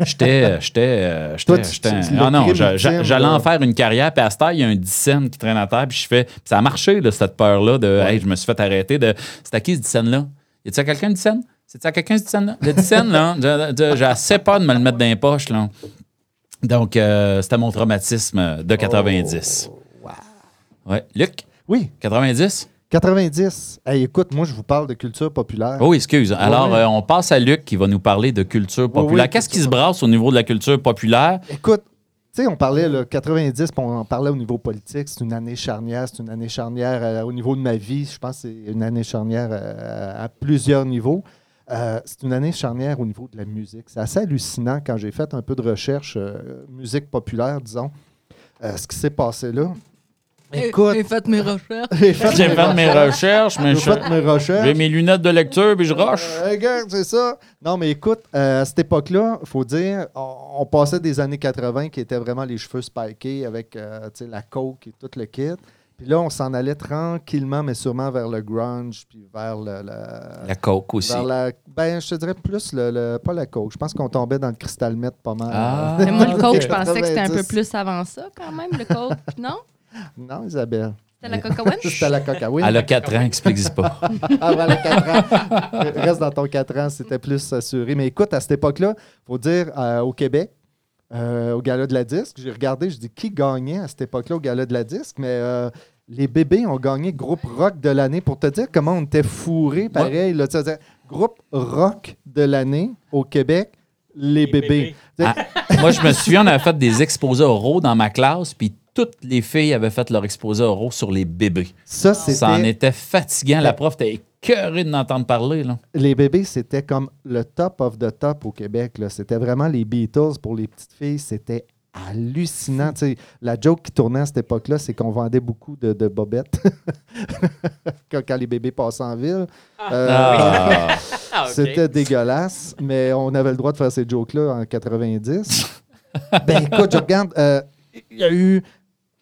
Speaker 2: J'étais. J'étais. euh, J'étais.
Speaker 5: tu-
Speaker 2: j'étais- Ah non,
Speaker 5: ultime,
Speaker 2: j'allais en faire une carrière. Puis à cette il y a un 10 cents qui traîne à terre. Puis je fais. Puis ça a marché, là, cette peur-là de. Hey, je me suis fait arrêter de. C'était qui ce 10 cents-là? Y à quelqu'un 10 cents? C'est-tu à quelqu'un 10 cents-là? Le 10 cents, là, peur de me le mettre dans les poches, là. Donc, euh, c'était mon traumatisme de 90.
Speaker 5: wow.
Speaker 2: Ouais. Luc,
Speaker 5: Oui,
Speaker 2: 90?
Speaker 5: 90. Hey, écoute, moi, je vous parle de culture populaire.
Speaker 2: Oh, excuse. Alors,
Speaker 5: ouais.
Speaker 2: euh, on passe à Luc qui va nous parler de culture populaire.
Speaker 5: oui,
Speaker 2: Qu'est-ce qui se
Speaker 5: culture
Speaker 2: brasse au niveau de la culture populaire?
Speaker 5: Écoute, sais, on parlait le 90, puis on en parlait au niveau politique. C'est une année charnière. C'est une année charnière euh, au niveau de ma vie. Je pense que c'est une année charnière euh, à plusieurs niveaux. Euh, c'est une année charnière au niveau de la musique. C'est assez hallucinant quand j'ai fait un peu de recherche, musique populaire, disons. Ce qui s'est passé là, Écoute,
Speaker 8: J'ai fait mes recherches.
Speaker 5: j'ai fait
Speaker 2: mes recherches, mais
Speaker 5: j'ai fait mes recherches.
Speaker 2: j'ai mes lunettes de lecture puis je roche.
Speaker 5: Euh, regarde, c'est ça. Non, mais écoute, euh, à cette époque-là, il faut dire, on, on passait des années 80 qui étaient vraiment les cheveux spikés avec euh, tu sais, la coke et tout le kit. Puis là, on s'en allait tranquillement, mais sûrement vers le grunge, puis vers le. le-
Speaker 2: La coke aussi.
Speaker 5: vers la, ben, je te dirais plus le, le- pas la coke. Je pense qu'on tombait dans le cristal meth pas mal.
Speaker 2: Ah.
Speaker 8: Mais moi, le coke, je pensais que c'était un peu
Speaker 5: 90.
Speaker 8: plus avant ça, quand même, le coke. Non?
Speaker 5: Non, Isabelle.
Speaker 8: C'était la cocaïne?
Speaker 5: C'était la cocaïne.
Speaker 2: Elle a 4 ans, explique pas.
Speaker 5: Ah, voilà, 4 ans. Reste dans ton 4 ans, c'était plus assuré. Mais écoute, à cette époque-là, il faut dire, euh, au Québec, euh, au Gala de la Disque, j'ai regardé, je dis qui gagnait à cette époque-là au Gala de la Disque, mais euh, les bébés ont gagné groupe rock de l'année. Pour te dire comment on était fourrés, pareil. Là, tu sais, groupe rock de l'année au Québec, les, bébés.
Speaker 2: Ah, moi, je me souviens, on avait fait des exposés oraux dans ma classe, puis toutes les filles avaient fait leur exposé oraux sur les bébés.
Speaker 5: Ça,
Speaker 2: Ça en
Speaker 5: c'était.
Speaker 2: était fatigant. La prof était écœurée de n'entendre parler. Là.
Speaker 5: Les bébés, c'était comme le top of the top au Québec. là. C'était vraiment les Beatles pour les petites filles. C'était hallucinant. La joke qui tournait à cette époque-là, c'est qu'on vendait beaucoup de, de bobettes quand, quand les bébés passaient en ville. Euh,
Speaker 2: Ah.
Speaker 1: Ah.
Speaker 5: C'était dégueulasse, mais on avait le droit de faire ces jokes-là en 90. ben écoute, je regarde, euh, il y a eu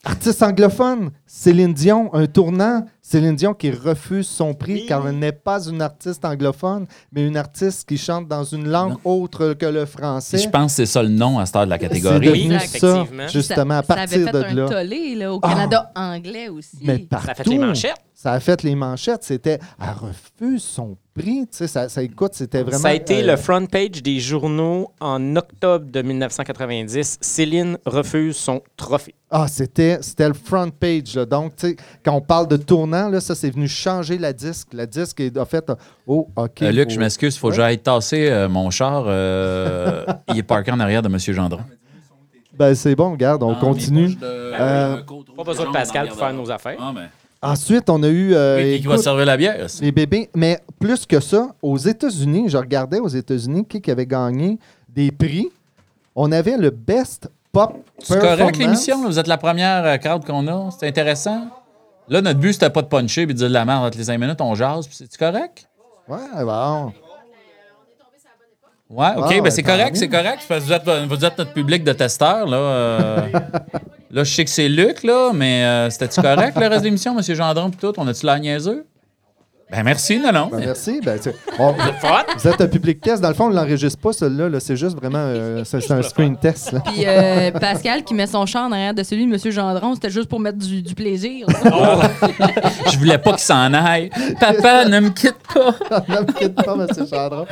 Speaker 5: artiste anglophone, Céline Dion, un tournant. Céline Dion qui refuse son prix
Speaker 1: Oui.
Speaker 5: car elle n'est pas une artiste anglophone, mais une artiste qui chante dans une langue autre que le français.
Speaker 2: Je pense que c'est ça le nom à cette heure de la
Speaker 5: C'est
Speaker 2: catégorie.
Speaker 5: devenu
Speaker 1: Oui,
Speaker 5: ça,
Speaker 1: effectivement.
Speaker 5: justement, à
Speaker 8: Ça-
Speaker 5: partir
Speaker 8: ça
Speaker 5: de
Speaker 8: avait fait un tollé là, au. Canada anglais aussi.
Speaker 5: Mais partout.
Speaker 1: Ça a fait les manchettes.
Speaker 5: Ça a fait les manchettes. C'était, elle refuse son prix. Tu sais, ça, ça écoute, c'était vraiment.
Speaker 1: Ça a été
Speaker 5: euh,
Speaker 1: le front page des journaux en octobre de 1990. Céline refuse son trophée.
Speaker 5: Ah, c'était, c'était le front page. là. Donc, tu sais, quand on parle de tournant, là, ça, c'est venu changer la disque. La disque est en fait. Oh, OK.
Speaker 2: Euh, Luc, je m'excuse, il faut que j'aille tasser euh, mon char. euh, il est parké en arrière de M. Gendron.
Speaker 5: Ben, c'est bon, regarde,
Speaker 2: Ah,
Speaker 5: on continue. Euh,
Speaker 1: Pas besoin de Pascal pour faire nos affaires.
Speaker 2: Ah, ben.
Speaker 5: Ensuite, on a eu. euh,
Speaker 2: Oui, qui va servir la bière? aussi?
Speaker 5: les bébés. Mais plus que ça, aux États-Unis, je regardais aux États-Unis qui, qui avait gagné des prix. On avait le Best Pop
Speaker 2: C'est correct l'émission? Vous êtes la première euh, crowd qu'on a. C'est intéressant. Là, notre but, c'était pas de puncher et de dire de la merde entre les 5 minutes, on jase. puis C'est correct?
Speaker 5: Ouais, bon.
Speaker 2: Ouais, OK,
Speaker 5: Ah,
Speaker 2: ben c'est correct, c'est correct. Parce que vous, êtes, vous êtes notre public de testeurs. Là, euh. là je sais que c'est Luc, là, mais euh, c'était-tu correct le reste de l'émission, M. Gendron, puis tout? On a-tu l'air niaiseux? Ben merci, non, non.
Speaker 5: Ben, merci. Ben, tu- on- vous êtes un public test. Dans le fond, on ne l'enregistre pas, celui-là. là. C'est juste vraiment euh, c'est, c'est un screen test. là.
Speaker 8: Puis euh, Pascal qui met son char en arrière de celui de M. Gendron, c'était juste pour mettre du, du plaisir. là.
Speaker 2: Je voulais pas qu'il s'en aille. Papa, ne me quitte pas.
Speaker 5: ne me quitte pas, M. Chandra.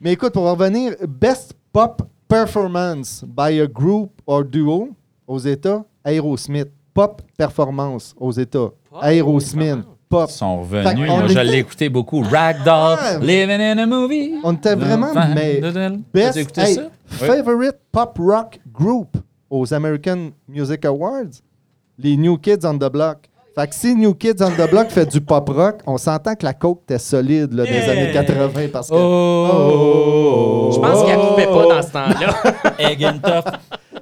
Speaker 5: Mais écoute, pour en revenir, Best Pop Performance by a Group or Duo aux États, Aerosmith. Pop Performance aux États, Aerosmith. Pop.
Speaker 2: Ils sont
Speaker 5: Fait
Speaker 2: revenus. Moi, je l'ai écouté beaucoup. Ragdoll. Living in a Movie.
Speaker 5: On était vraiment, mais Best hey,
Speaker 2: ça?
Speaker 5: Favorite Pop Rock Group aux American Music Awards, les New Kids on the Block. Fait que si New Kids on the Block fait du pop rock, on s'entend que la coke était solide là, des
Speaker 1: Yeah.
Speaker 5: années 80 parce que.
Speaker 2: Oh!
Speaker 1: Je pense qu'elle coupait pas dans ce temps-là.
Speaker 2: Egg and tough.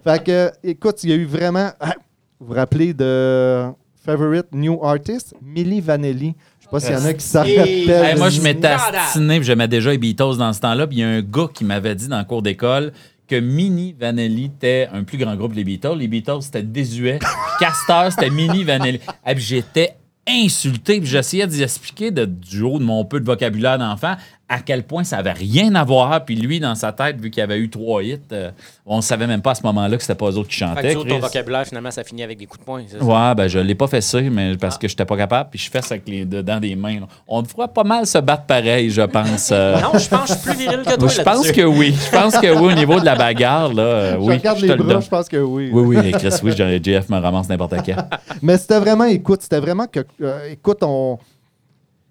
Speaker 5: Fait que, écoute, il y a eu vraiment. Ah, Vous vous rappelez de Favorite New Artist, Milli Vanilli. Je sais pas s'il y en a qui s'en rappellent.
Speaker 2: Hey, moi, je m'étais astiné, puis j'aimais déjà les Beatles dans ce temps-là. Puis il y a un gars qui m'avait dit dans le cours d'école que Mini Vanelli était un plus grand groupe que les Beatles. Les Beatles, c'était désuet. Castor, c'était Mini Vanelli. Et puis j'étais insulté. Puis j'essayais d'y expliquer de, du haut de mon peu de vocabulaire d'enfant à quel point ça avait rien à voir. Puis lui, dans sa tête, vu qu'il avait eu trois hits, euh, on ne savait même pas à ce moment-là que c'était pas eux autres qui
Speaker 1: Fait que
Speaker 2: chantaient.
Speaker 1: tu vois, ton vocabulaire, finalement, ça finit avec des coups de poing. ça?
Speaker 2: Ouais, ben je l'ai pas fait ça, mais parce que j'étais pas capable, puis je fais ça avec les dedans des mains. là. On devrait pas mal se battre pareil, je pense. euh.
Speaker 1: Non, je pense que je suis plus viril que toi
Speaker 2: je pense que oui. Je pense que oui, au niveau de la bagarre, là, euh,
Speaker 5: Je
Speaker 2: oui.
Speaker 5: regarde
Speaker 2: je te
Speaker 5: les bras, je pense que oui.
Speaker 2: Oui, oui, Chris, oui, JF me ramasse n'importe quand.
Speaker 5: Mais c'était vraiment, écoute, c'était vraiment que, euh, écoute, on.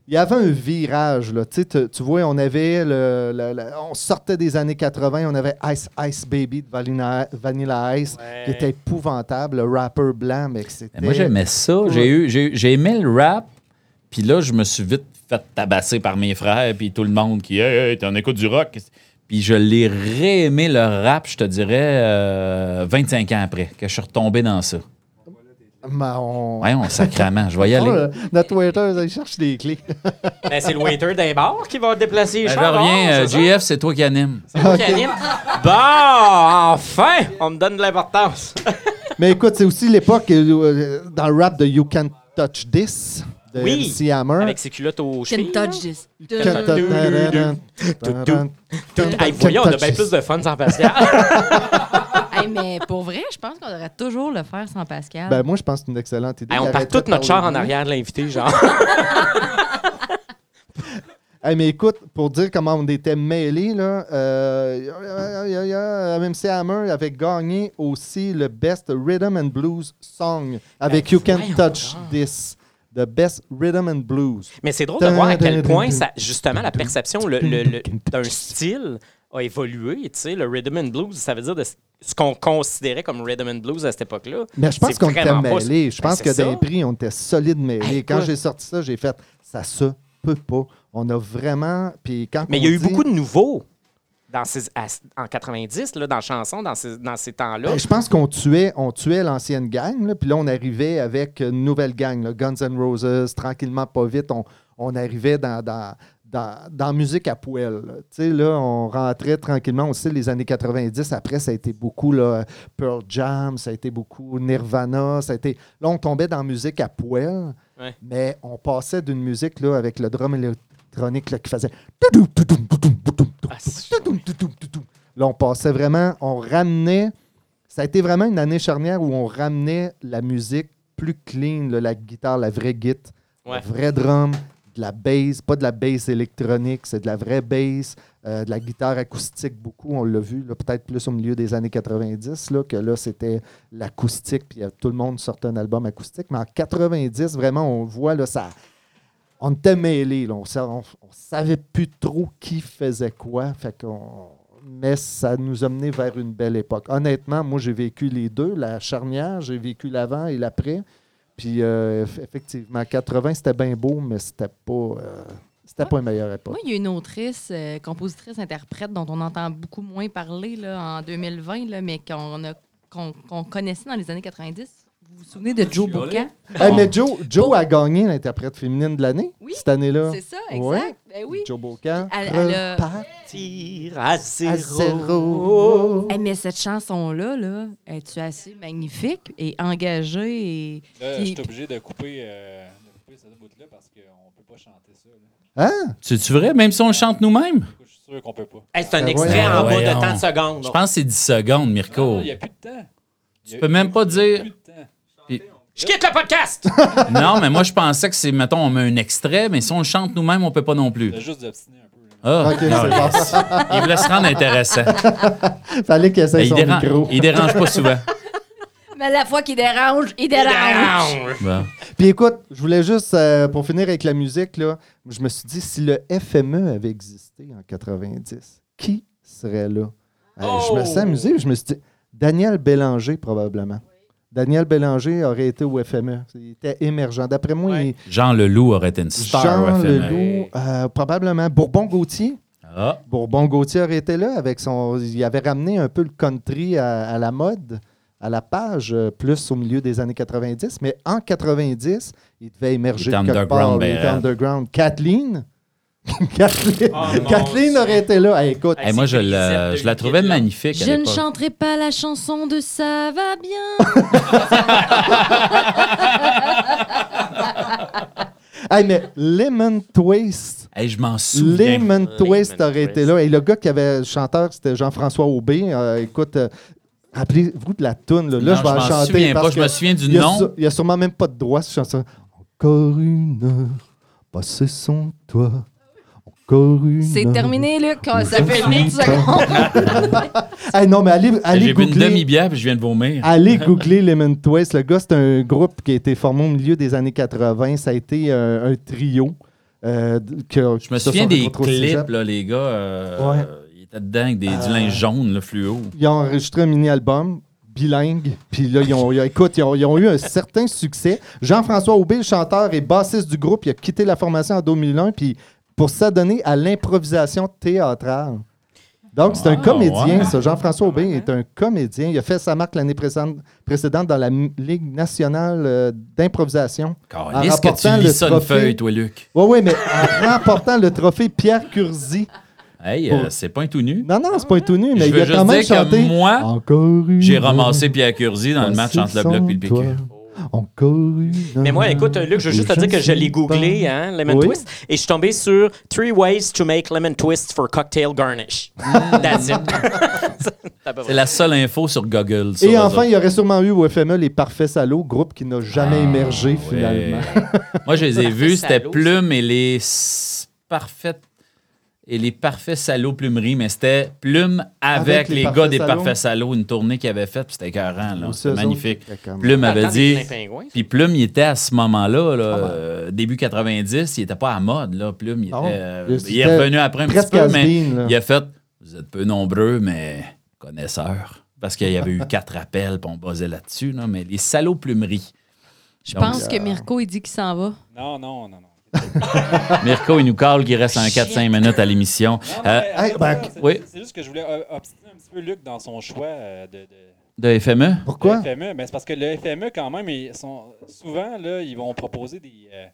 Speaker 5: Il y avait un virage, là. Tu sais, tu- tu vois, on avait le, le- le- On sortait des années 80, on avait Ice Ice Baby de Vanilla, Vanilla Ice, qui était épouvantable, le rapper blanc, mais c'était.
Speaker 2: Moi, j'aimais ça. J'ai eu, j'ai, eu- j'ai aimé le rap, puis là, je me suis vite fait tabasser par mes frères, puis tout le monde qui, hey, hey, t'en écoutes du rock. Puis je l'ai réaimé le rap, je te dirais, euh, 25 ans après, que je suis retombé dans ça.
Speaker 5: Mais on...
Speaker 2: Ouais, on sacrament, je vais y aller.
Speaker 5: Oh, notre waiter, il cherche des clés.
Speaker 1: Ben, c'est le waiter d'un bar qui va déplacer les
Speaker 2: Ben, je reviens,
Speaker 1: Ah,
Speaker 2: euh,
Speaker 1: c'est?
Speaker 2: JF, toi qui anime.
Speaker 1: C'est moi qui anime. Bon, enfin, on me donne de l'importance.
Speaker 5: Mais écoute, c'est aussi l'époque euh, dans le rap de You Can't Touch This de
Speaker 1: Oui,
Speaker 5: MC Hammer.
Speaker 1: Avec ses culottes aux
Speaker 8: Can
Speaker 1: chevilles.
Speaker 8: touch this.
Speaker 5: Can't touch-
Speaker 1: Hey, voyons, on a bien
Speaker 5: this.
Speaker 1: plus de fun sans Pascal.
Speaker 8: Mais pour vrai, je pense qu'on devrait toujours le faire sans Pascal.
Speaker 5: Ben, moi, je pense que c'est une excellente idée.
Speaker 1: Hey, on part
Speaker 5: arrêterait
Speaker 1: tout
Speaker 5: de
Speaker 1: notre char en arrière de l'invité, genre.
Speaker 5: Hey, mais écoute, pour dire comment on était mêlés, là, euh, y a- y a- y a- MC Hammer avait gagné aussi le Best Rhythm and Blues Song avec
Speaker 1: Ben,
Speaker 5: You Can't Touch
Speaker 1: donc.
Speaker 5: This. The Best Rhythm and Blues.
Speaker 1: Mais c'est drôle de voir à quel point, ça, justement, la perception le- le- le- d'un style a évolué. Tu sais, le rhythm and blues, ça veut dire de ce qu'on considérait comme rhythm and blues à cette époque-là.
Speaker 5: Mais je pense qu'on était mêlés. Je
Speaker 1: Ben,
Speaker 5: pense
Speaker 1: c'est
Speaker 5: que les prix, on était solide mêlés. Quand j'ai sorti ça, j'ai fait ça se peut pas. On a vraiment. Puis quand
Speaker 1: Mais il y a eu beaucoup de nouveaux dans ces, à- en 90, là, dans la chanson, dans ces, dans ces temps-là.
Speaker 5: Ben, je pense qu'on tuait, on tuait l'ancienne gang, puis là, on arrivait avec une nouvelle gang, là, Guns N' Roses, tranquillement, pas vite, on, on arrivait dans, dans, dans, dans musique à poêle. là. Tu sais, là, on rentrait tranquillement. aussi les années 90, après, ça a été beaucoup là, Pearl Jam, ça a été beaucoup Nirvana, ça a été... Là, on tombait dans musique à poêle,
Speaker 1: Ouais.
Speaker 5: mais on passait d'une musique là, avec le drum électronique là, qui faisait...
Speaker 1: Ah,
Speaker 5: Là, on passait vraiment, on ramenait. Ça a été vraiment une année charnière où on ramenait la musique plus clean, là, la guitare, la vraie guitare,
Speaker 1: Ouais.
Speaker 5: le vrai drum, de la bass, pas de la bass électronique, c'est de la vraie bass, euh, de la guitare acoustique beaucoup, on l'a vu, peut-être plus au milieu des années 90, là, que là, c'était l'acoustique, puis euh, tout le monde sortait un album acoustique. Mais en 90, vraiment, on voit, ça. On était mêlés, on, on, on savait plus trop qui faisait quoi. Mais ça nous a vers une belle époque. Honnêtement, moi, j'ai vécu les deux, la charnière, j'ai vécu l'avant et l'après. Puis, euh, eff- effectivement, 80, c'était bien beau, mais c'était pas, euh, c'était pas une meilleure époque.
Speaker 8: Moi, il y a une autrice, euh, compositrice, interprète dont on entend beaucoup moins parler là, en 2020, là, mais qu'on connaissait dans les années 90. Vous vous souvenez de Joe Bocan?
Speaker 5: Hey, mais Joe, Joe a gagné l'interprète féminine de l'année
Speaker 8: Oui,
Speaker 5: cette année-là.
Speaker 8: C'est ça, exact.
Speaker 5: Ouais.
Speaker 8: Ben oui.
Speaker 5: Joe Bocan.
Speaker 8: Elle- elle a-
Speaker 5: repart
Speaker 1: Tire à
Speaker 5: à
Speaker 1: zéro.
Speaker 8: Hey, mais cette chanson-là, là, es-tu assez magnifique et engagée? Et...
Speaker 7: Là,
Speaker 8: Puis-
Speaker 7: je suis obligé de couper, euh, de couper cette bout-là parce qu'on peut pas chanter ça. là.
Speaker 5: Hein?
Speaker 2: C'est-tu vrai? Même si on le chante nous-mêmes?
Speaker 7: Je suis sûr qu'on peut pas.
Speaker 1: Hey, c'est un
Speaker 5: Ben
Speaker 1: extrait en bas de
Speaker 2: Voyons.
Speaker 1: 30 secondes.
Speaker 2: Je pense que c'est 10 secondes, Mirko.
Speaker 7: Il n'y a plus de temps.
Speaker 2: Tu peux même pas dire-
Speaker 7: plus de temps.
Speaker 1: Je quitte le podcast!
Speaker 2: non, mais moi, je pensais que c'est, mettons, on met un extrait, mais si on le chante nous-mêmes, on peut pas non plus.
Speaker 7: Juste d'obstiner un peu.
Speaker 2: Ah,
Speaker 5: Ok, c'est bon.
Speaker 2: il voulait se rendre intéressant.
Speaker 5: Fallait qu'il essaye
Speaker 2: il,
Speaker 5: son
Speaker 2: dérange,
Speaker 5: micro.
Speaker 2: il dérange pas souvent.
Speaker 8: Mais la fois qu'il dérange, il dérange.
Speaker 2: Bon.
Speaker 5: Puis écoute, je voulais juste, euh, pour finir avec la musique, là, je me suis dit, si le FME avait existé en 90, qui serait là? Euh, Je me suis
Speaker 1: Oh!
Speaker 5: amusé, je me suis dit, Daniel Bélanger, probablement. Daniel Bélanger aurait été au FME. Il était émergent. D'après moi,
Speaker 1: Ouais.
Speaker 2: Jean Leloup aurait été une
Speaker 5: il-
Speaker 2: star
Speaker 5: Jean
Speaker 2: au FME.
Speaker 5: Leloup, euh, probablement. Bourbon-Gauthier.
Speaker 2: Ah,
Speaker 5: Bourbon-Gauthier aurait été là avec son. Il avait ramené un peu le country à, à la mode, à la page, euh, plus au milieu des années 90. Mais en 90, il devait émerger
Speaker 2: Il était
Speaker 5: de quelque part.
Speaker 2: underground,
Speaker 5: Il
Speaker 2: ben
Speaker 5: était underground. Kathleen. Kathleen,
Speaker 1: Oh,
Speaker 5: Kathleen aurait été là. Hey, écoute,
Speaker 1: Hey,
Speaker 2: moi, je la, je trouvais magnifique
Speaker 8: Je ne chanterai pas la chanson de Ça va bien.
Speaker 5: hey, mais Lemon Twist.
Speaker 2: Hey, je m'en souviens.
Speaker 5: Lemon Twist
Speaker 1: Lemon
Speaker 5: aurait été là. Et le gars qui avait le chanteur, c'était Jean-François Aubé. Euh, écoute, euh, rappelez-vous de la toune. Là, Là,
Speaker 2: Non,
Speaker 5: je vais
Speaker 2: je
Speaker 5: en chanter.
Speaker 2: souviens
Speaker 5: parce
Speaker 2: pas, je me souviens du
Speaker 5: il
Speaker 2: nom.
Speaker 5: su- Il n'y a sûrement même pas de droit, cette chanson. Encore une heure passée sans toi.
Speaker 8: C'est terminé, Luc. Ça fait
Speaker 5: suis
Speaker 8: 30 secondes.
Speaker 5: Hey, non, mais allez, allez
Speaker 2: J'ai bu une demi-bière puis je viens de vomir.
Speaker 5: Allez googler Lemon Twist. Le gars, c'est un groupe qui a été formé au milieu des années 80. Ça a été euh, un trio. euh, que,
Speaker 2: Je me souviens des clips, là, les gars. euh,
Speaker 5: Ouais.
Speaker 2: Ils étaient dedans avec des,
Speaker 5: Euh,
Speaker 2: du linge jaune, le fluo.
Speaker 5: Ils ont enregistré un mini-album bilingue. Puis là, ils ont, ils ont- écoute, ils ont, ils ont eu un certain succès. Jean-François Aubé, le chanteur et bassiste du groupe, il a quitté la formation en 2001 puis pour s'adonner à l'improvisation théâtrale. Donc, c'est un
Speaker 2: Ah,
Speaker 5: comédien, ça. Jean-François Aubin est un comédien. Il a fait sa marque l'année précédente, dans la Ligue nationale euh, d'improvisation. En
Speaker 2: Est-ce que tu lis
Speaker 5: le
Speaker 2: ça une feuille, toi, Luc?
Speaker 5: Oui, oui, mais en remportant le trophée Pierre Curzi.
Speaker 2: Hey, euh, c'est pas un tout nu?
Speaker 5: Non, non, c'est pas un tout nu, mais
Speaker 2: Je
Speaker 5: il a quand même
Speaker 2: que
Speaker 5: chanté.
Speaker 2: moi, J'ai ramassé Pierre Curzi dans le match entre le Bloc et le PQ.
Speaker 5: Encore une
Speaker 1: Mais moi, écoute, Luc, je veux juste te dire que je l'ai googlé, hein, lemon
Speaker 5: Oui.
Speaker 1: twist, et je suis tombé sur Three ways to make lemon twist for cocktail garnish. That's it. C'est
Speaker 2: la seule info sur Google. sur
Speaker 5: Et enfin, il y aurait sûrement eu au FME les Parfaits Salauds, groupe qui n'a jamais émergé
Speaker 2: Ah,
Speaker 5: finalement.
Speaker 2: ouais. Moi, je les ai vus, c'était Plume et les parfaites et les parfaits salauds plumerie, mais c'était Plume avec,
Speaker 5: Avec les
Speaker 2: gars des
Speaker 5: Salauds.
Speaker 2: parfaits salauds, une tournée qu'ils avaient faite, puis c'était écœurant, là. C'était magnifique. Plume avait dit. Puis Plume, il était à ce moment-là, là,
Speaker 5: Ah
Speaker 2: euh, début 90, il était pas à mode, là. Plume, il,
Speaker 5: Ah
Speaker 2: était, euh,
Speaker 5: Il
Speaker 2: est revenu après un petit
Speaker 5: presque
Speaker 2: peu, mais
Speaker 5: là.
Speaker 2: il a fait Vous êtes peu nombreux, mais connaisseurs. Parce qu'il y avait eu quatre appels, puis on basait là-dessus, là, mais les salauds plumeries.
Speaker 8: Je
Speaker 2: Donc,
Speaker 8: pense que Mirko, il dit qu'il s'en va.
Speaker 7: Non, non, non, non.
Speaker 2: Mirko, il nous cale qu'il reste un 4-5 minutes à l'émission. Euh,
Speaker 5: hey, ben,
Speaker 7: c'est-
Speaker 2: oui.
Speaker 7: C'est juste que je voulais euh, obstiner un petit peu Luc dans son choix euh, de, de-
Speaker 2: de FME?
Speaker 5: Pourquoi?
Speaker 7: Le FME, ben, c'est parce que le FME, quand même, ils sont, souvent, là, ils vont proposer des, euh,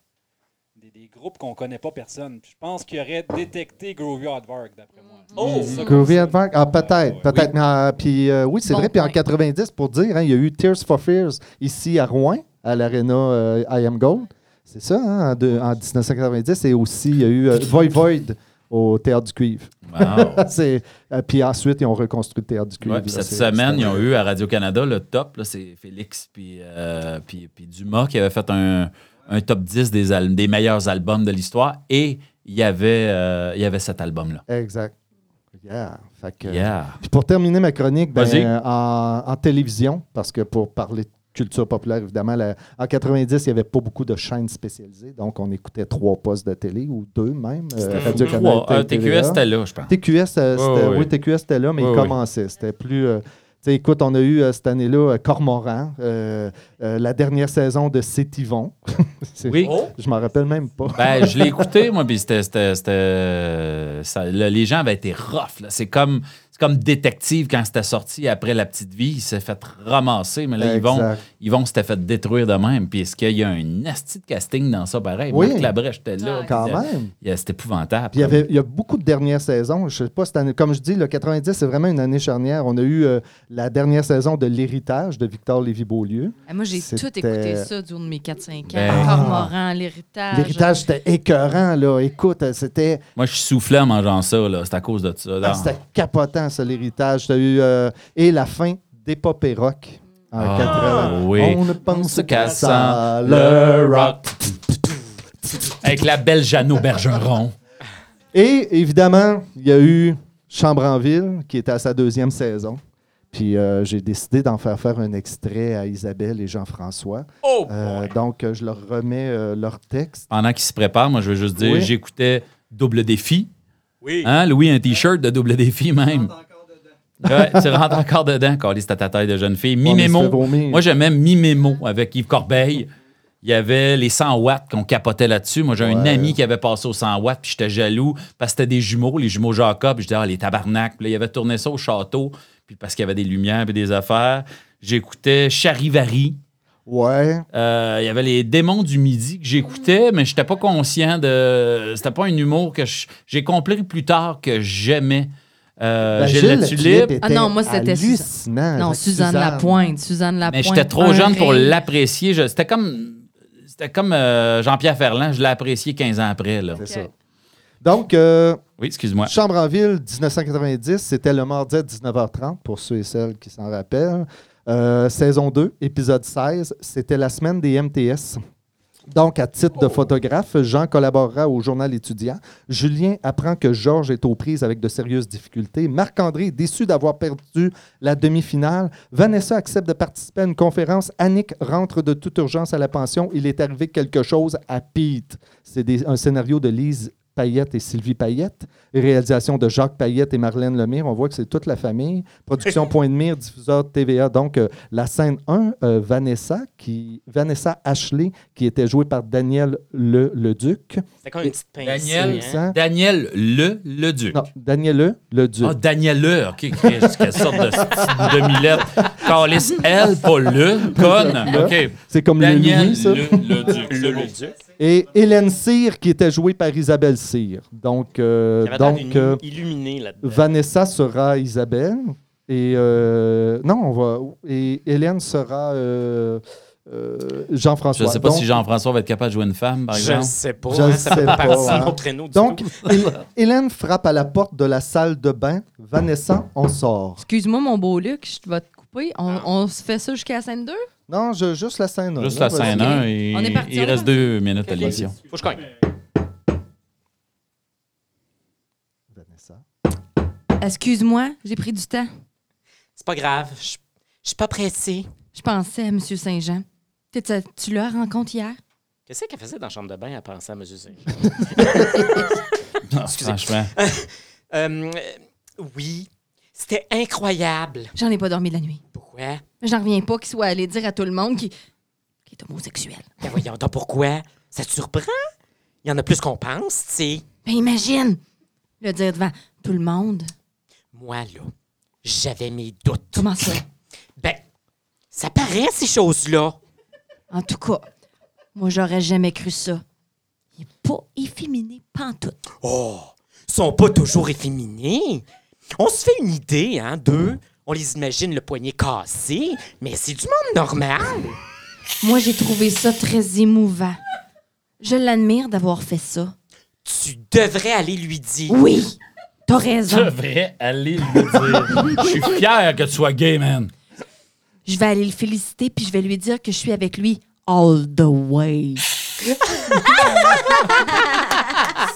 Speaker 7: des, des groupes qu'on connaît pas personne. Puis je pense qu'il aurait détecté Graveyard Varg, d'après moi.
Speaker 1: Oh!
Speaker 7: Ça que-
Speaker 5: Groovy Advark? Ah, peut-être, peut-être. Euh, puis euh, oui, c'est
Speaker 8: Bon
Speaker 5: vrai. Puis en
Speaker 8: point.
Speaker 5: 90, pour dire, hein, il y a eu Tears for Fears ici à Rouen, à l'Arena euh, I Am Gold. C'est ça, hein, en, de- en 1990. Et aussi, il y a eu euh, Void Void au Théâtre du Cuivre.
Speaker 2: Wow.
Speaker 5: Euh, puis ensuite, ils ont reconstruit le Théâtre du Cuivre.
Speaker 2: Ouais, puis cette semaine, ils ont eu à Radio-Canada le top. C'est Félix puis, euh, puis, puis Dumas qui avait fait un, un top 10 des, al- des meilleurs albums de l'histoire. Et il y avait, euh, il y avait cet album-là.
Speaker 5: Exact. Yeah. Fait que-
Speaker 2: Yeah.
Speaker 5: Puis pour terminer ma chronique, ben, en, en télévision, parce que pour parler de culture populaire, évidemment, la- en 90, il n'y avait pas beaucoup de chaînes spécialisées. Donc, on écoutait trois postes de télé ou deux même. euh,
Speaker 2: Euh,
Speaker 5: TVA.
Speaker 2: TQS, c'était là, je pense.
Speaker 5: TQS, euh,
Speaker 2: ouais,
Speaker 5: oui, TQS était là, mais il commençait. C'était plus. euh, tu sais, écoute, on a eu euh, cette année-là euh, Cormoran, euh, euh, la dernière saison de C'est Yvon. C'est-
Speaker 2: Oui.
Speaker 1: Oh!
Speaker 5: Je m'en rappelle même pas.
Speaker 2: Ben, je l'ai écouté, moi, puis c'était. les gens avaient été rough. là. C'est comme, comme détective quand c'était sorti après La Petite Vie. Il s'est fait ramasser, mais là, Yvon. Yvon s'était fait détruire de même. Puis est-ce qu'il y a un asti de casting dans ça, pareil?
Speaker 5: Oui.
Speaker 2: Marc Labrèche était là.
Speaker 5: Quand même.
Speaker 2: C'était épouvantable.
Speaker 5: Puis il y, avait, il y a beaucoup de dernières saisons. Je sais pas, cette année, comme je dis, le 90, c'est vraiment une année charnière. On a eu euh, la dernière saison de L'Héritage de Victor Lévy-Beaulieu.
Speaker 8: Ah, moi, j'ai tout
Speaker 5: C'était-
Speaker 8: écouté ça du haut de mes 4-5 ans.
Speaker 2: Ben-
Speaker 8: Cormoran, l'héritage.
Speaker 5: L'Héritage, c'était écœurant, là. Écoute, euh, c'était
Speaker 2: Moi, je soufflais en mangeant ça. là. C'est à cause de ça.
Speaker 5: ah, c'était capotant, ça, l'Héritage. T'as eu... euh, et la fin d'Épopée Rock en
Speaker 2: Ah,
Speaker 5: 80.
Speaker 2: oui.
Speaker 5: On ne pense
Speaker 2: qu'à ça, le
Speaker 5: rock.
Speaker 2: Avec la belle Jeannot Bergeron.
Speaker 5: Et évidemment, il y a eu Chambre en ville, qui était à sa deuxième saison. Puis euh, j'ai décidé d'en faire faire un extrait à Isabelle et Jean-François.
Speaker 1: Oh!
Speaker 5: Euh, donc, je leur remets euh, leur texte.
Speaker 2: Pendant qu'il se prépare, moi, je veux juste dire,
Speaker 5: Oui.
Speaker 2: j'écoutais Double Défi.
Speaker 1: Oui.
Speaker 2: Hein, Louis, un T-shirt de Double Défi même. Ouais, tu rentres encore dedans, Carlis, c'était ta taille de jeune fille. Mimémo. Moi, j'aimais Mimémo avec Yves Corbeil. Il y avait les 100 watts qu'on capotait là-dessus. Moi, j'ai un ami qui avait passé aux 100 watts, puis j'étais jaloux parce que c'était des jumeaux, les jumeaux Jacob. Puis Je disais, ah, les tabarnak. Puis là, il avait tourné ça au château, puis parce qu'il y avait des lumières et des affaires. J'écoutais Charivari.
Speaker 5: Ouais.
Speaker 2: Euh, il y avait les démons du midi que j'écoutais, mais je n'étais pas conscient de. C'était pas un humour que je- j'ai compris plus tard que j'aimais. Euh,
Speaker 5: Ben,
Speaker 2: Gilles
Speaker 5: Gilles
Speaker 2: Latulippe,
Speaker 5: était
Speaker 8: Ah non, moi, c'était
Speaker 5: hallucinant.
Speaker 8: Non, Suzanne, Lapointe. Suzanne Lapointe.
Speaker 2: mais j'étais trop
Speaker 8: un
Speaker 2: jeune pour l'apprécier. Je- C'était comme. C'était comme euh, Jean-Pierre Ferland, je l'ai apprécié 15 ans après. Là.
Speaker 5: C'est ça. Donc, euh,
Speaker 2: Oui, excuse-moi.
Speaker 5: Chambre en ville, 1990, c'était le mardi à 19h30, pour ceux et celles qui s'en rappellent. Euh, saison 2, épisode 16, c'était la semaine des MTS. Donc, à titre de photographe, Jean collaborera au journal étudiant. Julien apprend que Georges est aux prises avec de sérieuses difficultés. Marc-André déçu d'avoir perdu la demi-finale. Vanessa accepte de participer à une conférence. Annick rentre de toute urgence à la pension. Il est arrivé quelque chose à Pete. C'est un scénario de Lise Payette et Sylvie Payette. Réalisation de Jacques Payette et Marlène Lemire. On voit que c'est toute la famille. Production Point de Mire, diffuseur de TVA. Donc, euh, la scène 1, euh, Vanessa, qui, Vanessa Ashley, qui était jouée par Daniel Le, Leduc.
Speaker 1: C'est comme une petite pincée.
Speaker 2: Daniel,
Speaker 1: hein?
Speaker 2: Daniel Le Leduc.
Speaker 5: Non, Daniel Le Leduc.
Speaker 2: Ah, Daniel Le, OK. Quelle sorte de demi-lettre. Carlis L, pas Le, conne. OK.
Speaker 5: C'est comme
Speaker 2: Daniel
Speaker 5: le Louis, ça.
Speaker 2: Le Leduc.
Speaker 5: Et Hélène Cyr, qui était jouée par Isabelle Cyr. Donc, euh, donc euh,
Speaker 1: illuminée là-dedans.
Speaker 5: Vanessa sera Isabelle. Et euh, non, on va. Et Hélène sera euh, euh,
Speaker 2: Je
Speaker 5: Jean-François.
Speaker 2: ne sais pas
Speaker 5: Donc-
Speaker 2: si Jean-François va être capable de jouer une femme, par
Speaker 1: Je
Speaker 2: exemple.
Speaker 1: ne sais pas.
Speaker 5: Je
Speaker 1: hein, ça
Speaker 5: sais pas, hein.
Speaker 1: au créneau du
Speaker 5: Donc, Hélène frappe à la porte de la salle de bain. Vanessa, on sort.
Speaker 8: Excuse-moi, mon beau Luc, je vais te couper. On, on se fait ça jusqu'à la scène 2?
Speaker 5: Non, je- juste la scène. un,
Speaker 2: Juste
Speaker 5: là,
Speaker 2: la scène
Speaker 5: vas-y.
Speaker 2: 1 et
Speaker 8: On est parti,
Speaker 2: il
Speaker 8: on
Speaker 2: reste deux minutes à l'émission.
Speaker 1: Faut que je cogne.
Speaker 5: Vanessa.
Speaker 8: Excuse-moi, j'ai pris du temps.
Speaker 1: C'est pas grave. Je je suis pas pressée.
Speaker 8: Je pensais à M. Saint-Jean. Tu, tu l'as rencontré hier?
Speaker 1: Qu'est-ce qu'elle faisait dans la chambre de bain à penser à M. Saint?
Speaker 2: Ah, franchement.
Speaker 1: Euh, oui. C'était incroyable.
Speaker 8: J'en ai pas dormi de la nuit.
Speaker 1: Pourquoi?
Speaker 8: J'en reviens pas qu'il soit allé dire à tout le monde qu'il est homosexuel.
Speaker 1: Ben voyons donc pourquoi? Ça te surprend? Il y en a plus qu'on pense, tu sais.
Speaker 8: Ben imagine! Le dire devant tout le monde.
Speaker 1: Moi, là, j'avais mes doutes.
Speaker 8: Comment ça?
Speaker 1: Ben, ça paraît, ces choses-là.
Speaker 8: En tout cas, moi, j'aurais jamais cru ça. Il est pas efféminé pantoute.
Speaker 1: Oh, ils sont pas toujours efféminés. On se fait une idée, hein, d'eux. On les imagine le poignet cassé, mais c'est du monde normal.
Speaker 8: Moi, j'ai trouvé ça très émouvant. Je l'admire d'avoir fait ça.
Speaker 1: Tu devrais aller lui dire.
Speaker 8: Oui, t'as
Speaker 2: Tu
Speaker 8: raison.
Speaker 2: devrais aller lui dire. Je suis fier que tu sois gay, man.
Speaker 8: Je vais aller le féliciter puis je vais lui dire que je suis avec lui all the way.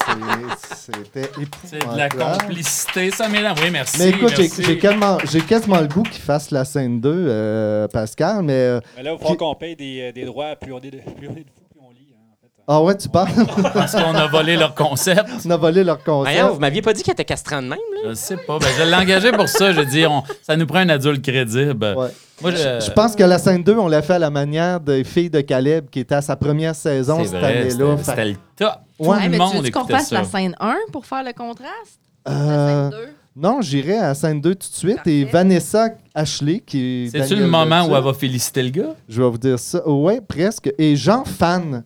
Speaker 5: C'est- C'était
Speaker 2: C'est de la complicité, ça m'énerve. Oui, merci.
Speaker 5: Mais écoute, j'ai
Speaker 2: merci.
Speaker 5: j'ai quasiment, j'ai quasiment le goût qu'il fasse la scène 2, euh, Pascal, mais... euh,
Speaker 7: Mais là, il faut qu'on paye des, euh, des droits, plus on est de, plus on est de fous, plus on lit. hein, en fait.
Speaker 5: Ah ouais, tu parles?
Speaker 2: Parce qu'on a volé leur concept.
Speaker 5: On a volé leur concept.
Speaker 1: Voyons, vous m'aviez pas dit qu'elle était castrant de même, là?
Speaker 2: Je sais pas. Ben, je l'ai engagé pour ça. Je veux dire, on- ça nous prend un adulte crédible.
Speaker 5: Ouais.
Speaker 2: Moi, je,
Speaker 5: Je pense que la scène 2, on l'a fait à la manière des filles de Caleb qui était à sa première saison
Speaker 2: c'est
Speaker 5: cette
Speaker 2: vrai,
Speaker 5: année-là.
Speaker 2: c'était
Speaker 5: Fait-
Speaker 2: c'était le top. Tout
Speaker 5: Ouais,
Speaker 8: mais
Speaker 2: monde
Speaker 8: tu veux qu'on fasse la scène 1 pour faire le contraste?
Speaker 5: Euh,
Speaker 8: La scène 2?
Speaker 5: non, j'irai à la scène 2 tout de suite. Et. Vanessa Ashley, qui est.
Speaker 2: C'est-tu
Speaker 5: Daniel
Speaker 2: le moment où elle va féliciter le gars?
Speaker 5: Je vais vous dire ça. Oui, presque. Et Jean Fan,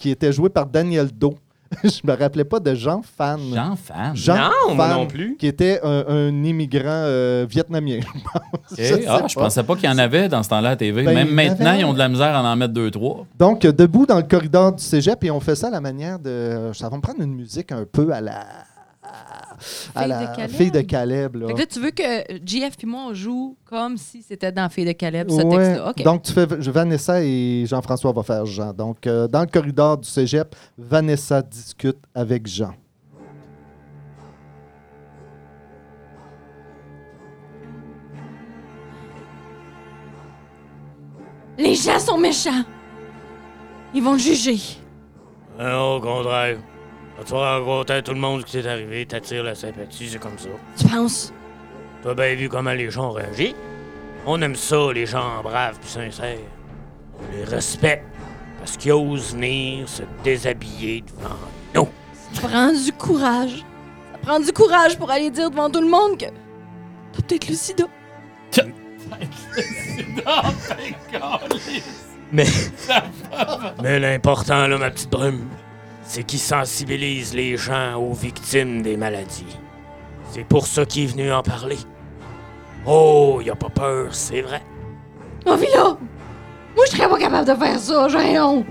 Speaker 5: qui était joué par Daniel Do. Je me rappelais pas de Jean Fan.
Speaker 2: Jean fan?
Speaker 5: Jean
Speaker 1: Non, moi
Speaker 5: Fan,
Speaker 1: non plus.
Speaker 5: Qui était un, un immigrant euh, vietnamien. Je sais
Speaker 2: Ah, je
Speaker 5: pas.
Speaker 2: pensais pas qu'il y en avait dans ce temps-là à TV.
Speaker 5: Ben,
Speaker 2: Même
Speaker 5: il y en
Speaker 2: maintenant,
Speaker 5: avait.
Speaker 2: ils ont de la misère à en mettre deux, trois.
Speaker 5: Donc, euh, debout dans le corridor du cégep, et on fait ça à la manière de. Ça va me prendre une musique un peu à la. À
Speaker 8: Fille
Speaker 5: la
Speaker 8: de Caleb.
Speaker 5: fille de Caleb. Là.
Speaker 8: Fait que là, tu veux que JF puis moi, on joue comme si c'était dans Fille de Caleb, ce
Speaker 5: Ouais.
Speaker 8: texte-là.
Speaker 5: Donc, tu fais je- Vanessa et Jean-François vont faire Jean. Donc, euh, dans le corridor du cégep, Vanessa discute avec Jean.
Speaker 8: Les gens sont méchants. Ils vont le juger.
Speaker 1: Non, au contraire. Tu vas raconter tout le monde ce qui t'est arrivé, t'attires la sympathie, c'est comme ça.
Speaker 8: Tu penses?
Speaker 1: T'as bien vu comment les gens ont réagi? On aime ça, les gens braves puis sincères. On les respecte parce qu'ils osent venir se déshabiller devant nous.
Speaker 8: Ça prend du courage. Ça prend du courage pour aller dire devant tout le monde que t'as peut-être le sida.
Speaker 1: Mais, mais l'important, là, ma petite brume, c'est qu'ils sensibilisent les gens aux victimes des maladies. C'est pour ça qu'il est venu en parler. Oh, y a pas peur, c'est vrai.
Speaker 8: Oh, là! Moi, je serais pas capable de faire ça, j'ai honte.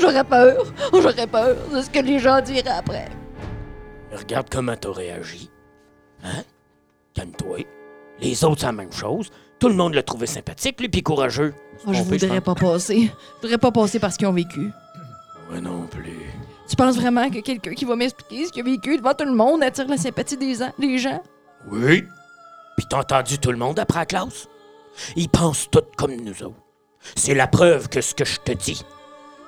Speaker 8: J'aurais peur. J'aurais peur de ce que les gens diraient après.
Speaker 1: Regarde comment t'as réagi. Hein? Calme-toi. Les autres, c'est la même chose. Tout le monde l'a trouvé sympathique, lui, puis courageux.
Speaker 8: Moi, je voudrais pas passer. Je voudrais pas passer parce qu'ils ont vécu.
Speaker 1: Moi non plus.
Speaker 8: Tu penses vraiment que quelqu'un qui va m'expliquer ce qu'il a vécu devant tout le monde attire la sympathie des, an- des gens?
Speaker 1: Oui. Puis t'as entendu tout le monde après la classe? Ils pensent tous comme nous autres. C'est la preuve que ce que je te dis.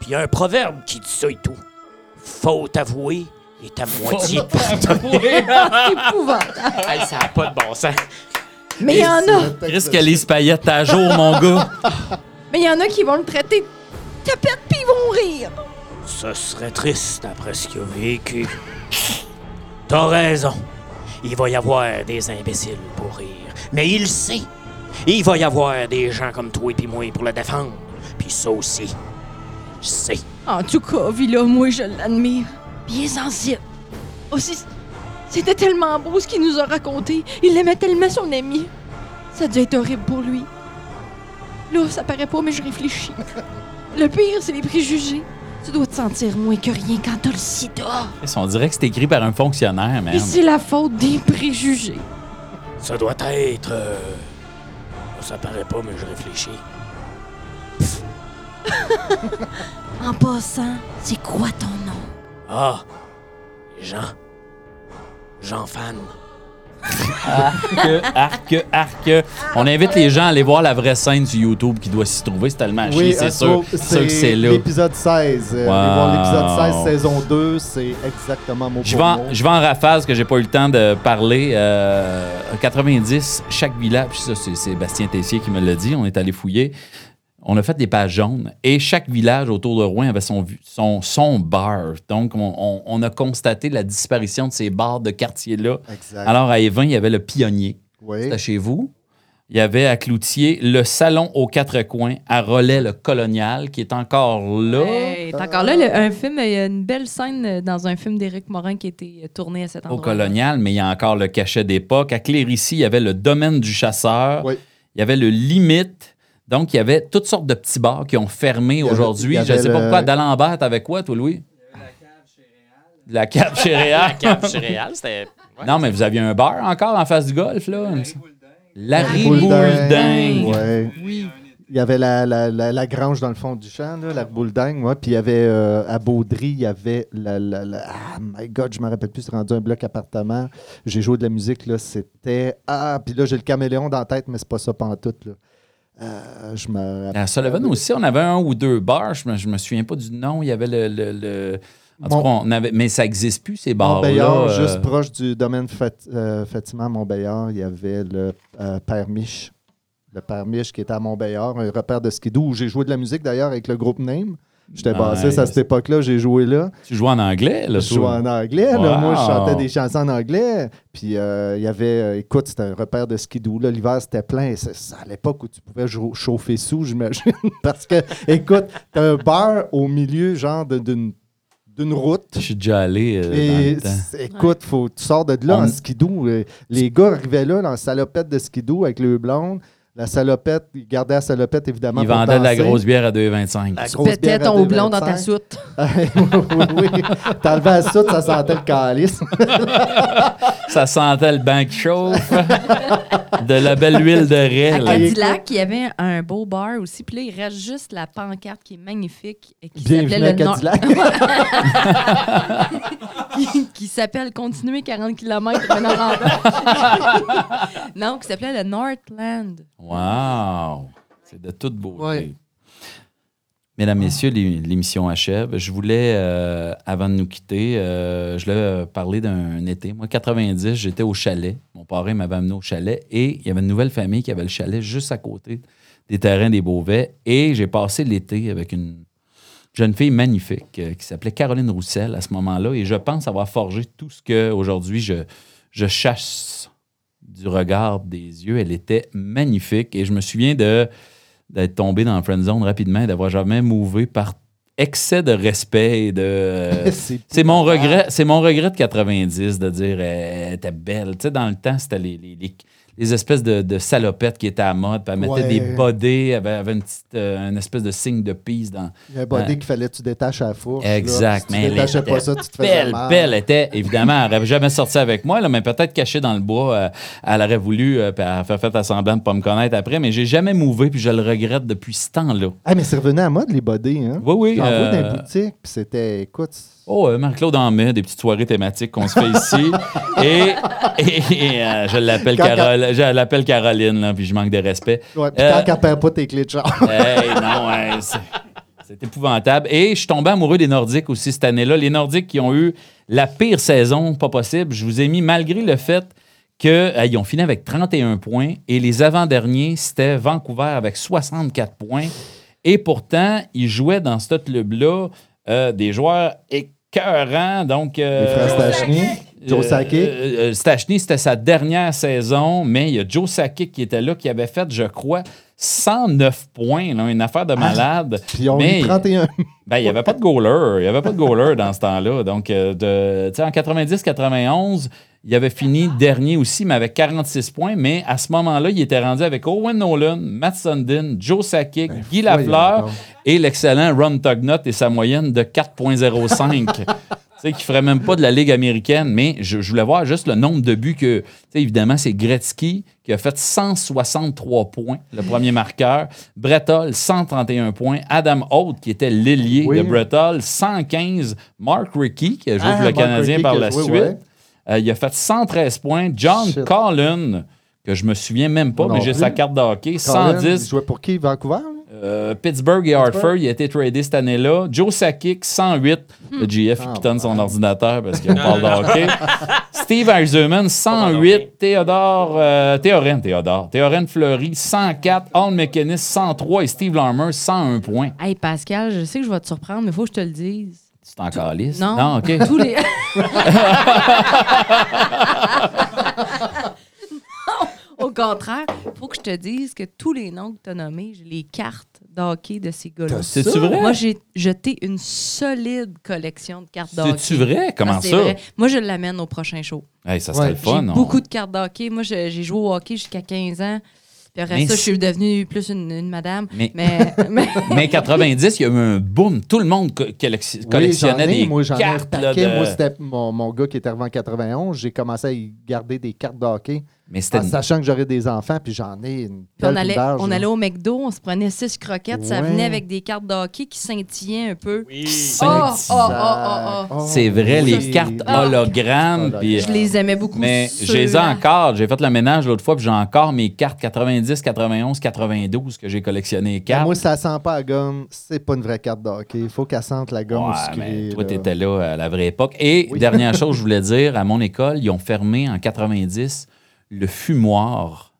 Speaker 1: Puis y a un proverbe qui dit ça et tout. Faute avouée est à moitié pardonné.
Speaker 8: C'est épouvantable.
Speaker 1: Hey, ça n'a pas de bon sens.
Speaker 8: Mais il y en a.
Speaker 2: Chris Kelly Payette à jour, mon gars.
Speaker 8: Mais il y en a qui vont le traiter de tapette puis ils vont rire.
Speaker 1: Ce serait triste après ce qu'il a vécu. T'as raison. Il va y avoir des imbéciles pour rire. Mais il sait. Il va y avoir des gens comme toi et puis moi pour le défendre. Puis ça aussi. Je sais.
Speaker 8: En tout cas, Villa, moi, je l'admire. Bien sensible. Aussi, c'était tellement beau ce qu'il nous a raconté. Il aimait tellement son ami. Ça a être horrible pour lui. Là, ça paraît pas, mais je réfléchis. Le pire, c'est les préjugés. Tu dois te sentir moins que rien quand t'as le sida.
Speaker 2: On dirait que c'est écrit par un fonctionnaire,
Speaker 8: Et
Speaker 2: man.
Speaker 8: c'est la faute des préjugés.
Speaker 1: Ça doit être. euh, Ça paraît pas, mais je réfléchis.
Speaker 6: En passant, c'est quoi ton nom?
Speaker 1: Ah, Jean. Jean Fan.
Speaker 2: Arc, arc, arc. On invite les gens à aller voir la vraie scène sur YouTube qui doit s'y trouver. C'est tellement chier,
Speaker 5: Oui,
Speaker 2: c'est
Speaker 5: euh,
Speaker 2: sûr. C'est sûr que c'est là.
Speaker 5: l'épisode 16. Euh,
Speaker 2: Wow.
Speaker 5: l'épisode 16, saison 2, c'est exactement mot
Speaker 2: Je vais, en, je vais en rafale parce que j'ai pas eu le temps de parler. Euh, en 90, chaque village, puis ça c'est Sébastien Tessier qui me l'a dit, on est allé fouiller. On a fait des pages jaunes et chaque village autour de Rouen avait son, vu- son, son bar. Donc, on, on- on a constaté la disparition de ces bars de quartier-là.
Speaker 5: Exact.
Speaker 2: Alors, à Évin, il y avait le Pionnier.
Speaker 5: oui.
Speaker 2: C'était chez vous. Il y avait à Cloutier le Salon aux quatre coins, à Relais, le Colonial, qui est encore là.
Speaker 8: Hey, t'es encore là, le- un film, il y a une belle scène euh, dans un film d'Éric Morin qui a été euh, tourné à cet
Speaker 2: au
Speaker 8: endroit.
Speaker 2: colonial, mais il y a encore le cachet d'époque. À Clérici, il y avait le domaine du chasseur.
Speaker 5: Oui.
Speaker 2: Il y avait le limite. Donc, il y avait toutes sortes de petits bars qui ont fermé aujourd'hui. Je ne sais pas
Speaker 5: le-
Speaker 2: pourquoi. D'Alembert, t'avais quoi, toi, Louis? La cave chez Réal.
Speaker 1: Cap céréales, c'était. ouais.
Speaker 2: Non, mais vous aviez un bar encore en face du golf, là? Larry
Speaker 5: Boule
Speaker 2: Boule
Speaker 5: dingue.
Speaker 2: dingue.
Speaker 5: Ouais.
Speaker 8: Oui.
Speaker 5: Il y avait la, la, la, la grange dans le fond du champ, là, la boule dingue. ouais. Puis il y avait euh, à Baudry, il y avait la. la, la- ah, my God, je me rappelle plus, c'est rendu un bloc appartement. J'ai joué de la musique, là. C'était. Ah, puis là, j'ai le caméléon dans la tête, mais c'est pas ça pantoute, là. Euh, je me
Speaker 2: À Sullivan aussi, on avait un ou deux bars. Je me, je me souviens pas du nom. Il y avait le. le- le- En tout
Speaker 5: Mon-
Speaker 2: cas, on avait, mais ça n'existe plus, ces bars-là.
Speaker 5: Montbéliard,
Speaker 2: euh,
Speaker 5: juste proche du domaine Fat, euh, Fatima Montbéliard, il y avait le euh, Père Mich. Le Père Mich qui était à Montbéliard, un repère de skidoo où j'ai joué de la musique d'ailleurs avec le groupe Name. J'étais
Speaker 2: Nice.
Speaker 5: bassiste à cette époque-là, j'ai joué là.
Speaker 2: Tu jouais en anglais, là,
Speaker 5: Je jouais en anglais. là. Moi, je chantais des chansons en anglais. Puis, euh, il y avait, euh, écoute, c'était un repère de skidoo. là. L'hiver, c'était plein. C'est c'est à l'époque où tu pouvais chauffer sous, j'imagine. Parce que, écoute, t'as un bar au milieu, genre, d'une d'une route.
Speaker 2: Je suis déjà allé euh,
Speaker 5: Et
Speaker 2: dans le temps.
Speaker 5: c'est- écoute, faut, tu sors de là
Speaker 2: On-
Speaker 5: en skidoo. Les gars arrivaient là, dans la salopette de skidoo avec le blonde. La salopette, ils gardaient la salopette, évidemment.
Speaker 2: Ils
Speaker 5: pour
Speaker 2: vendaient de la grosse bière à 2,25.
Speaker 5: La
Speaker 8: Tu
Speaker 5: grosse
Speaker 8: pétais
Speaker 5: bière à
Speaker 8: ton blond dans ta
Speaker 5: 2,25.
Speaker 8: soute.
Speaker 5: oui, oui. T'enlevais la soute, ça sentait le calice.
Speaker 2: Ça sentait le banc qui chauffe. de la belle huile de raie.
Speaker 8: À
Speaker 2: là.
Speaker 8: Cadillac, il y avait un beau bar aussi. Puis là, il reste juste la pancarte qui est magnifique. Et qui
Speaker 5: Bienvenue
Speaker 8: s'appelait
Speaker 5: à
Speaker 8: le Nord-
Speaker 5: Cadillac.
Speaker 8: qui, qui s'appelle Continuer 40 km non, qui s'appelait le Northland.
Speaker 2: Wow! C'est de toute beauté.
Speaker 5: Ouais.
Speaker 2: Mesdames, Messieurs, l'é- l'émission achève. Je voulais, euh, avant de nous quitter, euh, je voulais euh, parler d'un été. Moi, 90, j'étais au chalet. Mon parrain m'avait amené au chalet et il y avait une nouvelle famille qui avait le chalet juste à côté des terrains des Beauvais. Et j'ai passé l'été avec une jeune fille magnifique euh, qui s'appelait Caroline Roussel à ce moment-là. Et je pense avoir forgé tout ce que aujourd'hui je, je chasse du regard des yeux. Elle était magnifique. Et je me souviens de d'être tombé dans la friend zone rapidement et d'avoir jamais mouvé par excès de respect et de c'est mon regret c'est mon regret de 90 de dire elle était belle tu sais dans le temps c'était les, les, les- les espèces de, de salopettes qui étaient à la mode puis elle mettait
Speaker 5: Ouais.
Speaker 2: des bodés elle avait, avait une petite euh, une espèce de signe de pisse dans
Speaker 5: Il y a un body
Speaker 2: Ouais.
Speaker 5: qu'il fallait que tu détaches à la fourche. là.
Speaker 2: Exact,
Speaker 5: Si
Speaker 2: mais
Speaker 5: tu
Speaker 2: elle
Speaker 5: détachais
Speaker 2: était
Speaker 5: pas ça, tu te faisais
Speaker 2: belle,
Speaker 5: mal.
Speaker 2: belle. Elle était, évidemment, elle n'aurait jamais sorti avec moi, là, mais peut-être cachée dans le bois. euh, elle aurait voulu, euh, puis elle fait, fait à semblant de ne pas me connaître après, mais j'ai jamais mouvé, puis je le regrette depuis ce temps-là.
Speaker 5: Ah, mais c'est revenu à mode, les bodys. Hein?
Speaker 2: Oui, oui.
Speaker 5: J'en vois dans
Speaker 2: euh,
Speaker 5: les boutiques, puis c'était, écoute,
Speaker 2: Oh, euh, Marc-Claude en met des petites soirées thématiques qu'on se fait ici. et et, et, euh, je l'appelle
Speaker 5: Quand-
Speaker 2: Carole, je l'appelle Caroline, là, puis je manque de respect.
Speaker 5: ouais, puis
Speaker 2: Euh,
Speaker 5: qu'elle perd pas tes clés de char.
Speaker 2: Hey, non, c'est- C'est épouvantable. Et je suis tombé amoureux des Nordiques aussi cette année-là. Les Nordiques qui ont eu la pire saison pas possible. Je vous ai mis, malgré le fait qu'ils ont fini avec 31 points et les avant-derniers, c'était Vancouver avec 64 points. Et pourtant, ils jouaient dans ce club-là euh, des joueurs écœurants. Donc, euh,
Speaker 5: Les frères Stachny, Joe Sakic.
Speaker 2: euh, euh, Stachny, c'était sa dernière saison, mais il y a Joe Sakic qui était là, qui avait fait, je crois, 109 points, là, une affaire de malade.
Speaker 5: Puis ont
Speaker 2: Mais-
Speaker 5: eu 31.
Speaker 2: Ben, il n'y avait pas de goaler. Il n'y avait pas de goaler dans ce temps-là. Donc, de, en 90-91, il avait fini dernier aussi, mais avec 46 points. Mais à ce moment-là, il était rendu avec Owen Nolan, Matt Sundin, Joe Sakic, Guy
Speaker 5: voyons
Speaker 2: Lafleur et l'excellent Ron Tugnut et sa moyenne de 4,05. tu sais, qui ferait même pas de la Ligue américaine. Mais je, je voulais voir juste le nombre de buts que. Tu sais, évidemment, c'est Gretzky qui a fait 163 points, le premier marqueur. Brettol, 131 points. Adam Holt, qui était l'ailier
Speaker 5: Oui.
Speaker 2: de Brettol, 115. Mark Rickey, qui a joué
Speaker 5: Ah,
Speaker 2: pour le
Speaker 5: Mark
Speaker 2: Canadien
Speaker 5: Rickey
Speaker 2: par la
Speaker 5: joué,
Speaker 2: suite.
Speaker 5: ouais.
Speaker 2: Euh, il a fait 113 points. John
Speaker 5: Shit.
Speaker 2: Collin, que je me souviens même pas,
Speaker 5: Non
Speaker 2: mais j'ai sa carte de hockey,
Speaker 5: Colin,
Speaker 2: 110.
Speaker 5: Il jouait pour qui? Vancouver?
Speaker 2: Euh, Pittsburgh et Hartford, il a été tradé cette année-là. Joe Sakic, 108. Le GF
Speaker 5: Ah,
Speaker 2: qui donne son ordinateur parce qu'il parle de hockey. Steve Eiserman, 108. Théodore, euh, Théorène, Théodore. Théorène Fleury, 104. Al McInnes, 103. Et Steve Larmer, 101 points.
Speaker 8: Hey, Pascal, je sais que je vais te surprendre, mais il faut que je te le dise.
Speaker 2: C'est encore lisse?
Speaker 8: Non.
Speaker 2: Non, OK.
Speaker 8: Tous les. Non, Au contraire, il faut que je te dise que tous les noms que tu as nommés, j'ai les cartes d'hockey de ces gars-là.
Speaker 2: C'est-tu vrai?
Speaker 8: Moi, j'ai jeté une solide collection de cartes d'hockey.
Speaker 2: C'est-tu vrai? Comment
Speaker 8: Ah, c'est
Speaker 2: ça?
Speaker 8: vrai. Moi, je l'amène au prochain show.
Speaker 2: Hey, ça serait
Speaker 5: Ouais.
Speaker 2: le fun.
Speaker 8: J'ai beaucoup de cartes d'hockey. Moi, j'ai joué au hockey jusqu'à 15 ans. Puis après
Speaker 2: Mais
Speaker 8: ça, je suis devenue plus une, une madame.
Speaker 2: Mais-
Speaker 8: Mais, mais-
Speaker 2: Mais 90, il y a eu un boom. Tout le monde co- collecti-
Speaker 5: Oui,
Speaker 2: collectionnait
Speaker 5: ai,
Speaker 2: des
Speaker 5: moi, ai un
Speaker 2: cartes. là, de-
Speaker 5: Moi, c'était mon, mon gars qui était arrivé en 91. J'ai commencé à y garder des cartes de hockey,
Speaker 2: Mais c'était
Speaker 5: en sachant que j'aurais des enfants, puis j'en ai une
Speaker 8: Puis on allait, on au McDo, on se prenait six croquettes, ça
Speaker 5: Ouais.
Speaker 8: venait avec des cartes de hockey qui scintillaient un peu.
Speaker 1: Oui.
Speaker 8: Oh, oh, oh, oh, oh.
Speaker 2: C'est vrai, les cartes
Speaker 8: Ah.
Speaker 2: hologrammes. puis-
Speaker 8: Je les aimais beaucoup.
Speaker 2: mais j'ai les ai
Speaker 8: ceux-là.
Speaker 2: encore. J'ai fait le ménage l'autre fois, puis j'ai encore mes cartes 90, 91, 92 que j'ai collectionnées. cartes.
Speaker 5: Moi, ça sent pas la gomme, c'est pas une vraie carte de hockey. Il faut qu'elle sente la gomme
Speaker 2: Ouais,
Speaker 5: sucrée.
Speaker 2: mais toi,
Speaker 5: là.
Speaker 2: tu étais là à la vraie époque. Et
Speaker 5: Oui.
Speaker 2: dernière chose, je voulais dire, à mon école, ils ont fermé en 90 le fumoir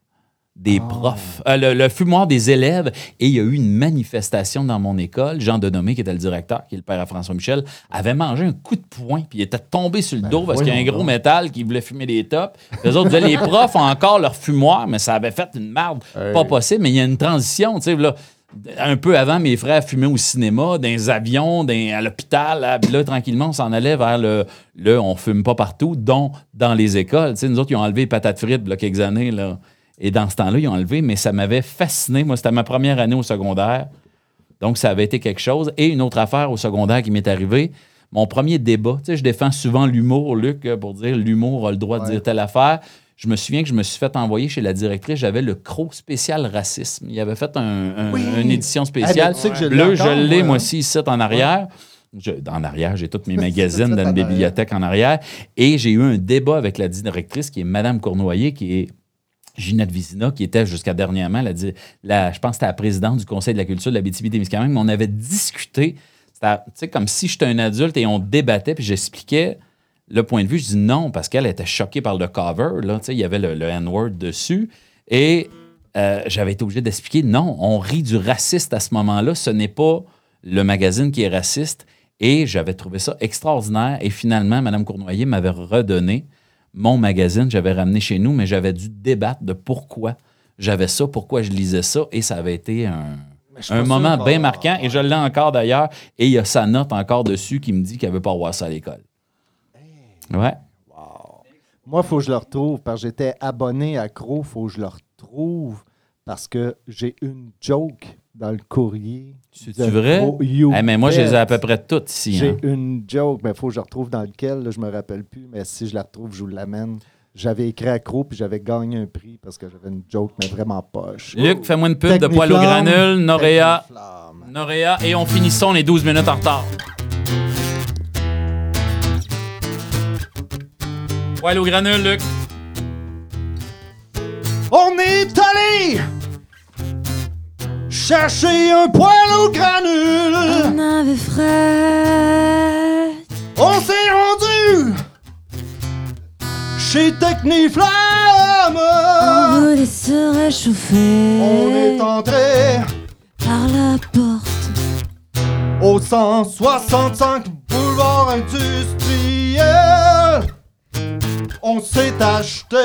Speaker 2: des
Speaker 5: Ah.
Speaker 2: profs, euh, le, le fumoir des élèves. Et il y a eu une manifestation dans mon école. Jean Denomé, qui était le directeur, qui est le père à François Michel, avait mangé un coup de poing, puis il était tombé sur le dos parce qu'il y a un
Speaker 5: Ben,
Speaker 2: gros métal qui voulait fumer des tops. Les autres disaient, les profs ont encore leur fumoir, mais ça avait fait une merde
Speaker 5: Hey.
Speaker 2: pas possible. Mais il y a une transition, tu sais, là. Un peu avant, mes frères fumaient au cinéma, dans les avions, dans- à l'hôpital. là. Là, tranquillement, on s'en allait vers le, le on fume pas partout, dont dans les écoles. Tu sais, nous autres, ils ont enlevé les patates frites, là, quelques années. Là. Et dans ce temps-là, ils ont enlevé, mais ça m'avait fasciné. Moi, c'était ma première année au secondaire. Donc, ça avait été quelque chose. Et une autre affaire au secondaire qui m'est arrivée, mon premier débat, tu sais, je défends souvent l'humour, Luc, pour dire l'humour a le droit de
Speaker 5: Ouais.
Speaker 2: dire telle affaire. Je me souviens que je me suis fait envoyer chez la directrice, j'avais le croc spécial racisme. Il avait fait un- un-
Speaker 5: Oui.
Speaker 2: une édition
Speaker 5: Ah,
Speaker 2: spéciale.
Speaker 5: ben, tu sais que je l'ai
Speaker 2: Bleu, je
Speaker 5: encore,
Speaker 2: l'ai,
Speaker 5: moi.
Speaker 2: moi aussi, ici, en arrière. Je- en arrière, j'ai tous mes magazines dans une bibliothèque en arrière. Et j'ai eu un débat avec la directrice, qui est Madame Cournoyer, qui est Ginette Vizina, qui était jusqu'à dernièrement, la, je pense que c'était la présidente du Conseil de la culture de la BTB-Témiscamingue, mais on avait discuté, c'était comme si j'étais un adulte et on débattait, puis j'expliquais le point de vue. Je dis non, parce qu'elle était choquée par le cover, là, il y avait le, le N-word dessus, et euh, j'avais été obligé d'expliquer, non, on rit du raciste à ce moment-là, ce n'est pas le magazine qui est raciste, et j'avais trouvé ça extraordinaire, et finalement, Mme Cournoyer m'avait redonné mon magazine, j'avais ramené chez nous, mais j'avais dû débattre de pourquoi j'avais ça, pourquoi je lisais ça, et ça avait été un, un moment bien marquant, et je l'ai encore d'ailleurs, et il y a sa note encore dessus qui me dit qu'elle veut pas voir ça à l'école. Ouais.
Speaker 5: Moi, il faut que je le retrouve parce que j'étais abonné à Crow. Il faut que je le retrouve parce que j'ai une joke dans le courrier.
Speaker 2: C'est-tu
Speaker 5: de
Speaker 2: vrai? Mais moi, je les ai à peu près toutes ici.
Speaker 5: J'ai
Speaker 2: hein.
Speaker 5: une joke, mais il faut que je retrouve dans lequel, là, je me rappelle plus, mais si je la retrouve, je vous l'amène. J'avais écrit à Crow, puis j'avais gagné un prix parce que j'avais une joke, mais vraiment poche.
Speaker 2: Luc, fais-moi une pub de poil au granule, Noréa. Noréa, et on finissons, on est 12 minutes en retard. Poil au granule, Luc.
Speaker 5: On est allé chercher un poêle au granule.
Speaker 6: On avait frais.
Speaker 5: On s'est rendu chez Techniflamme.
Speaker 6: On voulait se réchauffer.
Speaker 5: On est entré
Speaker 6: par la porte.
Speaker 5: au 165 boulevard industriel. On s'est acheté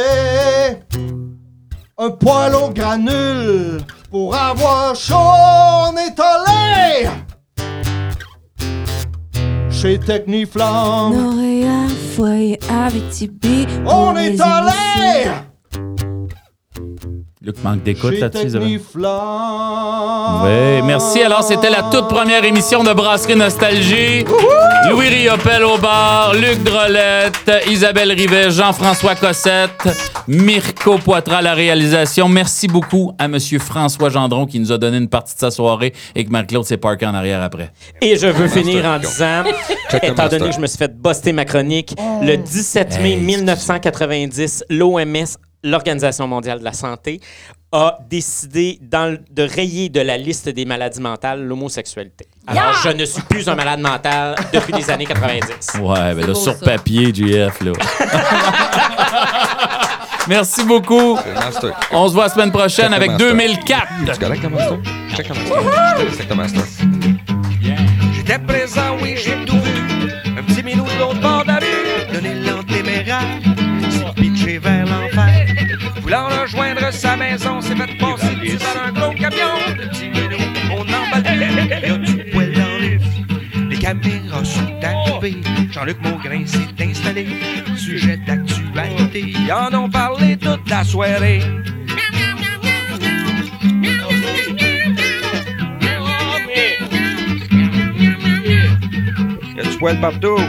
Speaker 5: un poêle au granule pour avoir chaud. On est allé chez.
Speaker 6: Noréa, foyer, Abitibi.
Speaker 5: On est allé
Speaker 2: Luc manque d'écoute là-dessus. Oui, merci. Alors, c'était la toute première émission de Brasserie Nostalgie. Louis Riopel au bar, Luc Drolette, Isabelle Rivet, Jean-François Cossette, Mirko Poitras à la réalisation. Merci beaucoup à Monsieur François Gendron qui nous a donné une partie de sa soirée et que Marc-Claude s'est parké en arrière après.
Speaker 1: Et je veux finir en disant, étant donné que je me suis fait buster ma chronique, le 17 mai
Speaker 2: Hey,
Speaker 1: 1990, l'OMS, l'Organisation mondiale de la santé, a décidé dans de rayer de la liste des maladies mentales l'homosexualité. Alors, je ne suis plus un malade mental depuis les années 90.
Speaker 2: Ouais, ben là,
Speaker 8: beau,
Speaker 2: sur
Speaker 8: ça.
Speaker 2: papier, GF, là. Merci beaucoup. On se voit la semaine prochaine avec
Speaker 3: master.
Speaker 2: 2004.
Speaker 3: Tu correct, le master? Check le master. Check le master.
Speaker 4: J'étais présent, oui, sa maison, s'est fait passer dessus par un gros camion. Le petit minou, on emballe plus, y a du poil dans l'œuf. Les caméras sont allumées, Jean-Luc Maugrain s'est installé. Sujet d'actualité, ils en ont parlé toute la soirée. Y a du poil partout.